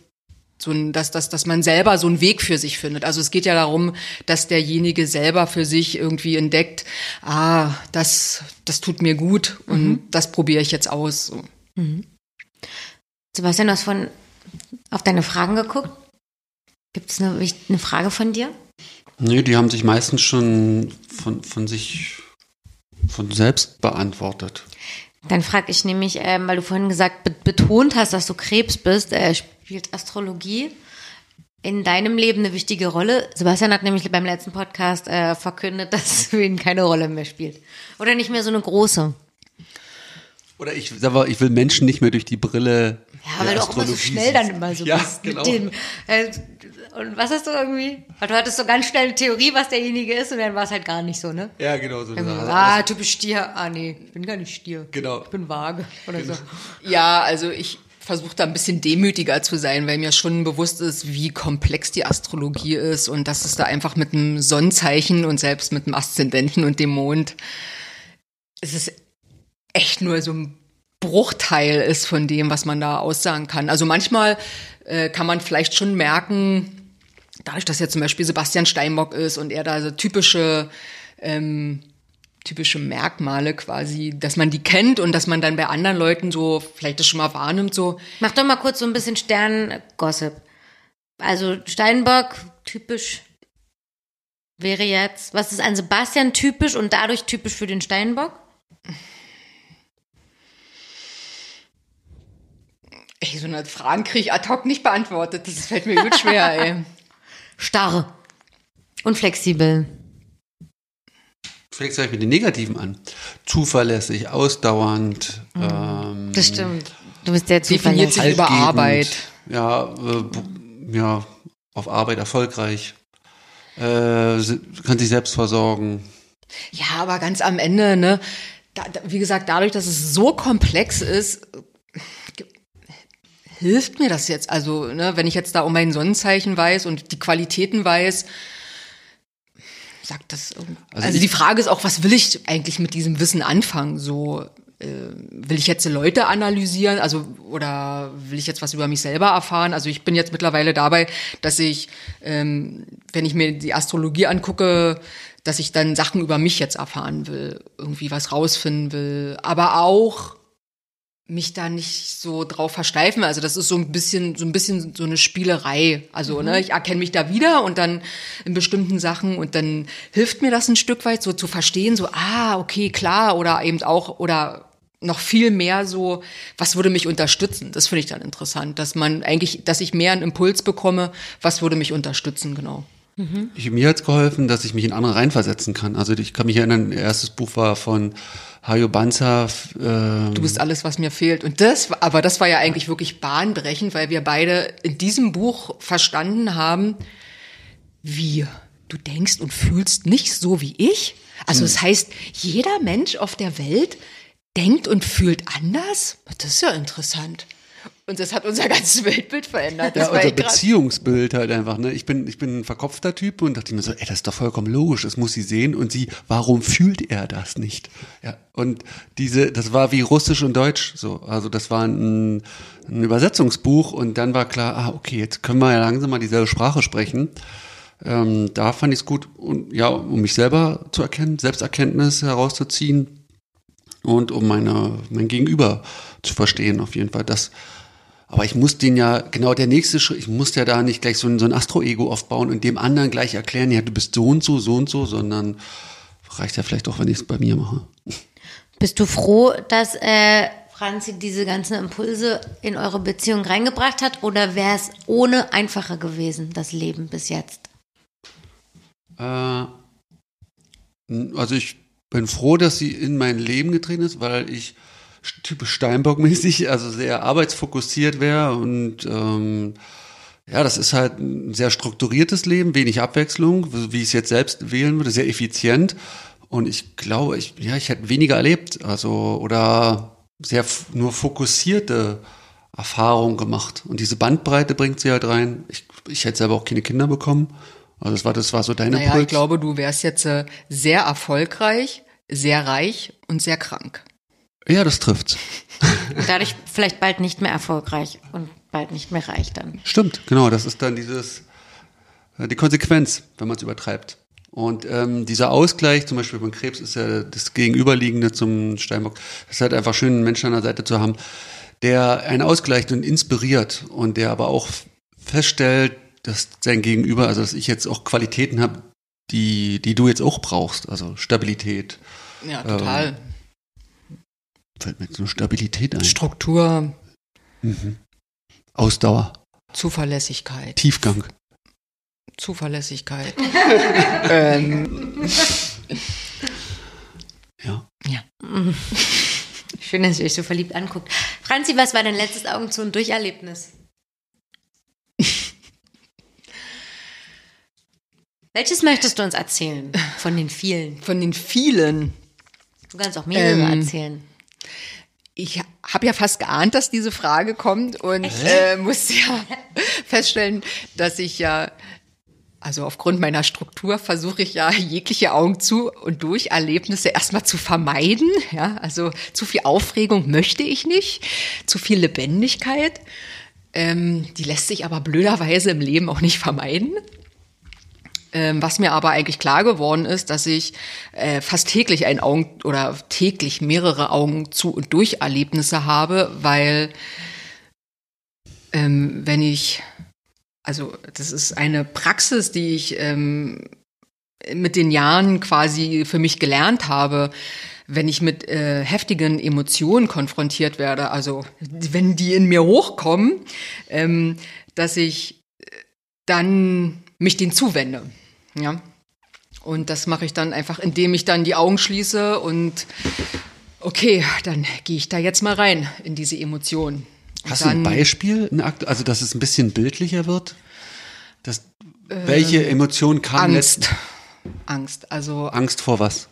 so ein, dass, dass, dass man selber so einen Weg für sich findet. Also es geht ja darum, dass derjenige selber für sich irgendwie entdeckt, ah, das, das tut mir gut und das probiere ich jetzt aus. So. Sebastian, du hast von auf deine Fragen geguckt. Gibt es eine, eine Frage von dir? Nee, die haben sich meistens schon von, von sich, von selbst beantwortet. Dann frage ich nämlich, ähm, weil du vorhin gesagt, be betont hast, dass du Krebs bist, äh, spielt Astrologie in deinem Leben eine wichtige Rolle? Sebastian hat nämlich beim letzten Podcast äh, verkündet, dass es für ihn keine Rolle mehr spielt. Oder nicht mehr so eine große. Oder ich sag mal, ich will Menschen nicht mehr durch die Brille. Ja, weil du auch immer so schnell dann immer so ja, bist genau. mit dem. Äh, und was hast du irgendwie? Du hattest so ganz schnell eine Theorie, was derjenige ist, und dann war es halt gar nicht so, ne? Ja, genau so. Ah, typisch Stier. Ah, nee, ich bin gar nicht Stier. Genau. Ich bin vage oder so. Ja, also ich versuche da ein bisschen demütiger zu sein, weil mir schon bewusst ist, wie komplex die Astrologie ist und dass es da einfach mit einem Sonnenzeichen und selbst mit dem Aszendenten und dem Mond, es ist echt nur so ein Bruchteil ist von dem, was man da aussagen kann. Also manchmal äh, kann man vielleicht schon merken, dadurch, dass jetzt zum Beispiel Sebastian Steinbock ist und er da so typische ähm, typische Merkmale quasi, dass man die kennt und dass man dann bei anderen Leuten so vielleicht das schon mal wahrnimmt, so Mach doch mal kurz so ein bisschen Stern-Gossip. Also Steinbock, typisch wäre jetzt, was ist an Sebastian typisch und dadurch typisch für den Steinbock? Ey, so eine Fragen kriege ich ad hoc nicht beantwortet. Das fällt mir gut schwer, ey. Starr. Und flexibel. Vielleicht sage ich mir die Negativen an. Zuverlässig, ausdauernd. Ähm, Das stimmt. Du bist sehr Definiert zuverlässig. sich über. Arbeit. Ja, äh, ja, auf Arbeit erfolgreich. Äh, kann sich selbst versorgen. Ja, aber ganz am Ende, ne, da, da, wie gesagt, dadurch, dass es so komplex ist, hilft mir das jetzt. Also, ne, wenn ich jetzt da um mein Sonnenzeichen weiß und die Qualitäten weiß, sagt das irgendwie. Also Also, die Frage ist auch, was will ich eigentlich mit diesem Wissen anfangen? So, äh, will ich jetzt Leute analysieren, also oder will ich jetzt was über mich selber erfahren? Also ich bin jetzt mittlerweile dabei, dass ich, ähm, wenn ich mir die Astrologie angucke, dass ich dann Sachen über mich jetzt erfahren will, irgendwie was rausfinden will, aber auch mich da nicht so drauf versteifen. Also das ist so ein bisschen, so ein bisschen so eine Spielerei. Also, mhm. ne, ich erkenne mich da wieder und dann in bestimmten Sachen und dann hilft mir das ein Stück weit so zu verstehen, so, ah, okay, klar, oder eben auch, oder noch viel mehr so, was würde mich unterstützen? Das finde ich dann interessant, dass man eigentlich, dass ich mehr einen Impuls bekomme, was würde mich unterstützen, genau. Mhm. Ich, mir hat's geholfen, dass ich mich in andere reinversetzen kann. Also ich kann mich erinnern, erstes Buch war von Hajo Banzer. Äh, du bist alles, was mir fehlt. Und das, aber das war ja eigentlich wirklich bahnbrechend, weil wir beide in diesem Buch verstanden haben, wie du denkst und fühlst nicht so wie ich. Also hm. das heißt, jeder Mensch auf der Welt denkt und fühlt anders. Das ist ja interessant. Und das hat unser ganzes Weltbild verändert. Das ja, unser Beziehungsbild halt einfach. Ne? Ich bin, ich bin ein verkopfter Typ und dachte mir so, ey, das ist doch vollkommen logisch, das muss sie sehen. Und sie, warum fühlt er das nicht? Ja, und diese, das war wie Russisch und Deutsch so. Also das war ein, ein Übersetzungsbuch und dann war klar, ah, okay, jetzt können wir ja langsam mal dieselbe Sprache sprechen. Ähm, da fand ich es gut, und, ja, um mich selber zu erkennen, Selbsterkenntnis herauszuziehen und um meine, mein Gegenüber zu verstehen, auf jeden Fall. Das, aber ich muss den ja, genau der nächste Schritt, ich muss ja da nicht gleich so ein, so ein Astro-Ego aufbauen und dem anderen gleich erklären, ja, du bist so und so, so und so, sondern reicht ja vielleicht auch, wenn ich es bei mir mache. Bist du froh, dass äh, Franzi diese ganzen Impulse in eure Beziehung reingebracht hat oder wäre es ohne einfacher gewesen, das Leben bis jetzt? Äh, also ich bin froh, dass sie in mein Leben getreten ist, weil ich typisch Steinbock-mäßig, also sehr arbeitsfokussiert wäre und ähm, ja, das ist halt ein sehr strukturiertes Leben, wenig Abwechslung, wie ich es jetzt selbst wählen würde, sehr effizient. Und ich glaube, ich, ja, ich hätte weniger erlebt, also oder sehr nur fokussierte Erfahrungen gemacht. Und diese Bandbreite bringt sie halt rein. Ich, ich hätte selber auch keine Kinder bekommen. Also das war, das war so deine naja, Puls. Ich glaube, du wärst jetzt äh, sehr erfolgreich, sehr reich und sehr krank. Ja, das trifft's. Dadurch vielleicht bald nicht mehr erfolgreich und bald nicht mehr reich dann. Stimmt, genau. Das ist dann dieses, äh, die Konsequenz, wenn man es übertreibt. Und ähm, dieser Ausgleich, zum Beispiel beim Krebs, ist ja das Gegenüberliegende zum Steinbock. Es ist halt einfach schön, einen Menschen an der Seite zu haben, der einen ausgleicht und inspiriert und der aber auch feststellt, dass sein Gegenüber, also dass ich jetzt auch Qualitäten habe, die, die du jetzt auch brauchst, also Stabilität. Ja, total. Ähm, Fällt mir so Stabilität ein. Struktur. Mhm. Ausdauer. Zuverlässigkeit. Tiefgang. Zuverlässigkeit. ähm. Ja. Ja. Schön, dass ihr euch so verliebt anguckt. Franzi, was war dein letztes Augen zu und Durcherlebnis? Welches möchtest du uns erzählen? Von den vielen. Von den vielen. Du kannst auch mehrere ähm, erzählen ich habe ja fast geahnt, dass diese Frage kommt und äh, musste ja feststellen, dass ich ja, also aufgrund meiner Struktur versuche ich ja jegliche Augen zu und durch Erlebnisse erstmal zu vermeiden. Ja, also zu viel Aufregung möchte ich nicht, zu viel Lebendigkeit. Ähm, die lässt sich aber blöderweise im Leben auch nicht vermeiden. Ähm, was mir aber eigentlich klar geworden ist, dass ich äh, fast täglich ein Augen oder täglich mehrere Augen zu und durch Erlebnisse habe, weil ähm, wenn ich, also das ist eine Praxis, die ich ähm, mit den Jahren quasi für mich gelernt habe, wenn ich mit äh, heftigen Emotionen konfrontiert werde, also wenn die in mir hochkommen, ähm, dass ich dann mich den zuwende. Ja. Und das mache ich dann einfach, indem ich dann die Augen schließe und okay, dann gehe ich da jetzt mal rein in diese Emotion. Hast du ein Beispiel, also dass es ein bisschen bildlicher wird? Das, äh, welche Emotion kam Angst. Angst, also Angst vor was?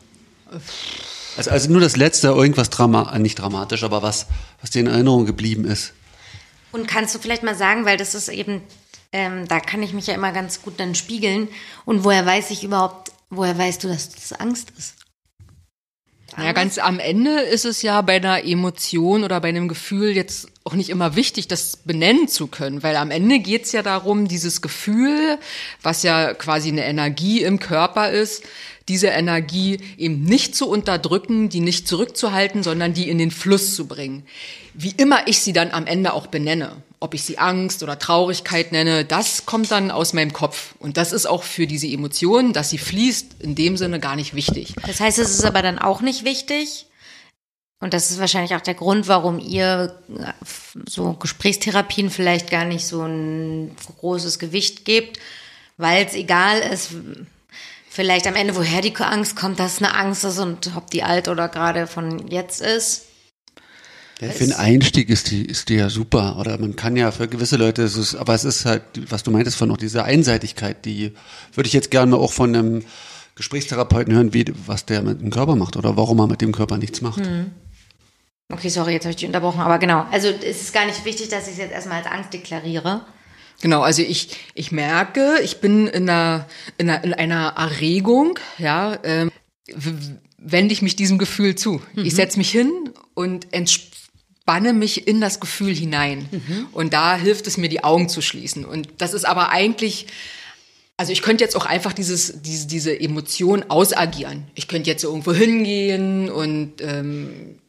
Also, also nur das letzte, irgendwas Drama, nicht dramatisch, aber was, was dir in Erinnerung geblieben ist. Und kannst du vielleicht mal sagen, weil das ist eben ähm, da kann ich mich ja immer ganz gut dann spiegeln. Und woher weiß ich überhaupt, woher weißt du, dass das Angst ist? Ja, ganz am Ende ist es ja bei einer Emotion oder bei einem Gefühl jetzt auch nicht immer wichtig, das benennen zu können, weil am Ende geht's ja darum, dieses Gefühl, was ja quasi eine Energie im Körper ist, diese Energie eben nicht zu unterdrücken, die nicht zurückzuhalten, sondern die in den Fluss zu bringen. Wie immer ich sie dann am Ende auch benenne, ob ich sie Angst oder Traurigkeit nenne, das kommt dann aus meinem Kopf. Und das ist auch für diese Emotion, dass sie fließt, in dem Sinne gar nicht wichtig. Das heißt, es ist aber dann auch nicht wichtig. Und das ist wahrscheinlich auch der Grund, warum ihr äh, so Gesprächstherapien vielleicht gar nicht so ein großes Gewicht gebt, weil es egal ist, vielleicht am Ende, woher die Angst kommt, dass es eine Angst ist und ob die alt oder gerade von jetzt ist. Ja, für einen Einstieg ist die, ist die ja super. Oder man kann ja für gewisse Leute, es ist, aber es ist halt, was du meintest von noch dieser Einseitigkeit, die würde ich jetzt gerne mal auch von einem Gesprächstherapeuten hören, wie, was der mit dem Körper macht oder warum er mit dem Körper nichts macht. Hm. Okay, sorry, jetzt habe ich dich unterbrochen, aber genau. Also es ist gar nicht wichtig, dass ich es jetzt erstmal als Angst deklariere. Genau, also ich, ich merke, ich bin in einer, in einer, in einer Erregung, ja, ähm, wende ich mich diesem Gefühl zu. Mhm. Ich setze mich hin und entspanne mich in das Gefühl hinein. Mhm. Und da hilft es mir, die Augen zu schließen. Und das ist aber eigentlich, also ich könnte jetzt auch einfach dieses, diese, diese Emotion ausagieren. Ich könnte jetzt irgendwo hingehen und ähm,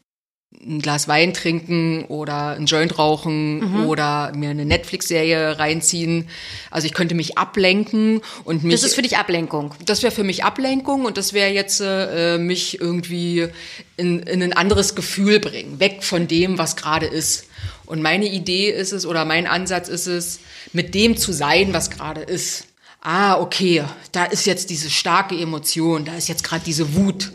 ein Glas Wein trinken oder ein Joint rauchen mhm. oder mir eine Netflix-Serie reinziehen. Also ich könnte mich ablenken und mich. Das ist für dich Ablenkung. Das wäre für mich Ablenkung und das wäre jetzt äh, mich irgendwie in, in ein anderes Gefühl bringen, weg von dem, was gerade ist. Und meine Idee ist es oder mein Ansatz ist es, mit dem zu sein, was gerade ist. Ah, okay, da ist jetzt diese starke Emotion, da ist jetzt gerade diese Wut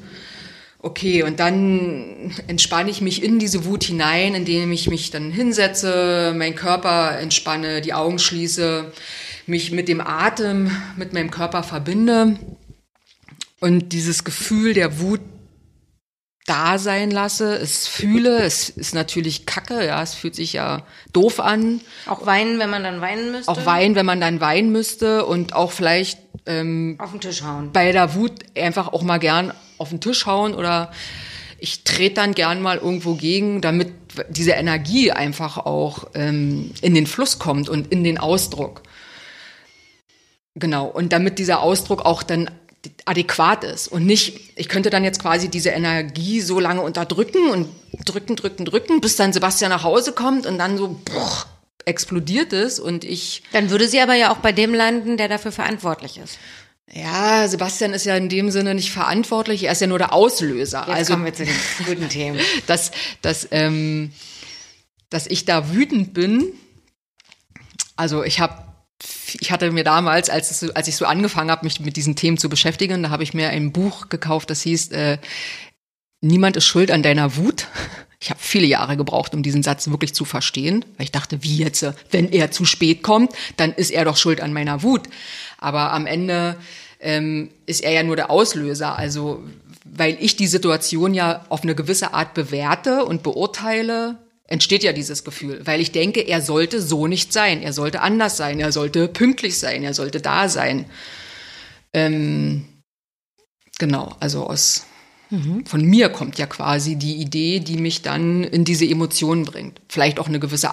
Okay, und dann entspanne ich mich in diese Wut hinein, indem ich mich dann hinsetze, meinen Körper entspanne, die Augen schließe, mich mit dem Atem, mit meinem Körper verbinde und dieses Gefühl der Wut da sein lasse, es fühle, es ist natürlich kacke, ja, es fühlt sich ja doof an. Auch weinen, wenn man dann weinen müsste? Auch weinen, wenn man dann weinen müsste und auch vielleicht ähm, auf den Tisch hauen. Bei der Wut einfach auch mal gern auf den Tisch hauen oder ich trete dann gern mal irgendwo gegen, damit diese Energie einfach auch ähm, in den Fluss kommt und in den Ausdruck. Genau. Und damit dieser Ausdruck auch dann adäquat ist und nicht, ich könnte dann jetzt quasi diese Energie so lange unterdrücken und drücken, drücken, drücken, bis dann Sebastian nach Hause kommt und dann so boah, explodiert ist und ich. Dann würde sie aber ja auch bei dem landen, der dafür verantwortlich ist. Ja, Sebastian ist ja in dem Sinne nicht verantwortlich, er ist ja nur der Auslöser. Jetzt also kommen wir zu den guten Themen. dass, dass, ähm, dass ich da wütend bin. Also ich habe ich hatte mir damals, als, es, als ich so angefangen habe, mich mit diesen Themen zu beschäftigen, da habe ich mir ein Buch gekauft, das hieß äh, Niemand ist schuld an deiner Wut. Ich habe viele Jahre gebraucht, um diesen Satz wirklich zu verstehen, weil ich dachte, wie jetzt, wenn er zu spät kommt, dann ist er doch schuld an meiner Wut. Aber am Ende ähm, ist er ja nur der Auslöser. Also weil ich die Situation ja auf eine gewisse Art bewerte und beurteile, entsteht ja dieses Gefühl, weil ich denke, er sollte so nicht sein, er sollte anders sein, er sollte pünktlich sein, er sollte da sein. Ähm, genau, also aus Mhm. Von mir kommt ja quasi die Idee, die mich dann in diese Emotionen bringt. Vielleicht auch eine gewisse,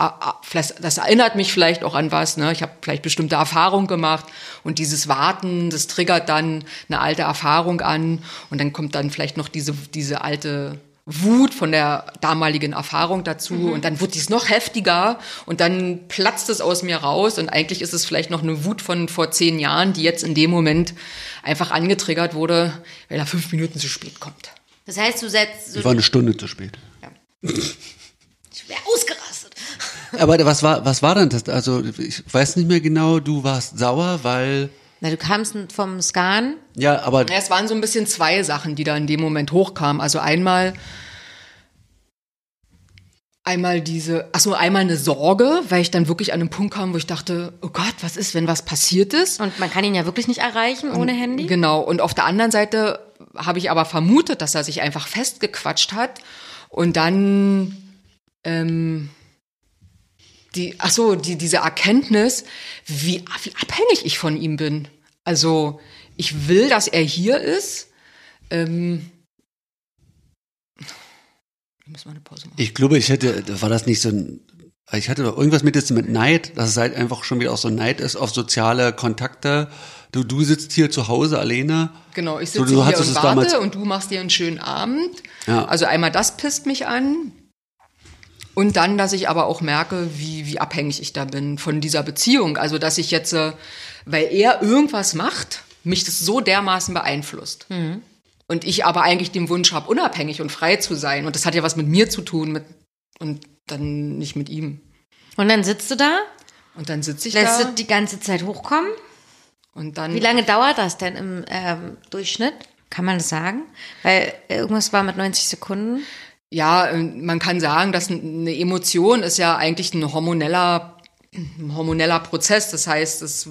das erinnert mich vielleicht auch an was. Ne? Ich habe vielleicht bestimmte Erfahrungen gemacht und dieses Warten, das triggert dann eine alte Erfahrung an und dann kommt dann vielleicht noch diese diese alte Wut von der damaligen Erfahrung dazu mhm. und dann wird dies noch heftiger und dann platzt es aus mir raus und eigentlich ist es vielleicht noch eine Wut von vor zehn Jahren, die jetzt in dem Moment einfach angetriggert wurde, weil er fünf Minuten zu spät kommt. Das heißt, du setzt. Ich war eine Stunde zu spät. Ja. ich wäre ausgerastet. Aber was war, was war denn das? Also, ich weiß nicht mehr genau, du warst sauer, weil. Na, du kamst vom Scan. Ja, aber. Ja, es waren so ein bisschen zwei Sachen, die da in dem Moment hochkamen. Also einmal, einmal diese, achso, einmal eine Sorge, weil ich dann wirklich an einen Punkt kam, wo ich dachte, oh Gott, was ist, wenn was passiert ist? Und man kann ihn ja wirklich nicht erreichen ohne Und, Handy? Genau. Und auf der anderen Seite habe ich aber vermutet, dass er sich einfach festgequatscht hat und dann ähm, die, ach so, die, diese Erkenntnis, wie, wie abhängig ich von ihm bin. Also ich will, dass er hier ist. Ähm, müssen wir eine Pause machen. Ich glaube, ich hätte, war das nicht so ein, ich hatte doch irgendwas mit jetzt mit Neid, dass es halt einfach schon wieder auch so Neid ist auf soziale Kontakte. Du, du sitzt hier zu Hause alleine. Genau, ich So, sitze du hier und warte und du machst dir einen schönen Abend. Ja. Also einmal das pisst mich an. Und dann, dass ich aber auch merke, wie, wie abhängig ich da bin von dieser Beziehung. Also, dass ich jetzt, äh, weil er irgendwas macht, mich das so dermaßen beeinflusst. Und ich aber eigentlich den Wunsch habe, unabhängig und frei zu sein. Und das hat ja was mit mir zu tun mit, und dann nicht mit ihm. Und dann sitzt du da, Und dann sitze ich lässt da du die ganze Zeit hochkommen. und dann. Wie lange dauert das denn im ähm, Durchschnitt? Kann man das sagen? Weil irgendwas war mit 90 Sekunden. Ja, äh, man kann sagen, dass eine Emotion ist ja eigentlich ein hormoneller, ein hormoneller Prozess. Das heißt, es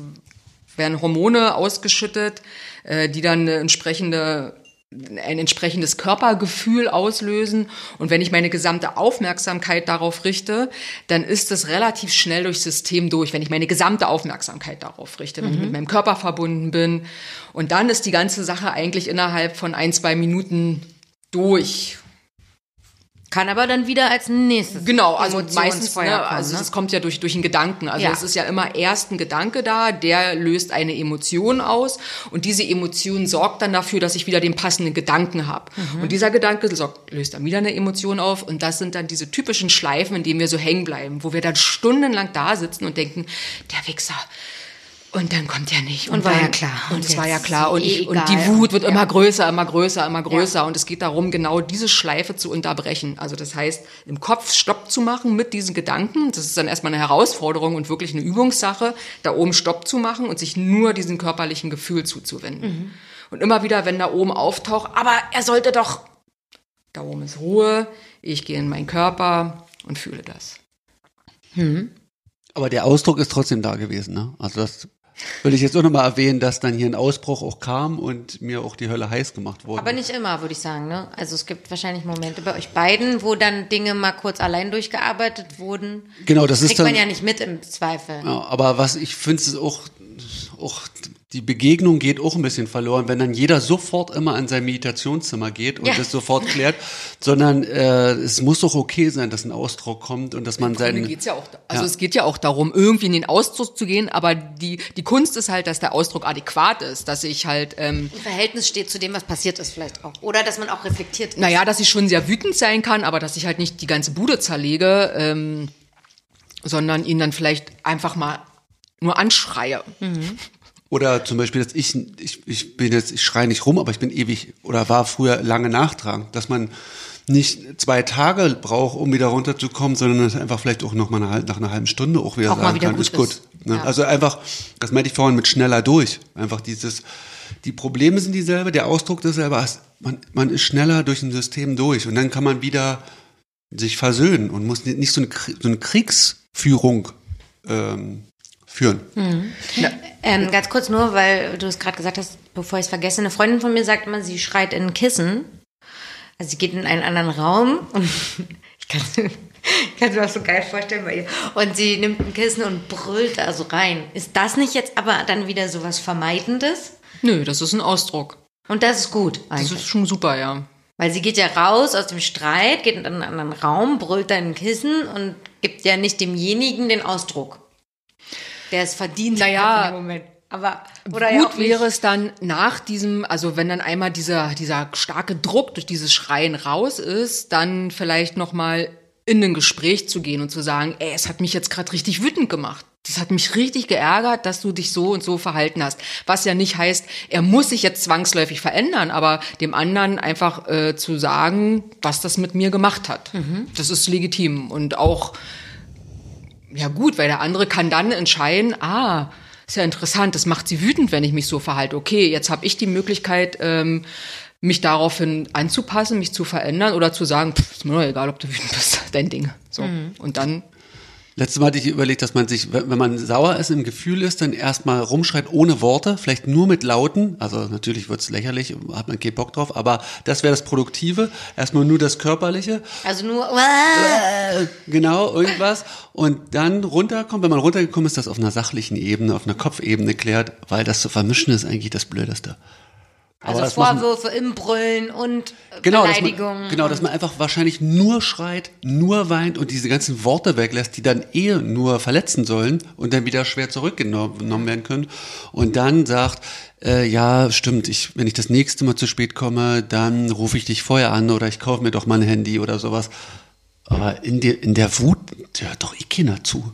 werden Hormone ausgeschüttet, äh, die dann eine entsprechende ein entsprechendes Körpergefühl auslösen. Und wenn ich meine gesamte Aufmerksamkeit darauf richte, dann ist es relativ schnell durchs System durch, wenn ich meine gesamte Aufmerksamkeit darauf richte, wenn ich mit meinem Körper verbunden bin. Und dann ist die ganze Sache eigentlich innerhalb von ein, zwei Minuten durch. Kann aber dann wieder als nächstes. Genau, also meistens, kommen, ne, also es kommt ja durch, durch einen Gedanken. Also Ja. es ist ja immer erst ein Gedanke da, der löst eine Emotion aus und diese Emotion sorgt dann dafür, dass ich wieder den passenden Gedanken habe. Mhm. Und dieser Gedanke sorgt, löst dann wieder eine Emotion auf und das sind dann diese typischen Schleifen, in denen wir so hängen bleiben, wo wir dann stundenlang da sitzen und denken, der Wichser. Und dann kommt er nicht. Und war dann, ja klar. Und, Und es war ja klar. Und, ist eh ich, und die. Wut wird Ja. immer größer, immer größer, immer größer. Ja. Und es geht darum, genau diese Schleife zu unterbrechen. Also das heißt, im Kopf Stopp zu machen mit diesen Gedanken. Das ist dann erstmal eine Herausforderung und wirklich eine Übungssache, da oben Stopp zu machen und sich nur diesem körperlichen Gefühl zuzuwenden. Mhm. Und immer wieder, wenn da oben auftaucht, aber er sollte doch, da oben ist Ruhe, ich gehe in meinen Körper und fühle das. Aber der Ausdruck ist trotzdem da gewesen, ne? Also das will ich jetzt auch nochmal erwähnen, dass dann hier ein Ausbruch auch kam und mir auch die Hölle heiß gemacht wurde. Aber nicht immer, würde ich sagen. Ne? Also es gibt wahrscheinlich Momente bei euch beiden, wo dann Dinge mal kurz allein durchgearbeitet wurden. Genau, das ist Kriegt dann. man ja nicht mit im Zweifel. Ja, aber was ich finde, ist auch, auch die Begegnung geht auch ein bisschen verloren, wenn dann jeder sofort immer an sein Meditationszimmer geht und Ja. das sofort klärt, sondern äh, es muss doch okay sein, dass ein Ausdruck kommt und dass man seinen geht's ja auch, also Ja. es geht ja auch darum, irgendwie in den Ausdruck zu gehen, aber die, die Kunst ist halt, dass der Ausdruck adäquat ist, dass ich halt, ähm, Im Verhältnis steht zu dem, was passiert ist vielleicht auch. Oder dass man auch reflektiert ist. naja, dass ich schon sehr wütend sein kann, aber dass ich halt nicht die ganze Bude zerlege, ähm, sondern ihn dann vielleicht einfach mal nur anschreie. Oder zum Beispiel, dass ich, ich, ich bin jetzt, ich schreie nicht rum, aber ich bin ewig oder war früher lange nachtragend, dass man nicht zwei Tage braucht, um wieder runterzukommen, sondern es einfach vielleicht auch noch mal eine, nach einer halben Stunde auch wieder Auch sagen wieder kann, gut ist gut. ist. Ne? Ja. Also einfach, das meinte ich vorhin mit schneller durch. Einfach dieses, die Probleme sind dieselbe, der Ausdruck dasselbe, man, man ist schneller durch ein System durch und dann kann man wieder sich versöhnen und muss nicht so eine, so eine Kriegsführung ähm, führen. Ähm, ganz kurz nur, weil du es gerade gesagt hast, bevor ich es vergesse. Eine Freundin von mir sagt immer, sie schreit in ein Kissen. Also sie geht in einen anderen Raum und ich kann ich kann mir das so geil vorstellen bei ihr. Und sie nimmt ein Kissen und brüllt da so rein. Ist das nicht jetzt aber dann wieder so was Vermeidendes? Nö, das ist ein Ausdruck. Und das ist gut Das eigentlich. ist schon super, ja. Weil sie geht ja raus aus dem Streit, geht in einen anderen Raum, brüllt da in ein Kissen und gibt ja nicht demjenigen den Ausdruck. Der es verdient Naja, hat in dem Moment. Aber, oder ja Gut nicht. wäre es dann nach diesem, also wenn dann einmal dieser, dieser starke Druck durch dieses Schreien raus ist, dann vielleicht nochmal in ein Gespräch zu gehen und zu sagen, ey, es hat mich jetzt gerade richtig wütend gemacht. Das hat mich richtig geärgert, dass du dich so und so verhalten hast. Was ja nicht heißt, er muss sich jetzt zwangsläufig verändern, aber dem anderen einfach äh, zu sagen, was das mit mir gemacht hat. Das ist legitim und auch ja gut, weil der andere kann dann entscheiden, ah, ist ja interessant, das macht sie wütend, wenn ich mich so verhalte. Okay, jetzt habe ich die Möglichkeit, ähm, mich daraufhin anzupassen, mich zu verändern oder zu sagen, pff, ist mir doch egal, ob du wütend bist, dein Ding. So. Und dann, Letztes Mal hatte ich überlegt, dass man sich, wenn man sauer ist, im Gefühl ist, dann erstmal rumschreit ohne Worte, vielleicht nur mit Lauten. Also natürlich wird's lächerlich, hat man keinen Bock drauf, aber das wäre das Produktive. Erstmal nur das Körperliche. Also nur. Äh, genau, irgendwas. Und dann runterkommt, wenn man runtergekommen ist, das auf einer sachlichen Ebene, auf einer Kopfebene klärt, weil das zu vermischen ist eigentlich das Blödeste. Also Vorwürfe im Brüllen und Genau, dass Beleidigungen. man, genau, dass man einfach wahrscheinlich nur schreit, nur weint und diese ganzen Worte weglässt, die dann eh nur verletzen sollen und dann wieder schwer zurückgenommen werden können. Und dann sagt, äh, ja, stimmt, ich, wenn ich das nächste Mal zu spät komme, dann rufe ich dich vorher an oder ich kaufe mir doch mal ein Handy oder sowas. Aber in der, in der Wut der hört doch eh keiner zu.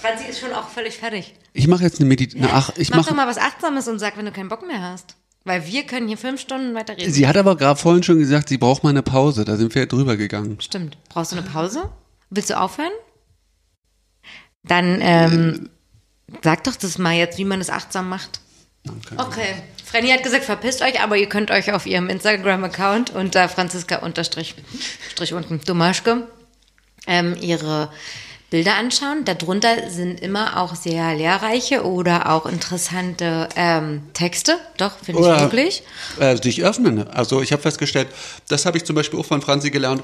Franzi ist schon auch völlig fertig. Ich mache jetzt eine Meditation. Ach, ich Mach mache. doch mal was Achtsames und sag, wenn du keinen Bock mehr hast. Weil wir können hier fünf Stunden weiter reden. Sie hat aber gerade vorhin schon gesagt, sie braucht mal eine Pause. Da sind wir drüber gegangen. Stimmt. Brauchst du eine Pause? Willst du aufhören? Dann ähm, sag doch das mal jetzt, wie man es achtsam macht. Okay. Frenny hat gesagt, verpisst euch, aber ihr könnt euch auf ihrem Instagram-Account unter Franziska unterstrich Strich unten Domaschke ähm, ihre Bilder anschauen. Darunter sind immer auch sehr lehrreiche oder auch interessante ähm, Texte. Doch, finde ich wirklich. Äh, sich öffnen. Also ich habe festgestellt, das habe ich zum Beispiel auch von Franzi gelernt,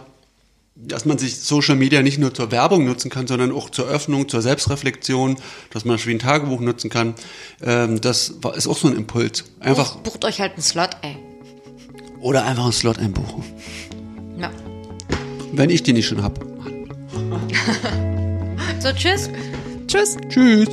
dass man sich Social Media nicht nur zur Werbung nutzen kann, sondern auch zur Öffnung, zur Selbstreflexion, dass man das wie ein Tagebuch nutzen kann. Ähm, das war, ist auch so ein Impuls. Einfach Bucht, bucht euch halt einen Slot, ey. oder einfach einen Slot einbuchen, Ja. wenn ich den nicht schon hab. So, tschüss. Tschüss. Tschüss.